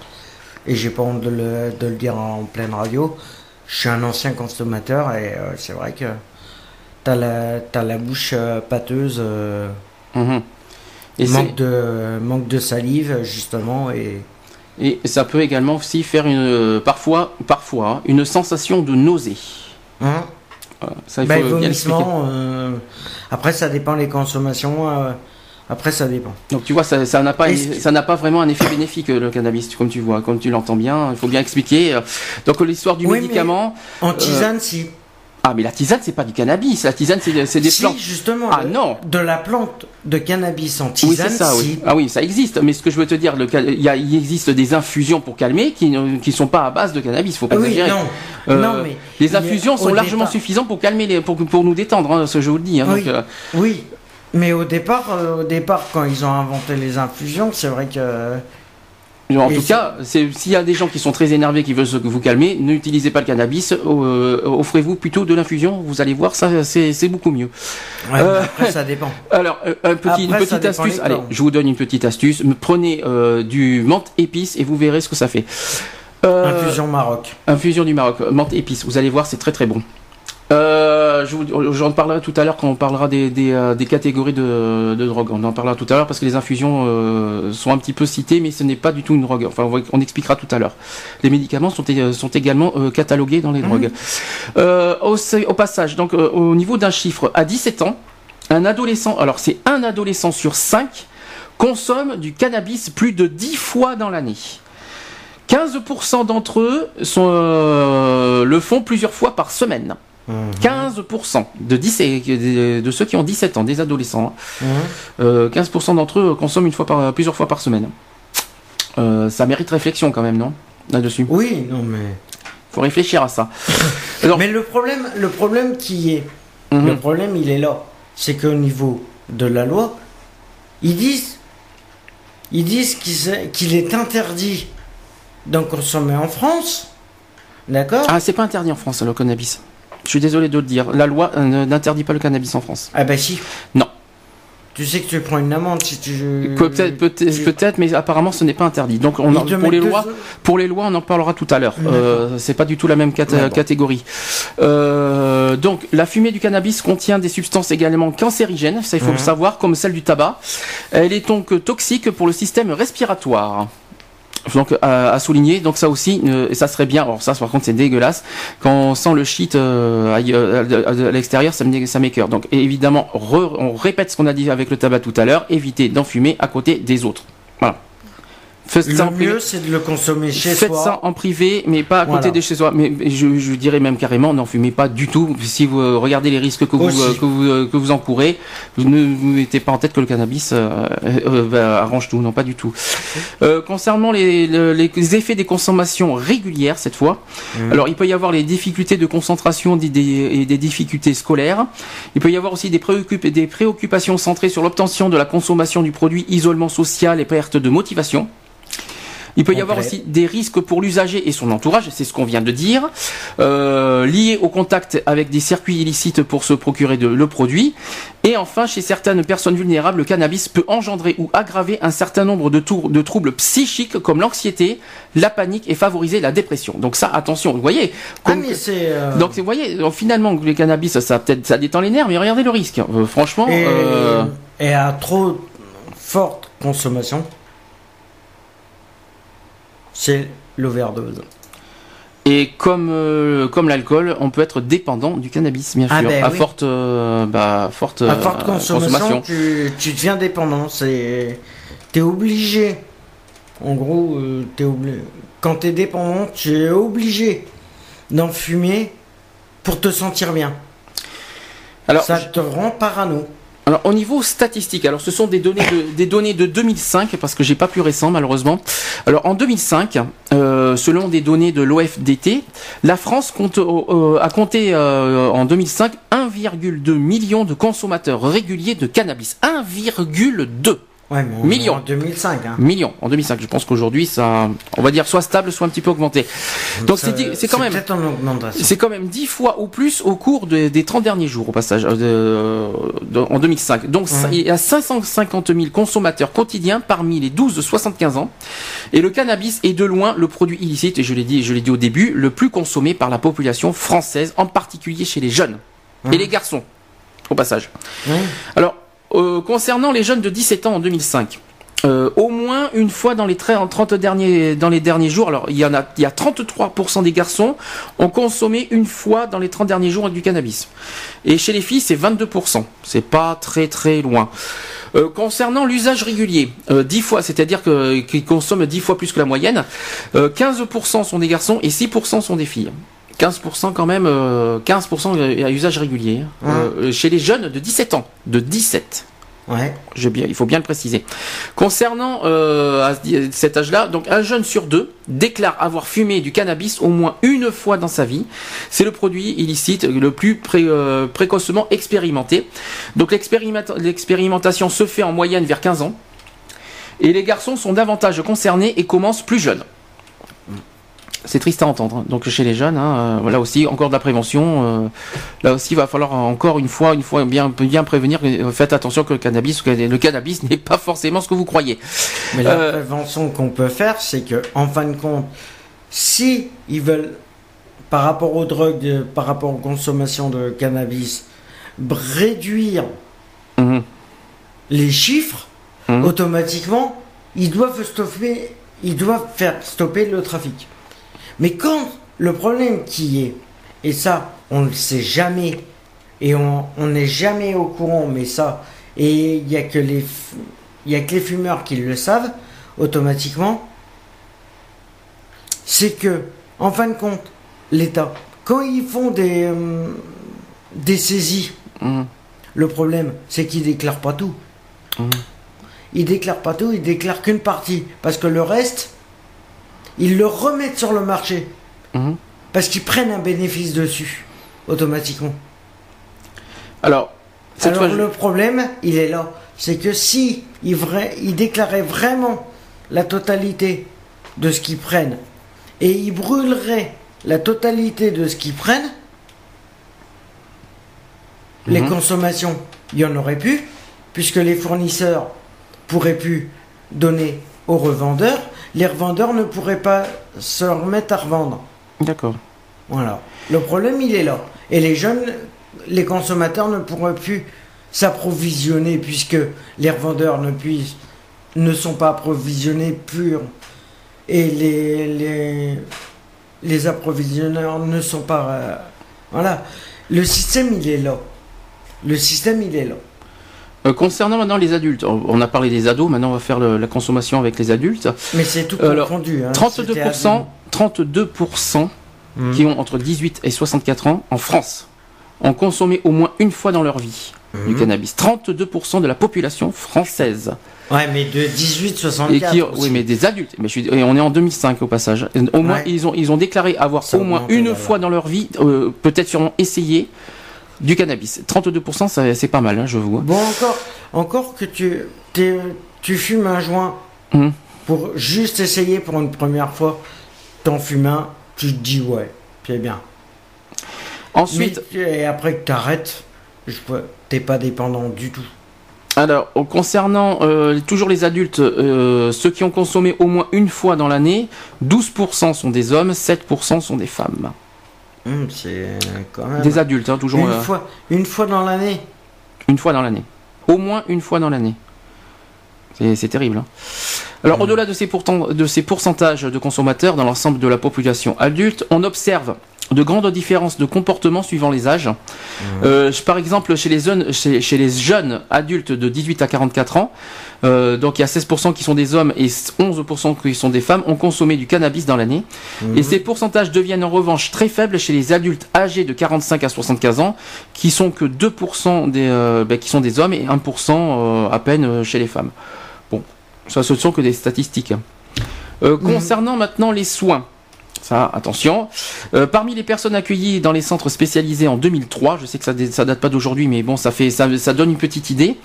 et j'ai pas honte de le, de le dire en pleine radio, je suis un ancien consommateur et euh, c'est vrai que t'as la, t'as la bouche euh, pâteuse, euh, Mhm. Et, manque, de, manque de salive justement et et ça peut également aussi faire une, parfois, parfois, hein, une sensation de nausée. hein, Voilà. Ça, il bah, faut bien l'expliquer. vomissement. euh, après ça dépend les consommations. euh, après ça dépend. Donc tu vois, ça ça n'a pas, ça n'a pas vraiment un effet bénéfique euh, le cannabis, comme tu vois, comme tu l'entends bien. Il faut bien expliquer. euh. Donc l'histoire du Oui, mais- médicament. En tisane si. Ah mais la tisane c'est pas du cannabis. La tisane c'est des si plantes. justement. Ah non. De la plante de cannabis en Oui tisane c'est ça. si. Oui. Ah oui ça existe. Mais ce que je veux te dire, le, il, y a- il existe des infusions pour calmer qui ne qui sont pas à base de cannabis. Faut pas oui, exagérer. non. Euh, non, mais les il infusions sont largement départ- suffisantes pour calmer les, pour pour nous détendre. Hein, ce je vous le dis. Hein, Oui. donc, euh, Oui, mais au départ, euh, au départ, quand ils ont inventé les infusions, c'est vrai que En Et tout cas, s'il y a des gens qui sont très énervés, qui veulent vous calmer, n'utilisez pas le cannabis, euh, offrez-vous plutôt de l'infusion, vous allez voir, ça c'est beaucoup mieux. ouais, Euh, après ça dépend. Alors, euh, un petit, une Après, petite astuce, allez, je vous donne une petite astuce, prenez euh, du menthe épice et vous verrez ce que ça fait. Euh, Infusion Maroc. Infusion du Maroc, menthe épice, vous allez voir, c'est très très bon. Euh, J'en parlerai tout à l'heure quand on parlera des, des, euh, des catégories de, de drogue. On en parlera tout à l'heure parce que les infusions euh, sont un petit peu citées, mais ce n'est pas du tout une drogue. Enfin, on, va- on expliquera tout à l'heure. Les médicaments sont, également euh, catalogués dans les drogues. Euh, au, au passage, donc au niveau d'un chiffre, à 17 ans, un adolescent, alors c'est un adolescent sur 5 consomment du cannabis plus de 10 fois dans l'année. 15% d'entre eux sont, le font plusieurs fois par semaine. 15% de, 10 et- de, ceux qui ont 17 ans, des adolescents. hein. Euh, 15% d'entre eux consomment une fois par, plusieurs fois par semaine. Euh, ça mérite réflexion quand même, non? Là-dessus. Oui, non mais. Faut réfléchir à ça. Alors- Mais le problème, le problème qui est, Mhm. le problème il est là, c'est qu'au niveau de la loi, ils disent, ils disent qu'il est- qu'il est interdit d'en consommer en France, d'accord? Ah, c'est pas interdit en France, le cannabis. Je suis désolé de le dire. La loi euh, n'interdit pas le cannabis en France. Ah bah si. Non. Tu sais que tu prends une amende si tu. Peut-être, peut-être, tu- mais apparemment ce n'est pas interdit. Donc, on en- pour les lois, deux- pour les lois, on en parlera tout à l'heure. Euh, c'est pas du tout la même cat- Ouais, bon. catégorie. Euh, donc, la fumée du cannabis contient des substances également cancérigènes, ça il faut Mhm. le savoir, comme celle du tabac. Elle est donc toxique pour le système respiratoire. Donc à, souligner, donc ça aussi, et ça serait bien. Alors ça, par contre, c'est dégueulasse. Quand on sent le shit euh, euh, à, l'extérieur, ça me ça m'écoeure. Donc évidemment, re- on répète ce qu'on a dit avec le tabac tout à l'heure. Évitez d'en fumer à côté des autres. Voilà. Faites ça en Le mieux, c'est de le consommer chez Faites soi. ça en privé, mais pas à côté Voilà. de chez soi. Mais je, je dirais même carrément, n'en fumez pas du tout. Si vous euh, regardez les risques que vous, Aussi. euh, que vous, euh, que vous encourez, vous ne vous mettez pas en tête que le cannabis euh, euh, bah, arrange tout. Non, pas du tout. Euh, concernant les, le- les effets des consommations régulières, cette fois, Mhm. alors il peut y avoir les difficultés de concentration des- des- et des difficultés scolaires. Il peut y avoir aussi des, préoccup- des préoccupations centrées sur l'obtention de la consommation du produit, isolement social et perte de motivation. Il peut y avoir aussi des risques pour l'usager et son entourage, c'est ce qu'on vient de dire, euh, liés au contact avec des circuits illicites pour se procurer de, le produit. Et enfin, chez certaines personnes vulnérables, le cannabis peut engendrer ou aggraver un certain nombre de, troubles psychiques comme l'anxiété, la panique et favoriser la dépression. Donc ça, attention, vous voyez. Ah comme- mais c'est. euh, donc vous voyez, donc, finalement, le cannabis, ça, ça peut-être ça détend les nerfs, mais regardez le risque. Euh, franchement, et, et à trop forte consommation, c'est l'overdose. Et comme euh, comme l'alcool, on peut être dépendant du cannabis, bien sûr, Ah ben à oui. forte euh, bah, forte, À euh, forte consommation, Tu, tu deviens dépendant. C'est, t'es obligé. En gros, euh, obligé. Quand t'es dépendant, tu es obligé d'en fumer pour te sentir bien. Alors, Ça te rend parano. Alors au niveau statistique, alors ce sont des données de, des données de 2005 parce que j'ai pas plus récent malheureusement. Alors en 2005, euh, selon des données de l'OFDT, la France compte, euh, a compté euh, en 2005 1,2 million de consommateurs réguliers de cannabis. 1,2 Ouais, mais on Millions. en 2005. Hein. millions en 2005. Je pense qu'aujourd'hui ça, on va dire soit stable, soit un petit peu augmenté. Donc c'est quand même. C'est quand même 10 fois ou plus au cours de- des 30 derniers jours au passage, euh, de- de- en 2005. Donc il y a 550 000 consommateurs quotidiens parmi les 12-75 ans. Et le cannabis est de loin le produit illicite, et je l'ai dit, je l'ai dit au début, le plus consommé par la population française, en particulier chez les jeunes et les garçons, au passage. Ouais. Alors, euh, concernant les jeunes de 17 ans en 2005, euh, au moins une fois dans les 30 30 derniers, dans les derniers jours, alors il y en a, il y a 33% des garçons ont consommé une fois dans les 30 derniers jours du cannabis. Et chez les filles, c'est 22%. C'est pas très très loin. Euh, concernant l'usage régulier, euh, 10 fois, c'est-à-dire qu'ils consomment 10 fois plus que la moyenne, euh, 15% sont des garçons et 6% sont des filles. 15% quand même, euh, 15% à usage régulier. hein. Euh, chez les jeunes de 17 ans, de 17. Ouais. Je il faut bien le préciser. Concernant euh, à cet âge-là, donc un jeune sur deux déclare avoir fumé du cannabis au moins une fois dans sa vie. C'est le produit illicite le plus pré- euh, précocement expérimenté. Donc l'expérimenta- l'expérimentation se fait en moyenne vers 15 ans. Et les garçons sont davantage concernés et commencent plus jeunes. C'est triste à entendre. hein. Donc chez les jeunes, hein, euh, là aussi encore de la prévention. euh, là aussi, il va falloir encore une fois, une fois bien, bien prévenir. euh, Faites attention que le cannabis, le cannabis n'est pas forcément ce que vous croyez. Mais la Euh, prévention qu'on peut faire, c'est que, en fin de compte, si ils veulent, par rapport aux drogues, par rapport aux consommations de cannabis, réduire Mhm. les chiffres, Mhm. automatiquement, ils doivent stopper, ils doivent faire stopper le trafic. Mais quand le problème qui est, et ça, on ne le sait jamais, et on n'est jamais au courant, mais ça, et il n'y a que les, y a que les fumeurs qui le savent automatiquement, c'est que, en fin de compte, l'État, quand ils font des, euh, des saisies, Mhm. le problème, c'est qu'ils déclarent pas tout. Mhm. Ils déclarent pas tout, ils déclarent qu'une partie. Parce que le reste, ils le remettent sur le marché. Mhm. Parce qu'ils prennent un bénéfice dessus, automatiquement. Alors, cette Alors fois, le problème, il est là. C'est que si ils, vra- ils déclaraient vraiment la totalité de ce qu'ils prennent et ils brûleraient la totalité de ce qu'ils prennent, les Mhm. consommations, il y en aurait plus, puisque les fournisseurs pourraient plus donner aux revendeurs, les revendeurs ne pourraient pas se remettre à revendre. D'accord. Voilà. Le problème, il est là. Et les jeunes, les consommateurs ne pourraient plus s'approvisionner puisque les revendeurs ne, puissent, ne sont pas approvisionnés purs et les, les, les approvisionneurs ne sont pas... euh, voilà. Le système, il est là. Le système, il est là. Euh, concernant maintenant les adultes, on a parlé des ados, maintenant on va faire le- la consommation avec les adultes. Mais c'est tout Alors, confondu. hein. 32%, 32% Mhm. qui ont entre 18 et 64 ans en France ont consommé au moins une fois dans leur vie du Mhm. cannabis. 32% de la population française. Ouais, mais de Et 18-64. qui, aussi. oui, mais des adultes. Mais je suis, et on est en 2005 au passage. Au moins, Ouais. ils ont, ils ont déclaré avoir Ça au moins une fois dans leur vie, euh, peut-être sûrement essayé du cannabis. 32%, ça- c'est pas mal, hein, je vous. Bon, encore, encore que tu, tu fumes un joint Mhm. pour juste essayer pour une première fois, t'en fumes un, tu te dis ouais, c'est bien. Ensuite, Mais- et après que t'arrêtes, t'es pas dépendant du tout. Alors, concernant euh, toujours les adultes, euh, ceux qui ont consommé au moins une fois dans l'année, 12% sont des hommes, 7% sont des femmes. C'est quand même. Des adultes, hein, toujours une, euh, fois, une fois dans l'année. une fois dans l'année. Au moins une fois dans l'année. C'est terrible. hein. Alors, Mhm. au-delà de de ces pourcentages de consommateurs dans l'ensemble de la population adulte, on observe de grandes différences de comportement suivant les âges. Euh, par exemple, chez les, jeunes, chez, chez les jeunes adultes de 18 à 44 ans, euh, donc il y a 16% qui sont des hommes et 11% qui sont des femmes, ont consommé du cannabis dans l'année. Mhm. Et ces pourcentages deviennent en revanche très faibles chez les adultes âgés de 45 à 75 ans, qui sont que 2% des, euh, ben, qui sont des hommes et 1% euh, à peine euh, chez les femmes. Bon, ça ce ne sont que des statistiques. Euh, concernant maintenant les soins. Ça, attention. Euh, parmi les personnes accueillies dans les centres spécialisés en 2003, je sais que ça, ça date pas d'aujourd'hui, mais bon, ça fait, ça, ça donne une petite idée.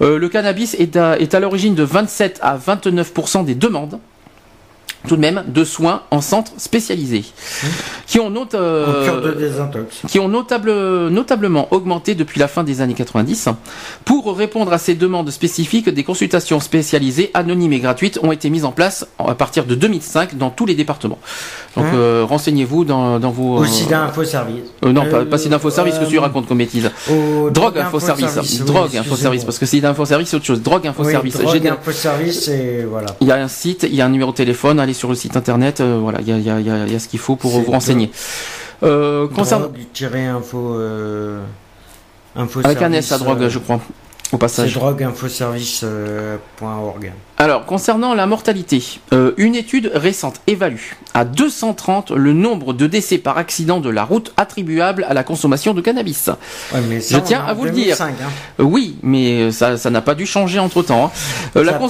Euh, le cannabis est à, est à l'origine de 27 à 29% des demandes, tout de même, de soins en centres spécialisés, qui ont, note, euh, qui ont notable, notablement augmenté depuis la fin des années 90. Pour répondre à ces demandes spécifiques, des consultations spécialisées, anonymes et gratuites, ont été mises en place à partir de 2005 dans tous les départements. Donc Hein euh, renseignez-vous dans, dans vos... Aussi d'infoservice. Euh, non, pas, pas si d'infoservice que tu racontes comme bêtise. Au Drogue infoservice. infoservice, oui, Drogue infoservice. Parce que si d'infoservice, c'est autre chose. Drogue. Oui, et voilà. Il y a un site, il y a un numéro de téléphone, allez sur le site internet, euh, voilà, il y a, y a- y a- y a ce qu'il faut pour vous renseigner. Euh, concernant... Drogue-info. Euh, Avec un S à drogue, euh, je crois, au C'est passage. drogueinfoservice.org. Alors, concernant la mortalité, euh, une étude récente évalue à 230 le nombre de décès par accident de la route attribuables à la consommation de cannabis. Ouais, mais ça, Je tiens à vous le dire. 2005, hein. Euh, oui, mais ça ça n'a pas dû changer entre-temps. hein. Euh, Ça la,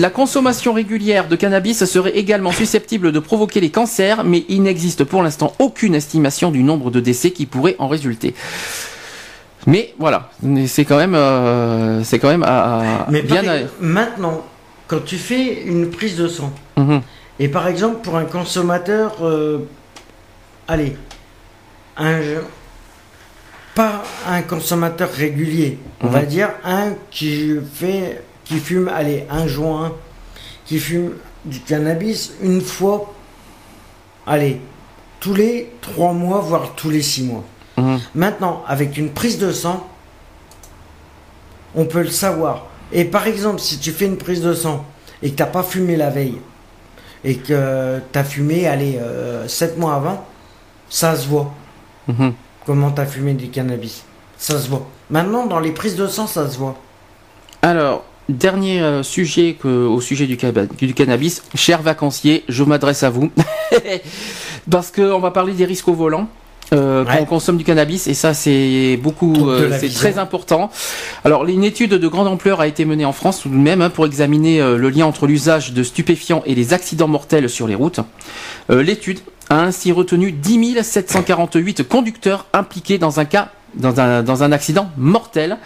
la consommation régulière de cannabis serait également susceptible de provoquer les cancers, mais il n'existe pour l'instant aucune estimation du nombre de décès qui pourrait en résulter. Mais voilà, mais c'est quand même, euh, c'est quand même à, à- Mais bien. pareil, à- maintenant, quand tu fais une prise de sang, Mhm. et par exemple pour un consommateur, euh, allez, un, pas un consommateur régulier, on Mhm. va dire un qui fait, qui fume, allez, un joint, qui fume du cannabis une fois, allez, tous les trois mois, voire tous les six mois. Mhm. Maintenant, avec une prise de sang, on peut le savoir. Et par exemple, si tu fais une prise de sang et que tu n'as pas fumé la veille, et que tu as fumé, allez, 7 mois avant, ça se voit. Mhm. Comment tu as fumé du cannabis. Ça se voit. Maintenant, dans les prises de sang, ça se voit. Alors, dernier euh, sujet que, au sujet du, du cannabis. Chers vacanciers, je m'adresse à vous. Parce qu'on va parler des risques au volant. Euh, quand on consomme du cannabis et ça c'est beaucoup euh, c'est très important. Alors une étude de grande ampleur a été menée en France tout de même hein, pour examiner euh, le lien entre l'usage de stupéfiants et les accidents mortels sur les routes. Euh, l'étude a ainsi retenu 10 748 conducteurs impliqués dans un cas dans un, dans un accident mortel.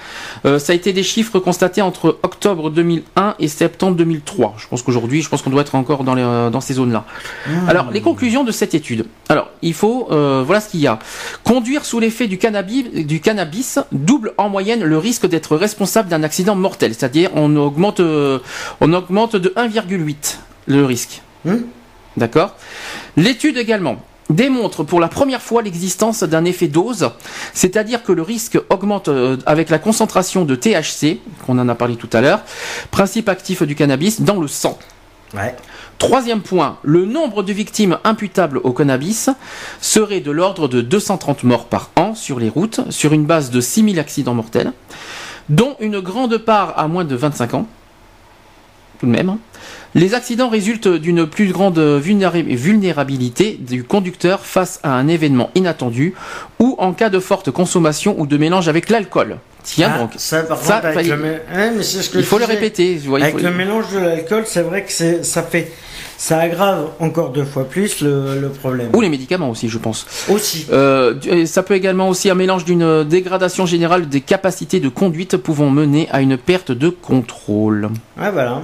Euh, ça a été des chiffres constatés entre octobre 2001 et septembre 2003. Je pense qu'aujourd'hui, je pense qu'on doit être encore dans, les, euh, dans ces zones-là. Alors, les conclusions de cette étude. Alors, il faut, euh, voilà ce qu'il y a. Conduire sous l'effet du cannabis, du cannabis double en moyenne le risque d'être responsable d'un accident mortel. C'est-à-dire, on augmente, euh, on augmente de 1,8 le risque. Hmm. D'accord? L'étude également démontre pour la première fois l'existence d'un effet dose, c'est-à-dire que le risque augmente euh, avec la concentration de THC, qu'on en a parlé tout à l'heure, principe actif du cannabis, dans le sang. Ouais. Troisième point, le nombre de victimes imputables au cannabis serait de l'ordre de 230 morts par an sur les routes, sur une base de 6000 accidents mortels, dont une grande part à moins de 25 ans. Tout de même. Les accidents résultent d'une plus grande vulnéra- vulnérabilité du conducteur face à un événement inattendu ou en cas de forte consommation ou de mélange avec l'alcool. Tiens Ah, donc, ça, par ça, contre, avec fallait- le mé- Ouais, mais ce que il faut le répéter. vois, il Avec faut- le mélange de l'alcool, c'est vrai que ça fait, ça aggrave encore deux fois plus le, le problème. Ou les médicaments aussi, je pense. Aussi. Euh, ça peut également aussi un mélange d'une dégradation générale des capacités de conduite pouvant mener à une perte de contrôle. Ah voilà.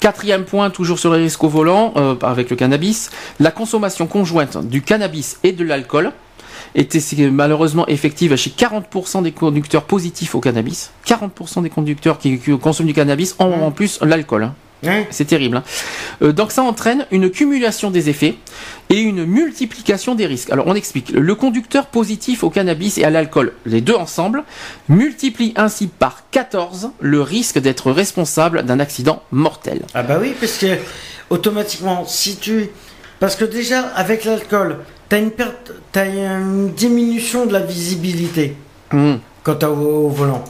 Quatrième point, toujours sur les risques au volant, euh, avec le cannabis, la consommation conjointe du cannabis et de l'alcool était malheureusement effective chez 40% des conducteurs positifs au cannabis. 40% des conducteurs qui, qui consomment du cannabis ont en plus l'alcool. Hein. C'est terrible. hein. Euh, donc ça entraîne une cumulation des effets et une multiplication des risques. Alors on explique. Le conducteur positif au cannabis et à l'alcool, les deux ensemble, multiplie ainsi par 14 le risque d'être responsable d'un accident mortel. Ah bah oui, parce que automatiquement, si tu, parce que déjà avec l'alcool, t'as une perte, t'as une diminution de la visibilité Hmm. quand t'es au, au volant.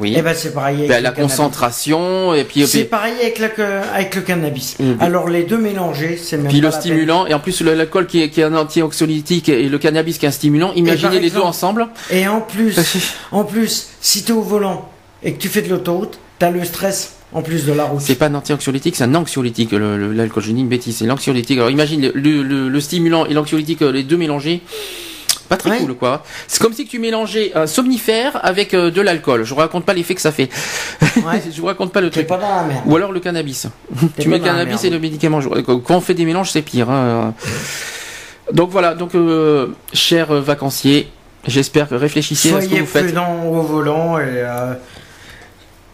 Oui. Et ben c'est pareil avec Ben, la cannabis. concentration et puis, C'est puis, pareil avec, la, avec le cannabis. Puis- Alors les deux mélangés, c'est même puis pas le la stimulant et en plus l'alcool qui est, qui est un antioxylytique et le cannabis qui est un stimulant. Imaginez les deux ensemble. Et en plus, en plus, si t'es au volant et que tu fais de l'autoroute, t'as le stress en plus de la route. C'est pas un antioxylytique, c'est un anxiolytique. L'alcool, je dis une bêtise, c'est l'anxiolytique. Alors imagine le, le- le- le stimulant et l'anxiolytique, euh, les deux mélangés. Pas très Ouais. cool, quoi. C'est comme si tu mélangeais un somnifère avec euh, de l'alcool. Je vous raconte pas l'effet que ça fait. Ouais. je vous raconte pas le truc. pas dans la merde. Ou alors le cannabis. Tu mets le cannabis et le médicament. Quand on fait des mélanges, c'est pire. hein. Donc voilà, donc euh, chers vacanciers, j'espère que réfléchissez à ce que Soyez vous faites. au volant et euh,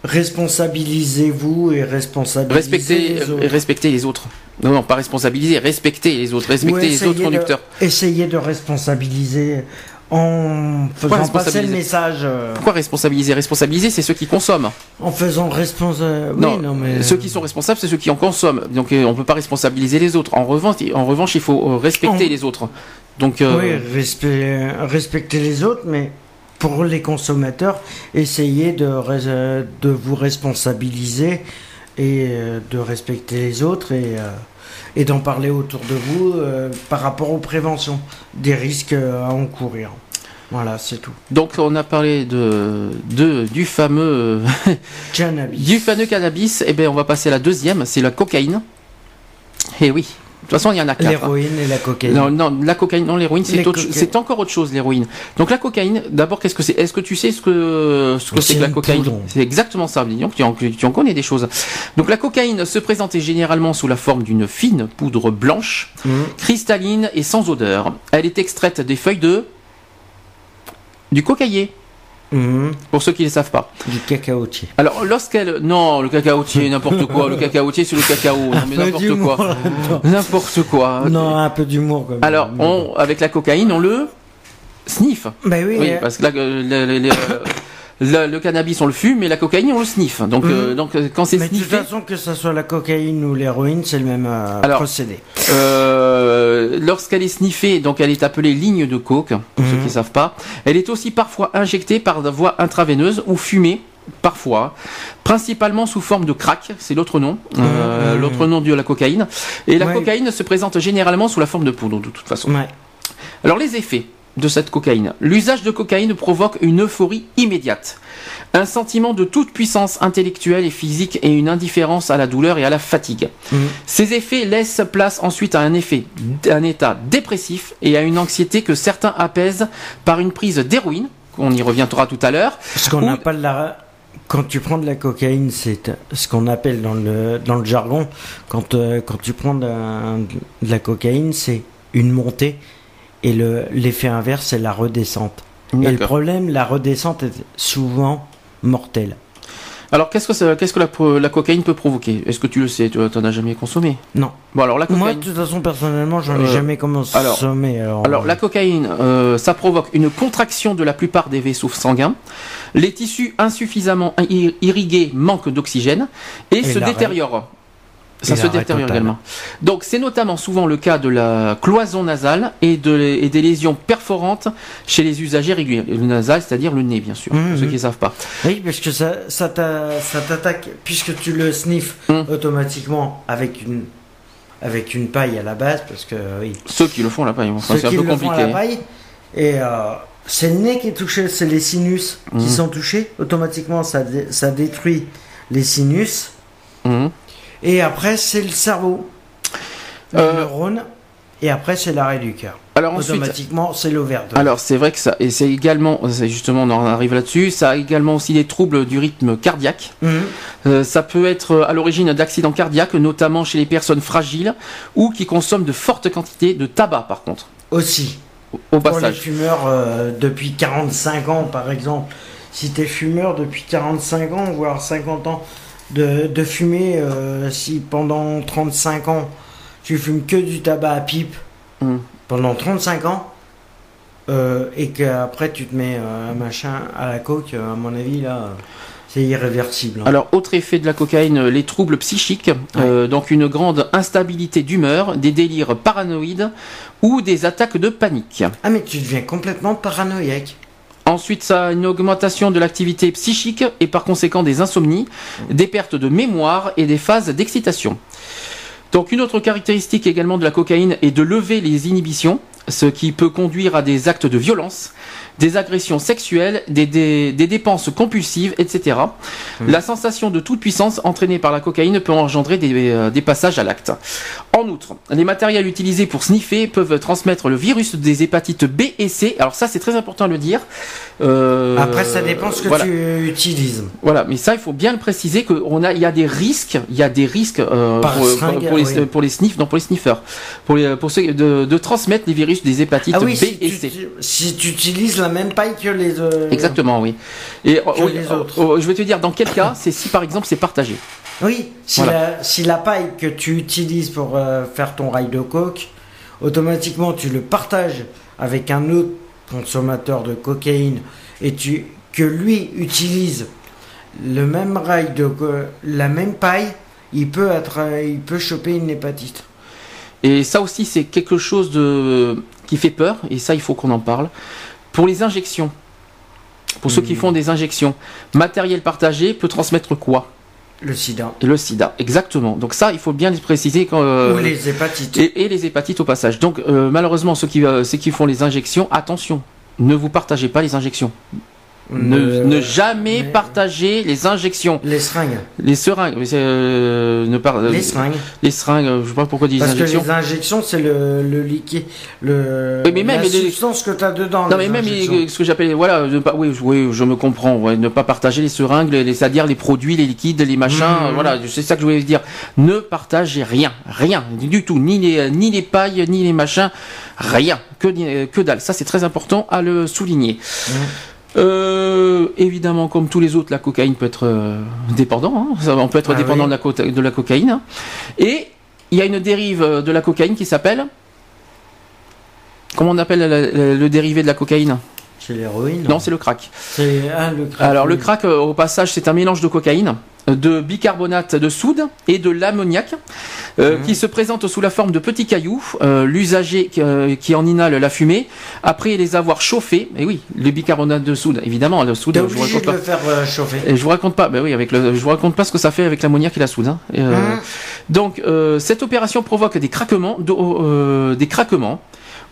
responsabilisez-vous et responsabilisez Respectez, les autres. respectez les autres. Non, non, pas responsabiliser, respectez les autres, respectez Ou les autres de- conducteurs. Essayez de responsabiliser en faisant passer le message, euh, Pourquoi responsabiliser Responsabiliser, c'est ceux qui consomment. en faisant responsable. non, oui, non, mais ceux qui sont responsables, c'est ceux qui en consomment. Donc euh, on peut pas responsabiliser les autres. En revanche, en revanche, il faut euh, respecter les autres. Donc euh, Oui, respect- respecter les autres, mais pour les consommateurs, essayez de, de vous responsabiliser et euh, de respecter les autres et, euh, et d'en parler autour de vous euh, par rapport aux préventions des risques euh, à encourir. Voilà, c'est tout. donc on a parlé de, de du fameux Cannabis. du fameux cannabis. Et ben on va passer à la deuxième, c'est la cocaïne. Et oui. De toute façon, il y en a quatre. hein. L'héroïne et la cocaïne. Non, non, la cocaïne, non, l'héroïne, c'est autre- c'est encore autre chose, l'héroïne. Donc la cocaïne, d'abord, qu'est-ce que c'est? Est-ce que tu sais ce que ce que c'est que la cocaïne? C'est exactement ça. Donc, tu en, tu en connais des choses. Donc la cocaïne se présentait généralement sous la forme d'une fine poudre blanche, Mhm. cristalline et sans odeur. Elle est extraite des feuilles de du cocaïer, Mhm. pour ceux qui ne le savent pas. Du cacaotier. Alors lorsqu'elle non, le cacaotier, n'importe quoi, le cacaotier c'est le cacao, non mais n'importe quoi, n'importe quoi. Non, un peu d'humour quand même. Alors, on, avec la cocaïne, on le sniff. Bah oui, Oui, euh, parce que là, euh, le, le- le- cannabis, on le fume, mais la cocaïne, on le sniffe. Donc, euh, donc euh, quand c'est mais de toute sniffé, façon, que ce soit la cocaïne ou l'héroïne, c'est le même euh, Alors, procédé. euh, lorsqu'elle est sniffée, donc elle est appelée ligne de coke, pour ceux Mhm. qui ne savent pas. Elle est aussi parfois injectée par voie intraveineuse ou fumée parfois, principalement sous forme de crack, c'est l'autre nom, euh, l'autre nom de la cocaïne. Et la Ouais. cocaïne se présente généralement sous la forme de poudre, de toute façon. Ouais. Alors les effets de cette cocaïne. L'usage de cocaïne provoque une euphorie immédiate, un sentiment de toute puissance intellectuelle et physique et une indifférence à la douleur et à la fatigue. Mhm. Ces effets laissent place ensuite à un effet, un état dépressif et à une anxiété que certains apaisent par une prise d'héroïne, on y reviendra tout à l'heure, Ce qu'on Ou- appelle la. Quand tu prends de la cocaïne, c'est ce qu'on appelle dans le, dans le jargon, quand, euh, quand tu prends de, de la cocaïne, c'est une montée et le- l'effet inverse, c'est la redescente. Et le problème, la redescente est souvent mortelle. Alors qu'est-ce que, ça- qu'est-ce que la, cocaïne peut provoquer? Est-ce que tu le sais? Tu n'en as jamais consommé? Non. Bon alors la Moi, de toute façon, personnellement, j'en ai Euh, jamais consommé. alors- Alors, Alors la cocaïne, euh, ça provoque une contraction de la plupart des vaisseaux sanguins. Les tissus insuffisamment ir- irrigués manquent d'oxygène et, Et se détériorent. Ça se détériore également. Donc c'est notamment souvent le cas de la cloison nasale et, de, et des lésions perforantes chez les usagers réguliers. Le nasal, c'est-à-dire le nez, bien sûr, pour ceux qui ne savent pas. Oui, parce que ça, ça t'a- ça t'attaque, puisque tu le sniffes Hum. automatiquement avec une, avec une paille à la base, parce que oui, Ceux qui le font enfin, ceux c'est un peu le font à compliqué. la paille, et euh, c'est le nez qui est touché, c'est les sinus qui sont touchés, automatiquement ça, ça détruit les sinus. Et après c'est le cerveau, le Euh, neurone, et après c'est l'arrêt du cœur. Alors ensuite, Automatiquement c'est l'overdose. Alors c'est vrai que ça, et c'est également, c'est justement on en arrive là-dessus, ça a également aussi des troubles du rythme cardiaque. Mhm. Euh, ça peut être à l'origine d'accidents cardiaques, notamment chez les personnes fragiles ou qui consomment de fortes quantités de tabac par contre, Aussi. au- au Pour les passage. fumeurs euh, depuis 45 ans, par exemple, si tu es fumeur depuis 45 ans, voire 50 ans, de, de fumer, euh, si pendant 35 ans, tu fumes que du tabac à pipe, Mm. pendant 35 ans, euh, et qu'après tu te mets euh, un machin à la coke, à mon avis, là, c'est irréversible. hein. Alors, autre effet de la cocaïne, les troubles psychiques, euh, donc une grande instabilité d'humeur, des délires paranoïdes ou des attaques de panique. Ah, mais tu deviens complètement paranoïaque. Ensuite, ça a une augmentation de l'activité psychique et par conséquent des insomnies, des pertes de mémoire et des phases d'excitation. Donc une autre caractéristique également de la cocaïne est de lever les inhibitions, ce qui peut conduire à des actes de violence, des agressions sexuelles, des, des- des dépenses compulsives, etc. La sensation de toute puissance entraînée par la cocaïne peut engendrer des, euh, des passages à l'acte. En outre, les matériels utilisés pour sniffer peuvent transmettre le virus des hépatites B et C. Alors ça, c'est très important à le dire. Euh, Après, ça dépend ce que voilà. tu utilises. Voilà, mais ça, il faut bien le préciser qu'on a, il y a des risques, il y a des risques euh, pour, seringue, pour- pour les, oui. pour les sniffs, non, pour les sniffeurs, pour les, pour ceux de, de transmettre les virus des hépatites Ah oui, B si et tu, C. si tu utilises la même paille que les... euh, Exactement, oui. Et oh, oui, les oh, autres. oh, je vais te dire dans quel cas, c'est si par exemple c'est partagé. Oui, si, Voilà. la, si la paille que tu utilises pour euh, faire ton rail de coke, automatiquement tu le partages avec un autre consommateur de cocaïne et tu, que lui utilise le même rail de la même paille, il peut être, euh, il peut choper une hépatite. Et ça aussi, c'est quelque chose de qui fait peur, et ça, il faut qu'on en parle. Pour les injections, pour ceux qui Hmm. font des injections, matériel partagé peut transmettre quoi? Le sida. Le sida, exactement. Donc ça, il faut bien le préciser quand. euh, Ou les hépatites. et, et les hépatites au passage. Donc euh, malheureusement, ceux qui, euh, ceux qui font les injections, attention, ne vous partagez pas les injections. Ne, Euh, ne jamais mais- partager les injections. Les seringues. Les seringues, mais euh, ne par- Les seringues. les seringues, euh, je sais pas pourquoi dire Parce injections. que les injections, c'est le, le liquide, le, Oui, mais même la les- substance que tu as dedans. Non mais même les- ce que j'appelle voilà ne pas oui je- oui je me comprends ouais, ne pas partager les seringues les, c'est-à-dire les produits les liquides les machins euh, voilà c'est ça que je voulais dire ne partagez rien rien du tout ni les ni les pailles ni les machins rien que que dalle ça c'est très important à le souligner Mhm. Euh, évidemment, comme tous les autres, la cocaïne peut être euh, dépendant. hein. Ça, on peut être Ah dépendant oui. de, la co- de la cocaïne. hein. Et il y a une dérive euh, de la cocaïne qui s'appelle. Comment on appelle le, le- le dérivé de la cocaïne? C'est l'héroïne. Non, c'est le crack. C'est ah, le crack. Alors le crack, euh, au passage, c'est un mélange de cocaïne de bicarbonate de soude et de l'ammoniac euh, Mmh. qui se présentent sous la forme de petits cailloux. Euh, L'usager qui, en inhale la fumée, après les avoir chauffés, et oui, le bicarbonate de soude, évidemment, le soude, T'es je vous de pas. le faire chauffer. Et je vous raconte pas, bah oui, avec le, je vous raconte pas ce que ça fait avec l'ammoniac et la soude. hein. Et, Mmh. Donc, cette opération provoque des craquements, de- des craquements.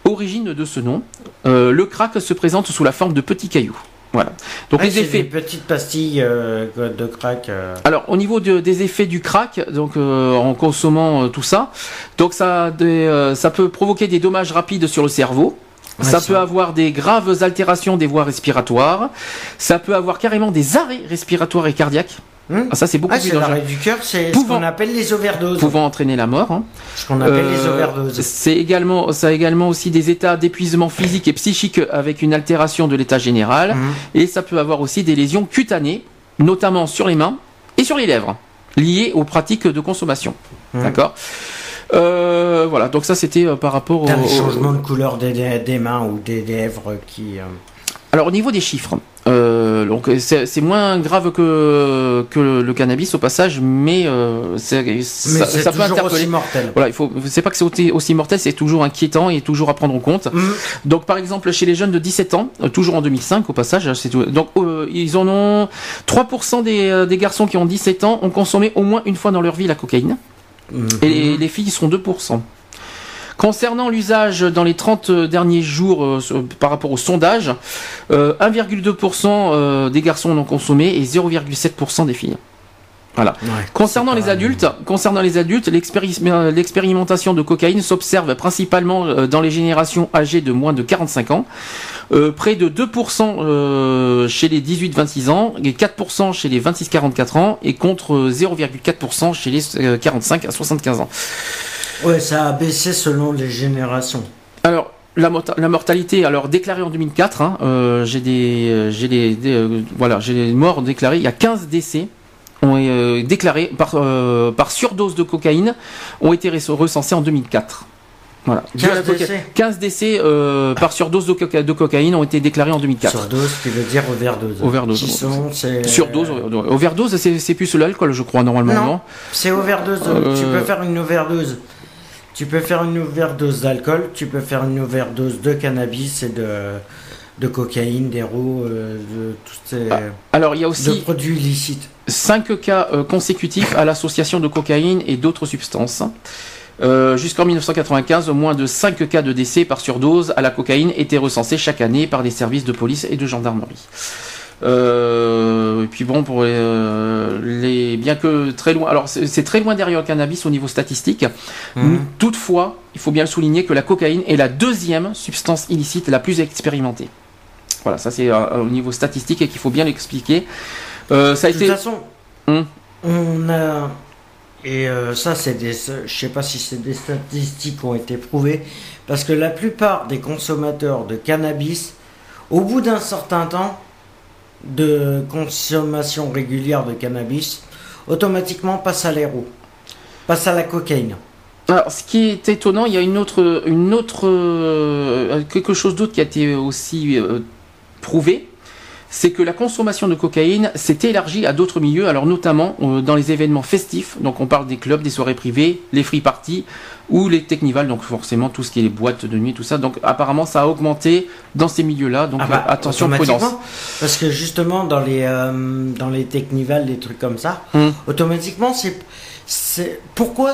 Origine de ce nom, euh, le crack se présente sous la forme de petits cailloux. Voilà. Donc Ouais, les effets. des petites pastilles euh, de crack. euh. Alors au niveau de- des effets du crack, donc euh, en consommant tout ça, donc ça, a des, ça peut provoquer des dommages rapides sur le cerveau. Ouais, ça ça. peut avoir des graves altérations des voies respiratoires. Ça peut avoir carrément des arrêts respiratoires et cardiaques. Hmm Ah, ça c'est beaucoup Ah, plus dangereux. l'arrêt du cœur, c'est ce qu'on appelle les overdoses. Pouvant entraîner la mort. hein. Ce qu'on appelle les Euh, overdoses. C'est également, ça a également aussi des états d'épuisement physique et psychique avec une altération de l'état général. Mhm. Et ça peut avoir aussi des lésions cutanées, notamment sur les mains et sur les lèvres, liées aux pratiques de consommation. Mhm. D'accord? Euh, Voilà, donc ça c'était euh, par rapport au, changement de couleur des, des- des mains ou des lèvres qui. euh, Alors au niveau des chiffres, donc c'est c'est moins grave que, que le, le cannabis au passage, mais, euh, Mais ça, ça peut interpeller. aussi mortel. Voilà, il faut, c'est pas que c'est aussi- mortel, c'est toujours inquiétant et toujours à prendre en compte. Mhm. Donc par exemple chez les jeunes de 17 ans, euh, toujours en 2005 au passage, c'est tout. donc euh, ils en ont 3% des, euh, des garçons qui ont 17 ans ont consommé au moins une fois dans leur vie la cocaïne Mhm. et les, les filles sont 2%. Concernant l'usage dans les 30 derniers jours euh, par rapport au sondage, euh, 1,2% euh, des garçons en ont consommé et 0,7% des filles. Voilà. Ouais, Concernant les adultes, concernant les adultes, l'expéri- euh, l'expérimentation de cocaïne s'observe principalement euh, dans les générations âgées de moins de 45 ans. Euh, près de 2% euh, chez les 18-26 ans et 4% chez les 26-44 ans et contre euh, 0,4% chez les euh, 45 à 75 ans. Ouais, ça a baissé selon les générations. Alors, la, morta- la mortalité, alors déclarée en 2004, hein, euh, j'ai des, euh, j'ai des, des, euh, voilà, j'ai des morts déclarées. Il y a 15 décès ont été euh, déclarés par, par surdose de cocaïne ont été rec- recensés en 2004. Voilà. 15 Dû à la coca- décès 15 décès euh, par surdose de, coca- de cocaïne ont été déclarés en 2004. Surdose, qui veut dire overdose. Overdose. Sont. Surdose, overdose. overdose, c'est c'est plus l'alcool, je crois normalement, Non. non, C'est overdose. Euh, Tu peux faire une overdose. Tu peux faire une overdose d'alcool, tu peux faire une overdose de cannabis et de, de cocaïne, d'héros, euh, de tous ces Alors il y a de aussi produits illicites. 5 cas euh, consécutifs à l'association de cocaïne et d'autres substances. Euh, Jusqu'en 1995, moins de 5 cas de décès par surdose à la cocaïne étaient recensés chaque année par les services de police et de gendarmerie. Euh, et puis bon, pour les, euh, les- bien que très loin, alors c'est très loin derrière le cannabis au niveau statistique. Mhm. Toutefois, il faut bien le souligner que la cocaïne est la deuxième substance illicite la plus expérimentée. Voilà, ça c'est euh, au niveau statistique et qu'il faut bien l'expliquer. Euh, ça a De toute façon, Hum. on a. Et euh, ça, c'est des. Je sais pas si c'est des statistiques qui ont été prouvées. Parce que la plupart des consommateurs de cannabis, au bout d'un certain temps de consommation régulière de cannabis, automatiquement passent à l'héros. Passent à la cocaïne. Alors, ce qui est étonnant, il y a une autre, une autre, euh, quelque chose d'autre qui a été aussi euh, prouvé, c'est que la consommation de cocaïne s'est élargie à d'autres milieux, alors notamment euh, dans les événements festifs. Donc, on parle des clubs, des soirées privées, les free parties ou les technivals, donc forcément tout ce qui est les boîtes de nuit, tout ça. Donc, apparemment, ça a augmenté dans ces milieux-là. Donc, Ah bah, euh, attention, prudence. Parce que justement, dans les, euh, dans les technivals, les trucs comme ça, Hum. automatiquement, c'est. c'est pourquoi,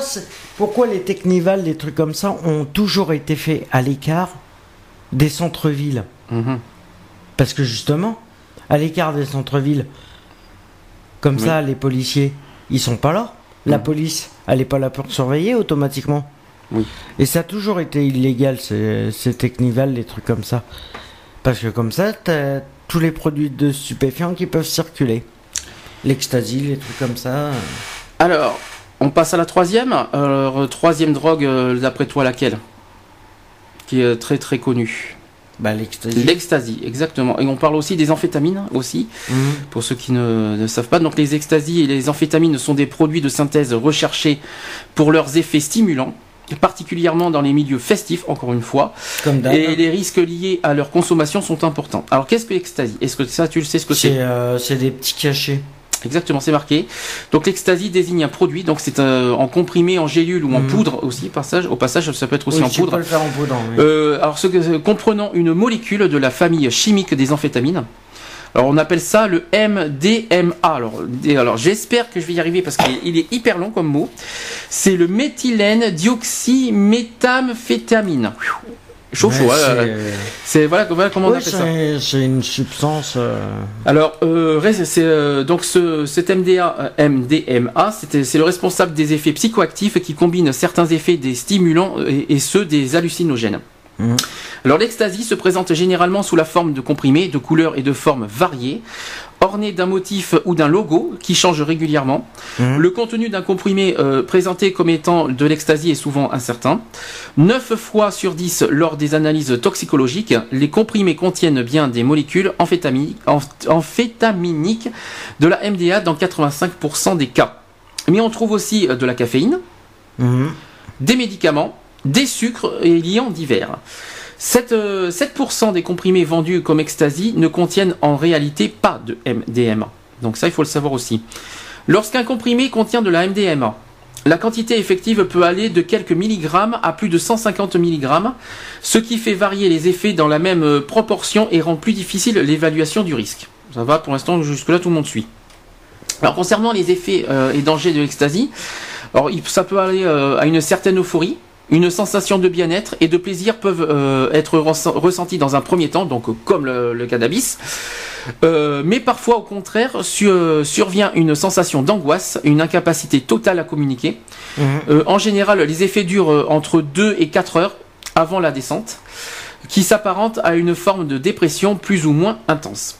pourquoi les technivals, les trucs comme ça, ont toujours été faits à l'écart des centres-villes? Mhm. Parce que justement, à l'écart des centres-villes, comme Oui. ça, les policiers, ils sont pas là. La police, elle est pas là pour surveiller automatiquement. Oui. Et ça a toujours été illégal, ces, ces technivals, les trucs comme ça. Parce que comme ça, t'as tous les produits de stupéfiants qui peuvent circuler. L'ecstasy, les trucs comme ça. Alors, on passe à la troisième. Alors, euh, troisième drogue, euh, d'après toi, laquelle? Qui est très très connue. Bah, l'ecstasy. L'ecstasy, exactement. Et on parle aussi des amphétamines aussi, Mhm. pour ceux qui ne, ne savent pas. Donc les extasies et les amphétamines sont des produits de synthèse recherchés pour leurs effets stimulants, particulièrement dans les milieux festifs, encore une fois. Comme. Et les risques liés à leur consommation sont importants. Alors qu'est-ce que l'ecstasy Est-ce que ça, tu le sais ce que C'est c'est? euh, c'est des petits cachets. Exactement, c'est marqué. Donc l'ecstasy désigne un produit, donc c'est euh, en comprimé, en gélule ou en Mhm. poudre aussi. Passage, au passage, ça peut être aussi Oui, en poudre. le faire en poudre. oui. Euh, alors, ce que- comprenant une molécule de la famille chimique des amphétamines. Alors, on appelle ça le MDMA. Alors, alors j'espère que je vais y arriver parce qu'il il est hyper long comme mot. C'est le méthylène dioxyméthamphétamine. Chaud, chaud. Ouais, hein, c'est- C'est voilà, voilà comment on Oui, appelle ça. c'est une substance. euh, Alors, euh, c'est euh, donc ce, cet MDA, MDMA, c'était- c'est le responsable des effets psychoactifs qui combine certains effets des stimulants et, et ceux des hallucinogènes. Mhm. Alors, l'ecstasy se présente généralement sous la forme de comprimés, de couleurs et de formes variées, ornés d'un motif ou d'un logo qui change régulièrement. Mhm. Le contenu d'un comprimé euh, présenté comme étant de l'ecstasy est souvent incertain. 9 fois sur 10 lors des analyses toxicologiques, les comprimés contiennent bien des molécules amphétami- amph- amphétaminiques de la MDA dans 85% des cas. Mais on trouve aussi euh, de la caféine, mhm. des médicaments, des sucres et liants divers. 7, euh, 7% des comprimés vendus comme ecstasy ne contiennent en réalité pas de MDMA. Donc ça, il faut le savoir aussi. Lorsqu'un comprimé contient de la MDMA, la quantité effective peut aller de quelques milligrammes à plus de 150 milligrammes, ce qui fait varier les effets dans la même euh, proportion et rend plus difficile l'évaluation du risque. Ça va, pour l'instant, jusque-là, tout le monde suit. Alors, concernant les effets euh, et dangers de l'ecstasy, ça peut aller à une certaine euphorie, une sensation de bien-être et de plaisir peuvent euh, être ressent- ressentis dans un premier temps, donc comme le, le cannabis. Euh, mais parfois, au contraire, su- euh, survient une sensation d'angoisse, une incapacité totale à communiquer. Euh, en général, les effets durent entre 2 et 4 heures avant la descente, qui s'apparente à une forme de dépression plus ou moins intense.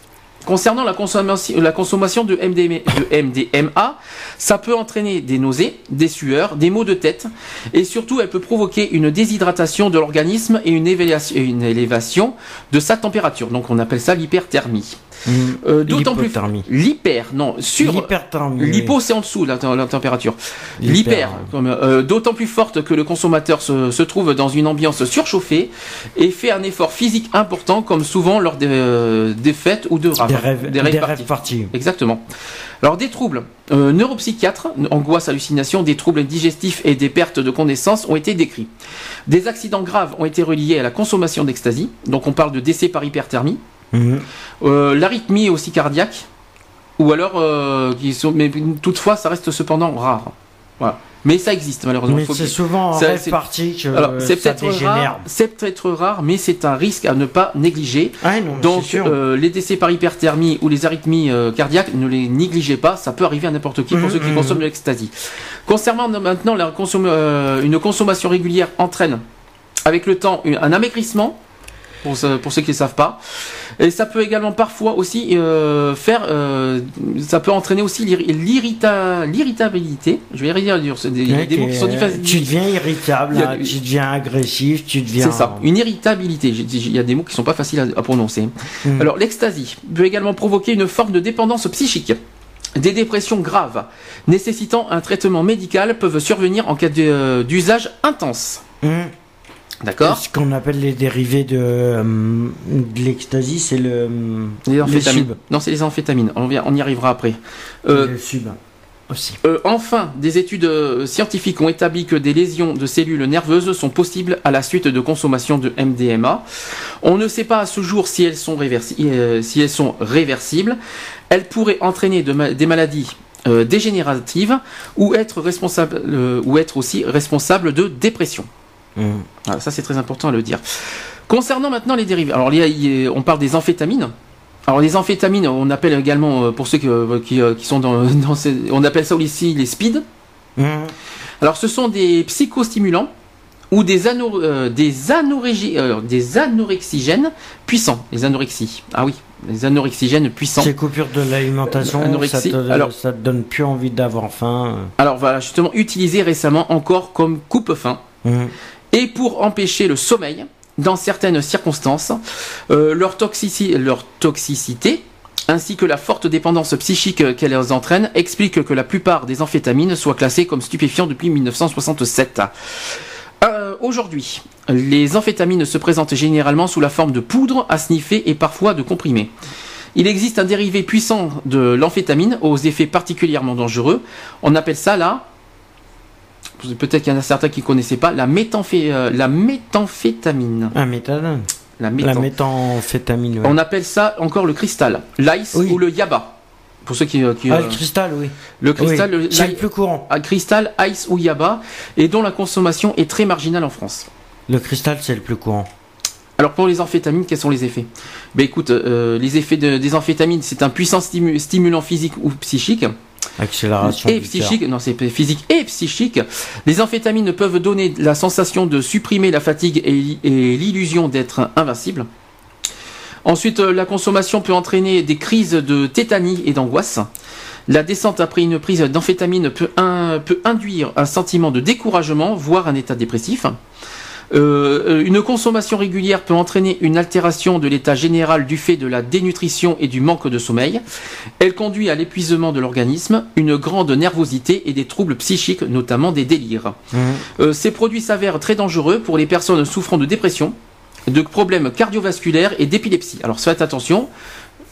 Concernant la consommation, de, MDMA, ça peut entraîner des nausées, des sueurs, des maux de tête, et surtout elle peut provoquer une déshydratation de l'organisme et une élévation de sa température. Donc on appelle ça l'hyperthermie. Mhm. Euh, D'autant plus l'hyper, non, sur L'hyperthermie. L'hypo, c'est en dessous la, la température. L'hyper, euh, d'autant plus forte que le consommateur se, se trouve dans une ambiance surchauffée et fait un effort physique important, comme souvent lors des, euh, des fêtes ou de. Des rêves, Des des rêves rêves parties. partis. Exactement. Alors des troubles euh, neuropsychiatres, angoisse, hallucination, des troubles digestifs et des pertes de connaissance ont été décrits. Des accidents graves ont été reliés à la consommation d'ecstasy, donc on parle de décès par hyperthermie. Mhm. Euh, L'arythmie est aussi cardiaque, ou alors, euh, qui sont, mais toutefois, ça reste cependant rare. Voilà. Mais ça existe malheureusement. C'est souvent en rêve parti que Alors, c'est ça peut-être rare, c'est peut-être rare, mais c'est un risque à ne pas négliger. Ah non, Donc, euh, les décès par hyperthermie ou les arythmies euh, cardiaques, ne les négligez pas, ça peut arriver à n'importe qui pour Mhm, ceux qui mhm. consomment de l'ecstasy. Concernant maintenant la euh, une consommation régulière entraîne avec le temps un amaigrissement. Pour, pour ceux qui ne savent pas. Et ça peut également parfois aussi euh, faire, euh, ça peut entraîner aussi l'irri- l'irrita- l'irritabilité. Je vais y dire, c'est des, Ouais, des mots qui sont t'es- difficiles. Tu deviens irritable, a- hein, tu deviens agressif, tu deviens. C'est ça, une irritabilité. Il y a des mots qui sont pas faciles à, à prononcer. Mhm. Alors, l'ecstasy peut également provoquer une forme de dépendance psychique. Des dépressions graves nécessitant un traitement médical peuvent survenir en cas euh, d'usage intense. Mhm. D'accord Ce qu'on appelle les dérivés de, euh, de l'ecstasy, c'est le, Les amphétamines. Non, c'est les amphétamines. On, vient- on y arrivera après. Euh, le sub aussi. Euh, enfin, des études scientifiques ont établi que des lésions de cellules nerveuses sont possibles à la suite de consommation de MDMA. On ne sait pas à ce jour si elles sont, réversi- si elles sont réversibles. Elles pourraient entraîner de ma- des maladies dégénératives ou être, responsable, ou être aussi responsables de dépression. Voilà, ça c'est très important à le dire. Concernant maintenant les dérivés, alors on parle des amphétamines. Alors les amphétamines, on appelle également, euh, pour ceux qui, euh, qui, euh, qui sont dans, dans ces, on appelle ça aussi les speed. Mhm. Alors ce sont des psychostimulants ou des, ano- euh, des, anorégi- euh, des anorexigènes puissants. Les anorexies. Ah oui, les anorexigènes puissants. Ces coupures de l'alimentation, ça ça te donne plus envie d'avoir faim. Alors voilà, justement utilisés récemment encore comme coupe-faim. Mhm. Et pour empêcher le sommeil dans certaines circonstances, euh, leur, toxici- leur toxicité ainsi que la forte dépendance psychique qu'elles entraînent expliquent que la plupart des amphétamines soient classées comme stupéfiants depuis 1967. Euh, Aujourd'hui, les amphétamines se présentent généralement sous la forme de poudre à sniffer et parfois de comprimés. Il existe un dérivé puissant de l'amphétamine aux effets particulièrement dangereux. On appelle ça la peut-être qu'il y en a certains qui ne connaissaient pas, la, méthamphé- euh, la méthamphétamine. Un méthadone. La, La métham- méthamphétamine. ouais. On appelle ça encore le cristal, l'ice Oui. ou le yaba. Pour ceux qui... euh, qui, Ah, euh, le cristal, oui. le cristal, Oui, le- c'est le plus courant. à cristal, ice ou yaba, et dont la consommation est très marginale en France. Le cristal, c'est le plus courant. Alors pour les amphétamines, quels sont les effets? Ben écoute, euh, les effets de- des amphétamines, c'est un puissant stimu- stimulant physique ou psychique. Accélération. et psychique, non c'est physique et psychique. Les amphétamines peuvent donner la sensation de supprimer la fatigue et, li- et l'illusion d'être invincible. Ensuite, euh, la consommation peut entraîner des crises de tétanie et d'angoisse. La descente après une prise d'amphétamine peut, un- peut induire un sentiment de découragement, voire un état dépressif. Euh, euh, une consommation régulière peut entraîner une altération de l'état général du fait de la dénutrition et du manque de sommeil. Elle conduit à l'épuisement de l'organisme, une grande nervosité et des troubles psychiques, notamment des délires. Mhm. Euh, ces produits s'avèrent très dangereux pour les personnes souffrant de dépression, de problèmes cardiovasculaires et d'épilepsie. Alors faites attention,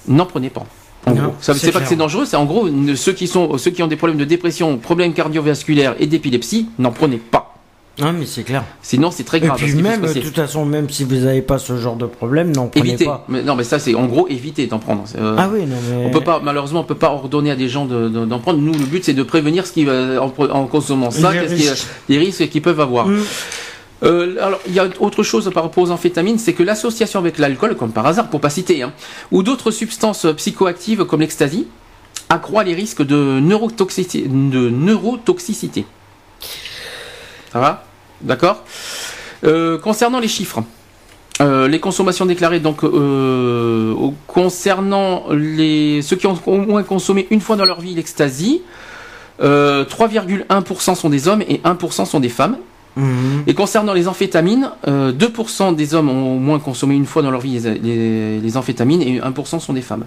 n'en prenez pas. En Non, gros. Ça c'est pas que c'est dangereux, c'est en gros ceux qui sont ceux qui ont des problèmes de dépression, problèmes cardiovasculaires et d'épilepsie, n'en prenez pas. Non, mais c'est clair. Sinon c'est très Et grave. puis peut se même, de toute façon, même si vous n'avez pas ce genre de problème, n'en prenez éviter. pas. Mais, non mais ça c'est en gros éviter d'en prendre. Euh, Ah oui, non mais. On peut pas, malheureusement, on peut pas ordonner à des gens de- de- d'en prendre. Nous, le but, c'est de prévenir ce qui va, en, en consommant ça, les risques qu'ils peuvent avoir. Mm. Euh, alors, il y a autre chose par rapport aux amphétamines, c'est que l'association avec l'alcool, comme par hasard, pour pas citer, hein, ou d'autres substances psychoactives comme l'ecstasy, accroît les risques de neurotoxicité. De neurotoxicité. Ça va? D'accord Euh, Concernant les chiffres. euh, les consommations déclarées donc euh, concernant les ceux qui ont au moins consommé une fois dans leur vie l'ecstasy, euh, 3,1% sont des hommes et 1% sont des femmes. Mhm. Et concernant les amphétamines, euh, 2% des hommes ont au moins consommé une fois dans leur vie les, les- les amphétamines et 1% sont des femmes.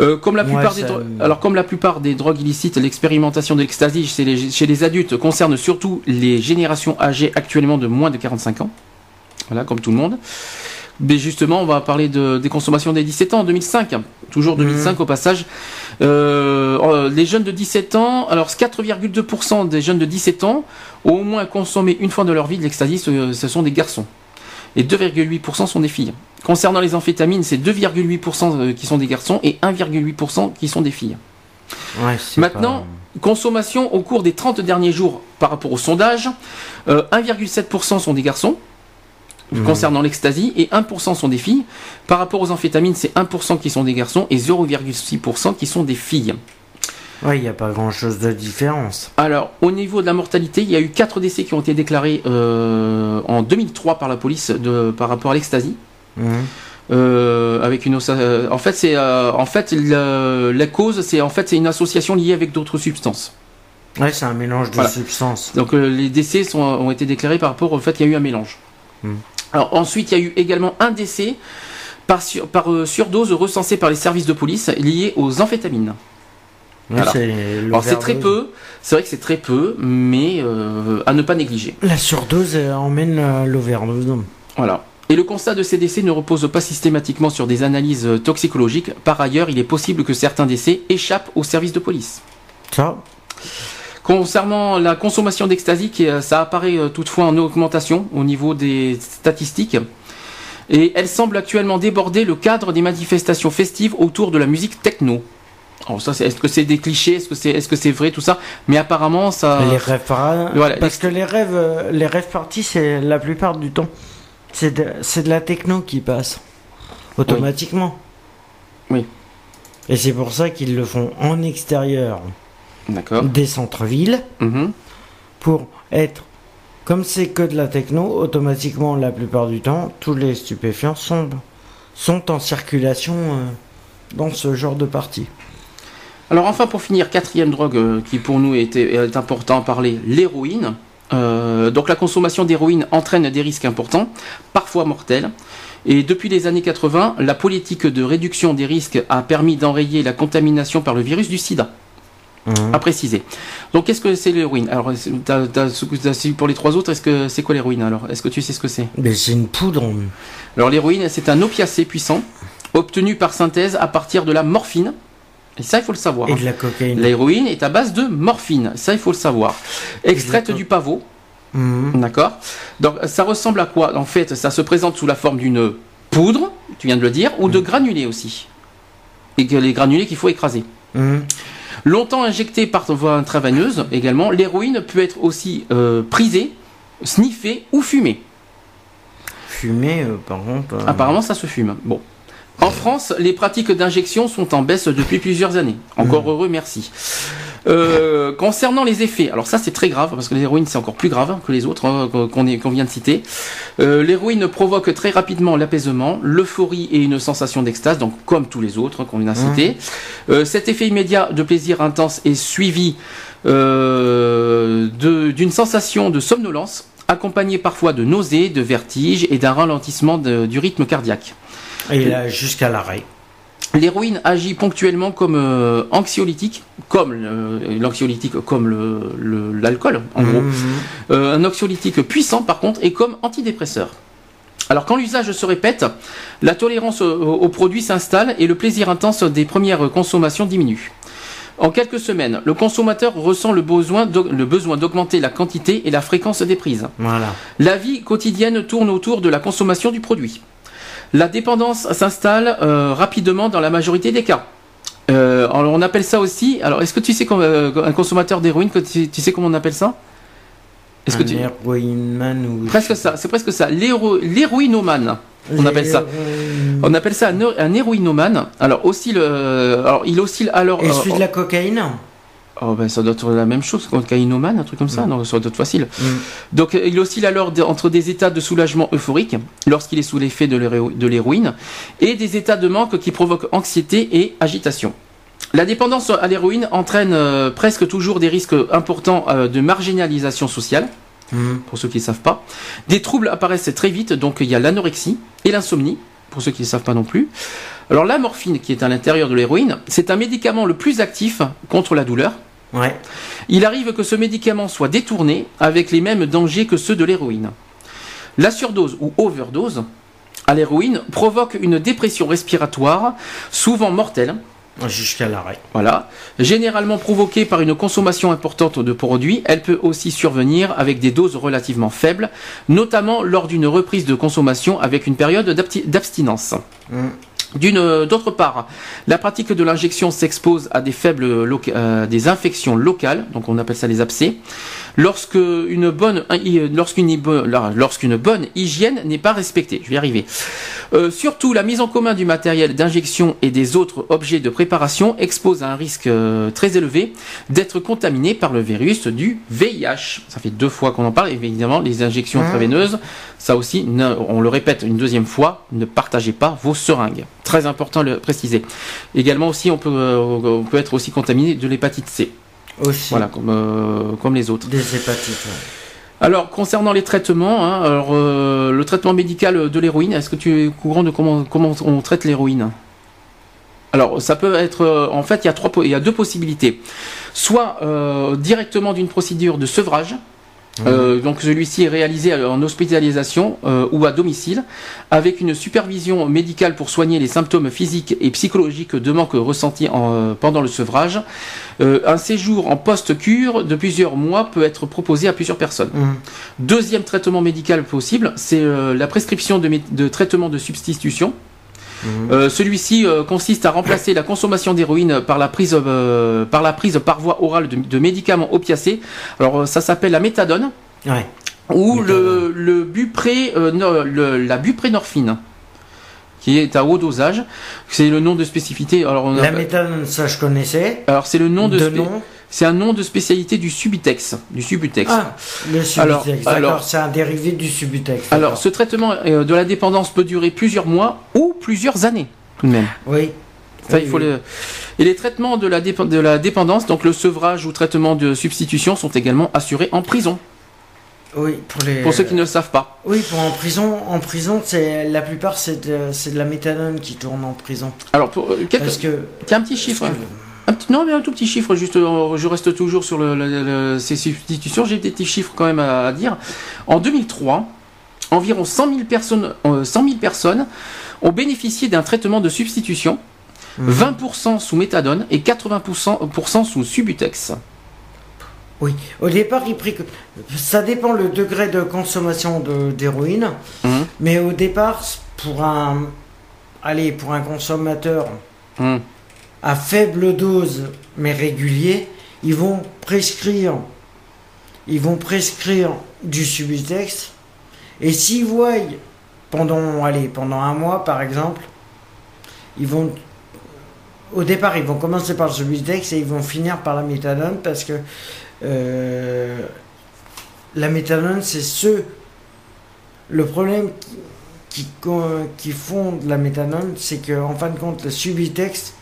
Euh, comme la Ouais, plupart des ça- alors comme la plupart des drogues illicites, l'expérimentation de l'ecstasy chez les, chez les adultes concerne surtout les générations âgées actuellement de moins de 45 ans. Voilà, comme tout le monde. Mais justement, on va parler de, des consommations des 17 ans en 2005. Toujours 2005 au passage. Euh, euh, les jeunes de 17 ans, alors 4,2% des jeunes de 17 ans ont au moins consommé une fois de leur vie de l'ecstasy, ce, ce sont des garçons. Et 2,8% sont des filles. Concernant les amphétamines, c'est 2,8% euh, qui sont des garçons et 1,8% qui sont des filles. Ouais, Maintenant, pas- consommation au cours des 30 derniers jours par rapport au sondage, euh, 1,7% sont des garçons Mhm. concernant l'ecstasy et 1% sont des filles. Par rapport aux amphétamines, c'est 1% qui sont des garçons et 0,6% qui sont des filles. Ouais, il n'y a pas grand chose de différence. Alors, au niveau de la mortalité, il y a eu 4 décès qui ont été déclarés euh, en 2003 par la police de, par rapport à l'ecstasy. Mhm. Euh, avec une euh, en fait c'est euh, en fait la cause c'est en fait c'est une association liée avec d'autres substances. Ouais, c'est un mélange de Voilà. substances. Donc euh, les décès sont, ont été déclarés par rapport au fait qu'il y a eu un mélange. Hmm. Alors ensuite il y a eu également un décès par, sur- par surdose recensé par les services de police lié aux amphétamines. Voilà. c'est Alors c'est très peu, c'est vrai que c'est très peu, mais euh, à ne pas négliger. La surdose euh, emmène euh, l'overdose. Voilà. Et le constat de ces décès ne repose pas systématiquement sur des analyses toxicologiques. Par ailleurs, il est possible que certains décès échappent aux services de police. Ça, Concernant la consommation d'ecstasy, ça apparaît toutefois en augmentation au niveau des statistiques. Et elle semble actuellement déborder le cadre des manifestations festives autour de la musique techno. Est-ce que c'est des clichés, est-ce que c'est, est-ce que c'est vrai tout ça? Mais apparemment, ça. les rêves voilà, parce que les rêves, euh, les rêves parties, c'est la plupart du temps, c'est de, c'est de la techno qui passe automatiquement. Oui. Et c'est pour ça qu'ils le font en extérieur D'accord. des centres-villes Mhm. pour être comme c'est que de la techno, automatiquement la plupart du temps, tous les stupéfiants sont sont en circulation euh, dans ce genre de partie. Alors enfin pour finir, quatrième drogue euh, qui pour nous est, est important à parler, l'héroïne. Euh, donc la consommation d'héroïne entraîne des risques importants, parfois mortels. Et depuis les années 80, la politique de réduction des risques a permis d'enrayer la contamination par le virus du sida, Mhm. à préciser. Donc qu'est-ce que c'est l'héroïne? Alors suivi pour les trois autres, est-ce que c'est quoi l'héroïne alors? Est-ce que tu sais ce que c'est? C'est une poudre. alors l'héroïne, c'est un opiacé puissant, obtenue par synthèse à partir de la morphine. Et ça, il faut le savoir. Et hein. de la cocaïne. L'héroïne est à base de morphine. Ça, il faut le savoir. Extraite du pavot. Mhm. D'accord Donc, ça ressemble à quoi? En fait, ça se présente sous la forme d'une poudre, tu viens de le dire, ou de granulés aussi. Et que les granulés qu'il faut écraser. Mhm. Longtemps injectée par voie intraveineuse également, l'héroïne peut être aussi euh, prisée, sniffée ou fumée. Fumée, euh, par contre. euh, Apparemment, ça se fume. Bon. En France, les pratiques d'injection sont en baisse depuis plusieurs années. Encore heureux, merci. Euh, concernant les effets, alors ça c'est très grave parce que l'héroïne c'est encore plus grave que les autres hein, qu'on vient de citer. Euh, l'héroïne provoque très rapidement l'apaisement, l'euphorie et une sensation d'extase, donc comme tous les autres hein, qu'on vient de citer. Euh, cet effet immédiat de plaisir intense est suivi d'une sensation de somnolence accompagnée parfois de nausées, de vertiges et d'un ralentissement de- du rythme cardiaque. Et là, jusqu'à l'arrêt. L'héroïne agit ponctuellement comme euh, anxiolytique, comme l'anxiolytique, comme le- le- l'alcool, en gros. Mhm. Euh, un anxiolytique puissant, par contre, et comme antidépresseur. Alors, quand l'usage se répète, la tolérance au, au produit s'installe et le plaisir intense des premières consommations diminue. En quelques semaines, le consommateur ressent le besoin d'aug- le besoin d'augmenter la quantité et la fréquence des prises. Voilà. La vie quotidienne tourne autour de la consommation du produit. La dépendance s'installe euh, rapidement dans la majorité des cas. Euh, alors on appelle ça aussi. Alors est-ce que tu sais comme euh, un consommateur d'héroïne, tu, tu sais comment on appelle ça? Est-ce que tu héroïnomane ou. presque ça C'est presque ça. L'héro- L'héroïnomane. On appelle ça. On appelle ça un, un héroïnomane. Alors aussi le. Alors il oscille alors. Et euh, celui de la cocaïne? Oh ben ça doit être la même chose qu'un caïnomane, un truc comme ça, non, ça doit être facile. Mm. Donc euh, il oscille alors entre des états de soulagement euphorique, lorsqu'il est sous l'effet de l'héro- de l'héroïne, et des états de manque qui provoquent anxiété et agitation. La dépendance à l'héroïne entraîne euh, presque toujours des risques importants euh, de marginalisation sociale, Mhm. pour ceux qui ne savent pas. Des troubles apparaissent très vite, donc il y a l'anorexie et l'insomnie, pour ceux qui ne savent pas non plus. Alors la morphine, qui est à l'intérieur de l'héroïne, c'est un médicament le plus actif contre la douleur. Ouais. Il arrive que ce médicament soit détourné avec les mêmes dangers que ceux de l'héroïne. La surdose ou overdose à l'héroïne provoque une dépression respiratoire, souvent mortelle, Jusqu'à l'arrêt. voilà, généralement provoquée par une consommation importante de produits. Elle peut aussi survenir avec des doses relativement faibles, notamment lors d'une reprise de consommation avec une période d'abstinence. Mhm. D'une, d'autre part, la pratique de l'injection s'expose à des faibles euh, des infections locales, donc on appelle ça les abcès, lorsque une bonne, euh, lorsqu'une, lorsqu'une bonne hygiène n'est pas respectée. Je vais y arriver. Euh, surtout, la mise en commun du matériel d'injection et des autres objets de préparation expose à un risque euh, très élevé d'être contaminé par le virus du VIH. Ça fait deux fois qu'on en parle. Évidemment, les injections Mmh. intraveineuses, ça aussi, on le répète une deuxième fois, ne partagez pas vos seringues. Très important de le préciser. Également aussi, on peut, euh, on peut être aussi contaminé de l'hépatite C. Aussi. Voilà, comme, euh, comme les autres. Des hépatites. ouais. Alors, concernant les traitements, hein, alors, euh, le traitement médical de l'héroïne, est-ce que tu es au courant de comment, comment on traite l'héroïne? Alors, ça peut être, euh, en fait, il y a trois, po- il y a deux possibilités. Soit directement d'une procédure de sevrage. Euh, donc celui-ci est réalisé en hospitalisation euh, ou à domicile avec une supervision médicale pour soigner les symptômes physiques et psychologiques de manque ressentis en, euh, pendant le sevrage. Euh, un séjour en post-cure de plusieurs mois peut être proposé à plusieurs personnes. Mhm. Deuxième traitement médical possible, c'est euh, la prescription de traitement de substitution. Mhm. Euh, Celui-ci euh, consiste à remplacer la consommation d'héroïne par la prise euh, par la prise par voie orale de, de médicaments opiacés. Alors ça s'appelle la méthadone Ouais. ou le, le bupré, no- le- la buprénorphine qui est à haut dosage. C'est le nom de spécificité. Alors, on La méthane, ça je connaissais. alors c'est le nom de, de spé- nom. C'est un nom de spécialité du Subutex, du Subutex. Ah, le Subutex. Alors- c'est un dérivé du Subutex. Alors, ce traitement euh, de la dépendance peut durer plusieurs mois ou plusieurs années, tout de même. Oui. Ça, Oui, il faut oui. le... Et les traitements de la, dépe- de la dépendance, donc le sevrage ou traitement de substitution, sont également assurés en prison, Oui, pour les. pour ceux qui ne le savent pas. Oui, pour en prison, en prison, c'est la plupart c'est de, de la méthadone qui tourne en prison. Alors, pour, euh, quelques... Parce que. un petit chiffre. hein. Que- Un petit... Non, mais un tout petit chiffre, juste, euh, je reste toujours sur le, le- le- ces substitutions, j'ai des petits chiffres quand même à, à dire. En 2003, environ 100 000 personnes, euh, 100 000 personnes ont bénéficié d'un traitement de substitution, 20% sous méthadone et 80% sous subutex. Oui, au départ, il prit... ça dépend le degré de consommation de- d'héroïne, Mhm. mais au départ, pour un, allez, pour un consommateur Hum. À faible dose mais régulier, ils vont prescrire, ils vont prescrire du Subutex, et s'ils voient pendant, allez, pendant un mois par exemple, ils vont, au départ, ils vont commencer par le Subutex et ils vont finir par la méthadone parce que euh, la méthadone, c'est ce, le problème qui, qui, qui font de la méthadone, c'est qu'en fin de compte, le Subutex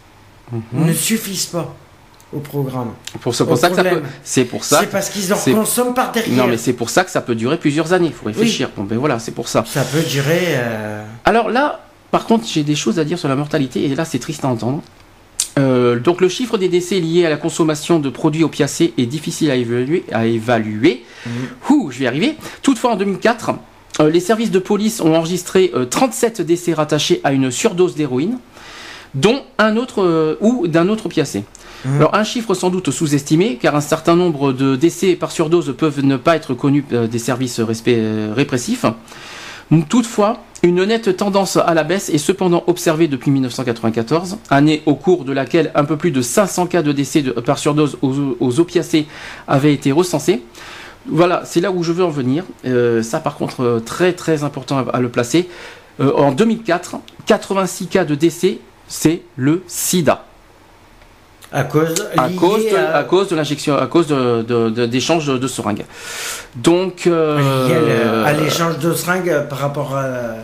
Mhm. ne suffisent pas au programme. Pour, c'est pour ça que ça peut, c'est pour ça. C'est parce qu'ils en consomment par derrière. Non, mais c'est pour ça que ça peut durer plusieurs années. Il faut réfléchir. Bon, ben voilà, c'est pour ça. Ça peut durer. euh, Alors là, par contre, j'ai des choses à dire sur la mortalité, et là, c'est triste à entendre. Euh, donc, le chiffre des décès liés à la consommation de produits opiacés est difficile à évaluer. À évaluer. Ouh, je vais y arriver. Toutefois, en 2004, euh, les services de police ont enregistré euh, 37 décès rattachés à une surdose d'héroïne, dont un autre euh, ou d'un autre opiacé. Mhm. Alors, un chiffre sans doute sous-estimé, car un certain nombre de décès par surdose peuvent ne pas être connus euh, des services respect- euh, répressifs. Toutefois, une nette tendance à la baisse est cependant observée depuis 1994, année au cours de laquelle un peu plus de 500 cas de décès de- par surdose aux, aux opiacés avaient été recensés. Voilà, c'est là où je veux en venir. Euh, ça, par contre, très très important à, à le placer. Euh, en 2004, 86 cas de décès, c'est le SIDA. à cause. À cause, de, à- à cause de l'injection, à cause de, de- de- seringues. Donc, euh, à l'échange de seringues par rapport à,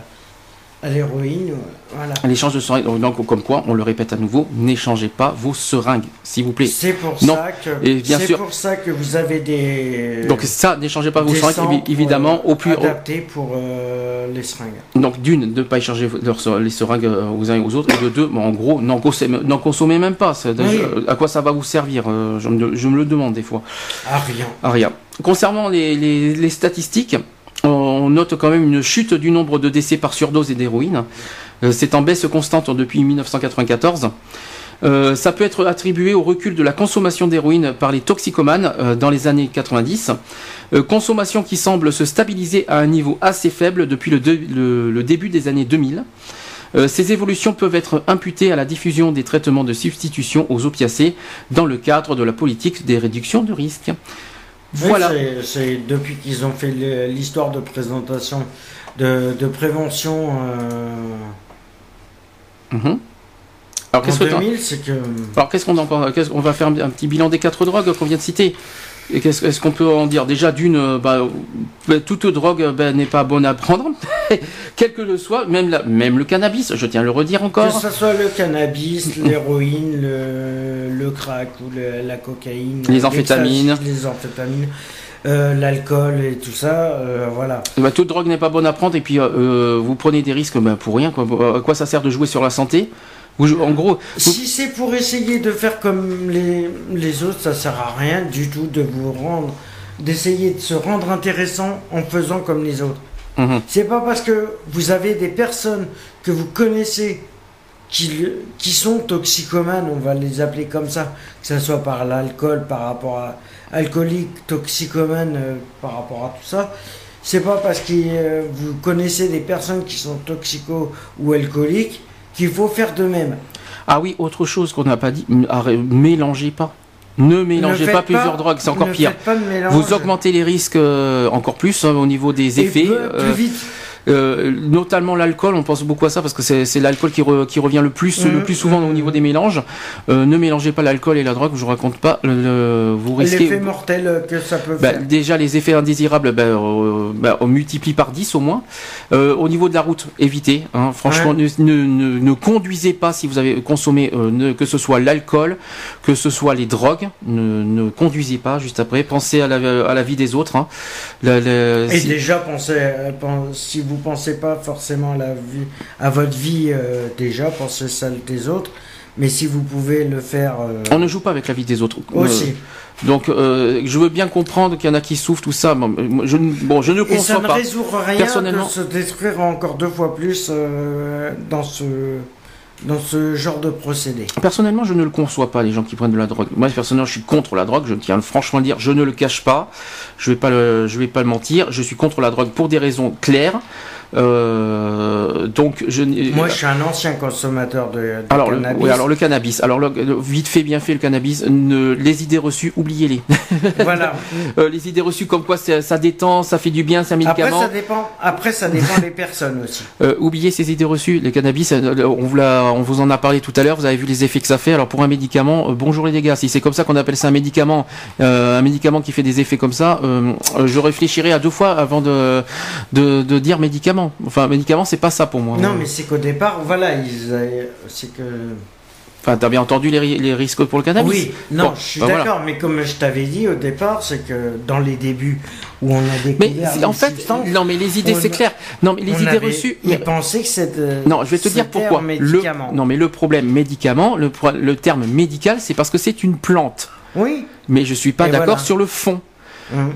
à l'héroïne. Voilà. l'échange de seringues. Donc, comme quoi, on le répète à nouveau, n'échangez pas vos seringues, s'il vous plaît. C'est pour Non. ça que. Et bien c'est sûr- pour ça que vous avez des. Donc ça, n'échangez pas vos seringues, évidemment, euh, au plus. adaptés pour euh, les seringues. donc d'une, de ne pas échanger leurs les seringues euh, aux uns et aux autres, et de deux, en gros, n'en consommez, même pas. Oui. À quoi ça va vous servir euh, je, me, je me le demande des fois. Ah, rien. Ah, rien. Concernant les, les- les statistiques, on note quand même une chute du nombre de décès par surdose et d'héroïne. Euh, C'est en baisse constante depuis 1994. Euh, ça peut être attribué au recul de la consommation d'héroïne par les toxicomanes euh, dans les années 90. Euh, consommation qui semble se stabiliser à un niveau assez faible depuis le, le- début des années 2000. Euh, ces évolutions peuvent être imputées à la diffusion des traitements de substitution aux opiacés dans le cadre de la politique des réductions de risques. Voilà. c'est- depuis qu'ils ont fait l'histoire de présentation, de, de prévention euh, Mhm. Alors qu'est-ce que t'en- 2000, c'est que. alors qu'est-ce qu'on en pense? Qu'est-ce- On va faire un, un petit bilan des quatre drogues qu'on vient de citer? Et qu'est-ce est-ce qu'on peut en dire Déjà d'une, euh, bah, euh, toute drogue euh, bah, n'est pas bonne à prendre, quel que le soit, même, la- même le cannabis. Je tiens à le redire Que encore. ce soit le cannabis, l'héroïne, le, le crack ou le- la cocaïne, Les amphétamines. les amphétamines, euh, l'alcool et tout ça, euh, voilà. Bah, toute drogue n'est pas bonne à prendre et puis euh, vous prenez des risques bah, pour rien. Quoi. À quoi ça sert de jouer sur la santé? Vous- En gros, vous- Si c'est pour essayer de faire comme les, les autres, ça sert à rien du tout de vous rendre, d'essayer de se rendre intéressant en faisant comme les autres. Mhm. C'est pas parce que vous avez des personnes que vous connaissez qui, qui sont toxicomanes, on va les appeler comme ça, que ce soit par l'alcool, par rapport à alcoolique, toxicomane, euh, par rapport à tout ça. C'est pas parce que euh, vous connaissez des personnes qui sont toxico ou alcooliques qu'il faut faire de même. ah oui, autre chose qu'on n'a pas dit, mélangez pas. Ne mélangez Ne pas plusieurs drogues, c'est encore pire. Vous augmentez les risques euh, encore plus hein, au niveau des Et effets. peu- plus vite. Euh, notamment l'alcool, on pense beaucoup à ça parce que c'est l'alcool qui, re- qui revient le plus, le plus souvent au niveau des mélanges. Euh, ne mélangez pas l'alcool et la drogue, je vous raconte pas. le- vous risquez. L'effet mortel que ça peut Bah, faire. déjà les effets indésirables, bah, euh, bah, on multiplie par 10 au moins. Euh, au niveau de la route, évitez. hein. franchement, ne, ne, ne- ne conduisez pas si vous avez consommé, euh, ne- que ce soit l'alcool, que ce soit les drogues. Ne, ne conduisez pas juste après. Pensez à la, à la vie des autres. hein. La- la- Et si- déjà, pensez, euh, si vous pensez pas forcément à la vie, à votre vie, euh, déjà, pensez celle des autres. Mais si vous pouvez le faire euh, On ne joue pas avec la vie des autres. aussi. Euh, donc, euh, je veux bien comprendre qu'il y en a qui souffrent, tout ça. Bon, je, ne- bon, je ne Et ça conçois ne pas. résout rien de Personnellement- se détruire encore deux fois plus dans ce dans ce genre de procédé. Personnellement, je ne le conçois pas, les gens qui prennent de la drogue. Moi, personnellement, je suis contre la drogue. Je tiens franchement à le dire. Je ne le cache pas. Je vais le, je vais pas le mentir. Je suis contre la drogue pour des raisons claires. Euh, donc, je. Moi, je suis un ancien consommateur de, de alors, le, cannabis. oui, alors le cannabis. Alors le- le- vite fait, bien fait, le cannabis. Ne, les idées reçues, oubliez-les. voilà. Euh, les idées reçues comme quoi ça détend, ça fait du bien, c'est un Après, médicament. ça dépend. Après, ça dépend des personnes aussi. Euh, oubliez ces idées reçues. Les cannabis, on vous, l'a- on vous en a parlé tout à l'heure. Vous avez vu les effets que ça fait. Alors pour un médicament, bonjour les dégâts. Si c'est comme ça qu'on appelle ça un médicament, un médicament qui fait des effets comme ça, je réfléchirai à deux fois avant de, de, de dire médicament. Enfin, médicament, c'est pas ça pour moi. Non, mais c'est qu'au départ, voilà, ils, c'est que. Enfin, t'as bien entendu les, ri- les risques pour le cannabis. Oui, non, Bon, je suis voilà. d'accord, mais comme je t'avais dit au départ, c'est que dans les débuts où on a Mais découvert c'est- les en fait, non, mais les idées, c'est clair. Non, mais les on idées avait- reçues. Mais- pensaient que c'était. Non, je vais te dire pourquoi. Le, non, mais le problème médicament, le, terme médical, c'est parce que c'est une plante. Oui. Mais je suis pas Et d'accord voilà. sur le fond.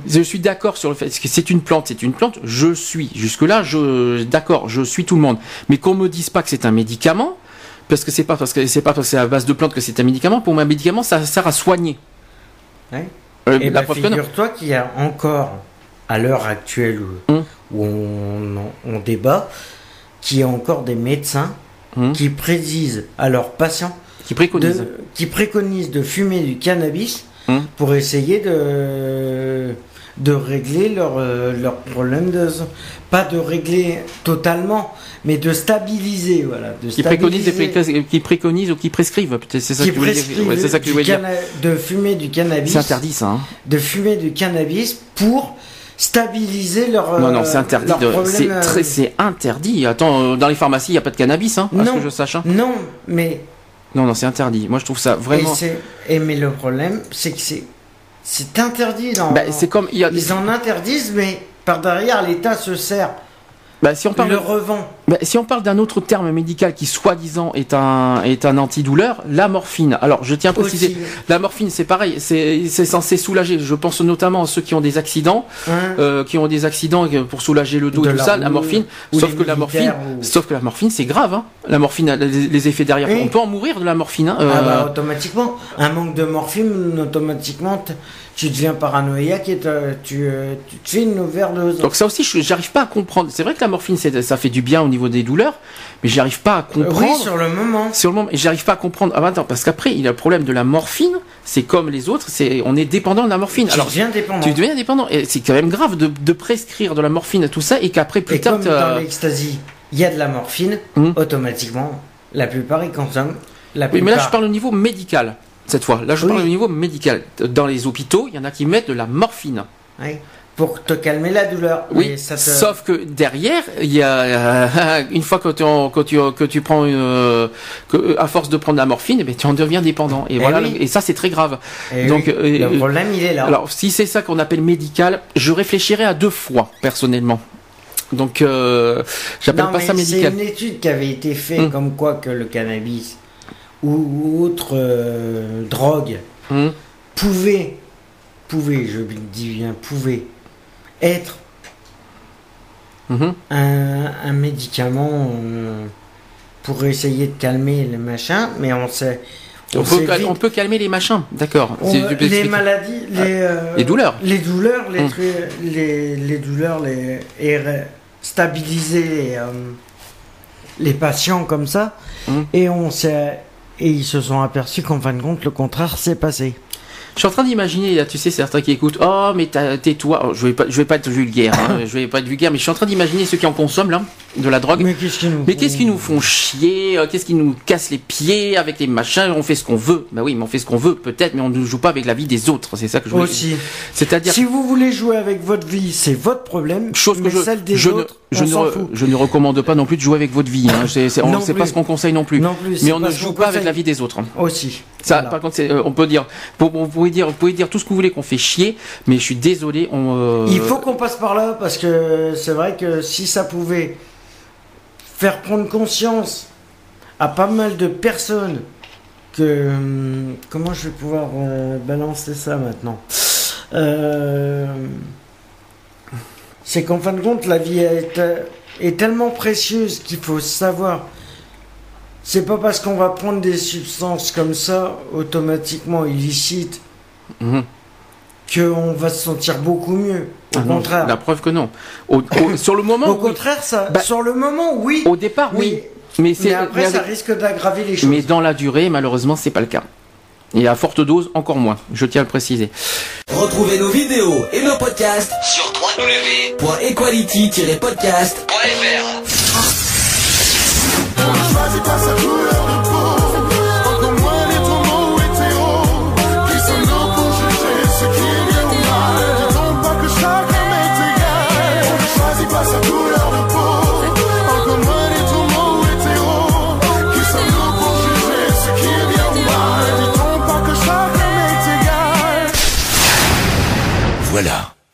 Je suis d'accord sur le fait que c'est une plante, c'est une plante. Je suis jusque là, je d'accord, je suis tout le monde. Mais qu'on me dise pas que c'est un médicament, parce que c'est pas parce que c'est pas parce que c'est à base de plantes que c'est un médicament. Pour moi, un médicament, ça sert à soigner. Ouais. Euh, Et la bah, non. figure-toi qu'il y a encore, à l'heure actuelle où, Hum. où on, on débat, qu'il y a encore des médecins Hum. qui prédisent à leurs patients, Qui préconise. de, qui préconisent de fumer du cannabis Hum. pour essayer de, de régler leur, euh, leur problème de pas de régler totalement mais de stabiliser voilà de Qui préconise, stabiliser- pré- qui préconise ou qui prescrivent. C'est ça qui que tu voulais dire. prescrivent Ouais, c'est ça que tu du voulais dire. canna- de fumer du cannabis C'est interdit ça. hein. de fumer du cannabis pour stabiliser leur Non, euh, non, c'est interdit. problème, C'est euh, très, c'est interdit. Attends, euh, dans les pharmacies, il n'y a pas de cannabis, hein, à ce que je sache. hein. non mais Non, non, c'est interdit. Moi, je trouve ça vraiment. et mais le problème c'est que c'est c'est interdit dans Bah, c'est comme il y a. Ils en interdisent, mais par derrière, l'État se sert, Bah, si on parle. le revend. Bah, si on parle d'un autre terme médical qui soi-disant est un est un antidouleur, la morphine. Alors je tiens à préciser, Aussi. la morphine c'est pareil, c'est c'est censé soulager. Je pense notamment à ceux qui ont des accidents, Hein euh, qui ont des accidents pour soulager le dos De et tout la ça. La morphine, sauf que la morphine, ou- sauf que la morphine c'est grave. Hein. La morphine, a les, les effets derrière. On peut en mourir de la morphine. Hein. euh, Ah bah automatiquement, un manque de morphine, automatiquement, t- tu deviens paranoïaque et tu, euh, tu te fais une overdose. Donc ça aussi, je- j'arrive pas à comprendre. C'est vrai que la morphine, ça fait du bien au niveau des douleurs, mais j'arrive pas à Euh, comprendre. oui, sur le moment. Sur le moment, et j'arrive pas à comprendre. Ah, bah, attends, parce qu'après, il y a le problème de la morphine. C'est comme les autres, c'est on est dépendant de la morphine. Tu Alors, deviens dépendant. tu deviens dépendant. Et c'est quand même grave de, de prescrire de la morphine et tout ça, et qu'après plus et tard, comme dans l'ecstasy, il y a de la morphine, Hum. automatiquement, la plupart ils consomment. La Oui, mais là, je plupart. parle au niveau médical. Cette fois, là, je Oui. parle au niveau médical. Dans les hôpitaux, il y en a qui mettent de la morphine. Oui, pour te calmer la douleur. Oui, Mais ça te- sauf que derrière, il y a euh, une fois que tu, que tu, que tu prends une, euh, que, à force de prendre la morphine, eh ben, tu en deviens dépendant. Et Eh voilà, oui. et ça c'est très grave. Eh Donc, oui, euh, le problème il est là. Alors, si c'est ça qu'on appelle médical, je réfléchirais à deux fois personnellement. Donc, euh, j'appelle pas ça médical. C'est une étude qui avait été faite Hum. comme quoi que le cannabis ou, autre euh, drogue pouvait, pouvait, je dis bien, pouvait être mhm. un, un médicament euh, pour essayer de calmer le machin, mais on sait. On, sait peut, vite- on peut calmer les machins, d'accord. les maladies, les, euh, les douleurs. les douleurs, les, trucs- les, les douleurs, les, et stabiliser les, les patients comme ça. Et on s'est, et ils se sont aperçus qu'en fin de compte, le contraire s'est passé. Je suis en train d'imaginer, là, tu sais, certains qui écoutent, oh, mais tais-toi. Oh, je vais pas, je vais pas être vulgaire, hein, je vais pas être vulgaire, mais je suis en train d'imaginer ceux qui en consomment, là, de la drogue. Mais qu'est-ce qu'ils nous Mais font qu'est-ce qui nous font chier euh, Qu'est-ce qui nous casse les pieds avec les machins On fait ce qu'on veut. Bah oui, mais on fait ce qu'on veut, peut-être, mais on ne joue pas avec la vie des autres. C'est ça que je voulais Aussi. C'est-à-dire, Si vous voulez jouer avec votre vie, c'est votre problème. chose que je, celle des je, autres, ne, je, ne s'en re- fout. je ne recommande pas non plus de jouer avec votre vie. Hein. C'est pas ce qu'on conseille non plus. Non plus. mais on ne joue pas avec la vie des autres. hein. Aussi. Ça, Voilà. par contre, euh, on peut dire, vous, pouvez dire, vous pouvez dire tout ce que vous voulez qu'on fait chier, mais je suis désolé. On, euh, Il faut qu'on passe par là parce que c'est vrai que si ça pouvait faire prendre conscience à pas mal de personnes que hum, comment je vais pouvoir euh, balancer ça maintenant? Euh, C'est qu'en fin de compte, la vie est, euh, est tellement précieuse qu'il faut savoir. C'est pas parce qu'on va prendre des substances comme ça, automatiquement illicites, Mhm. qu'on va se sentir beaucoup mieux. Au Ah non, contraire. La preuve que non. Au- au- sur le moment, Au oui. contraire, ça, Bah, sur le moment, oui. au départ, oui. Mais- Mais, après, mais ça risque d'aggraver les choses. mais dans la durée, malheureusement, c'est pas le cas. Et à forte dose, encore moins. Je tiens à le préciser. Retrouvez nos vidéos et nos podcasts sur www.equality-podcast.fr.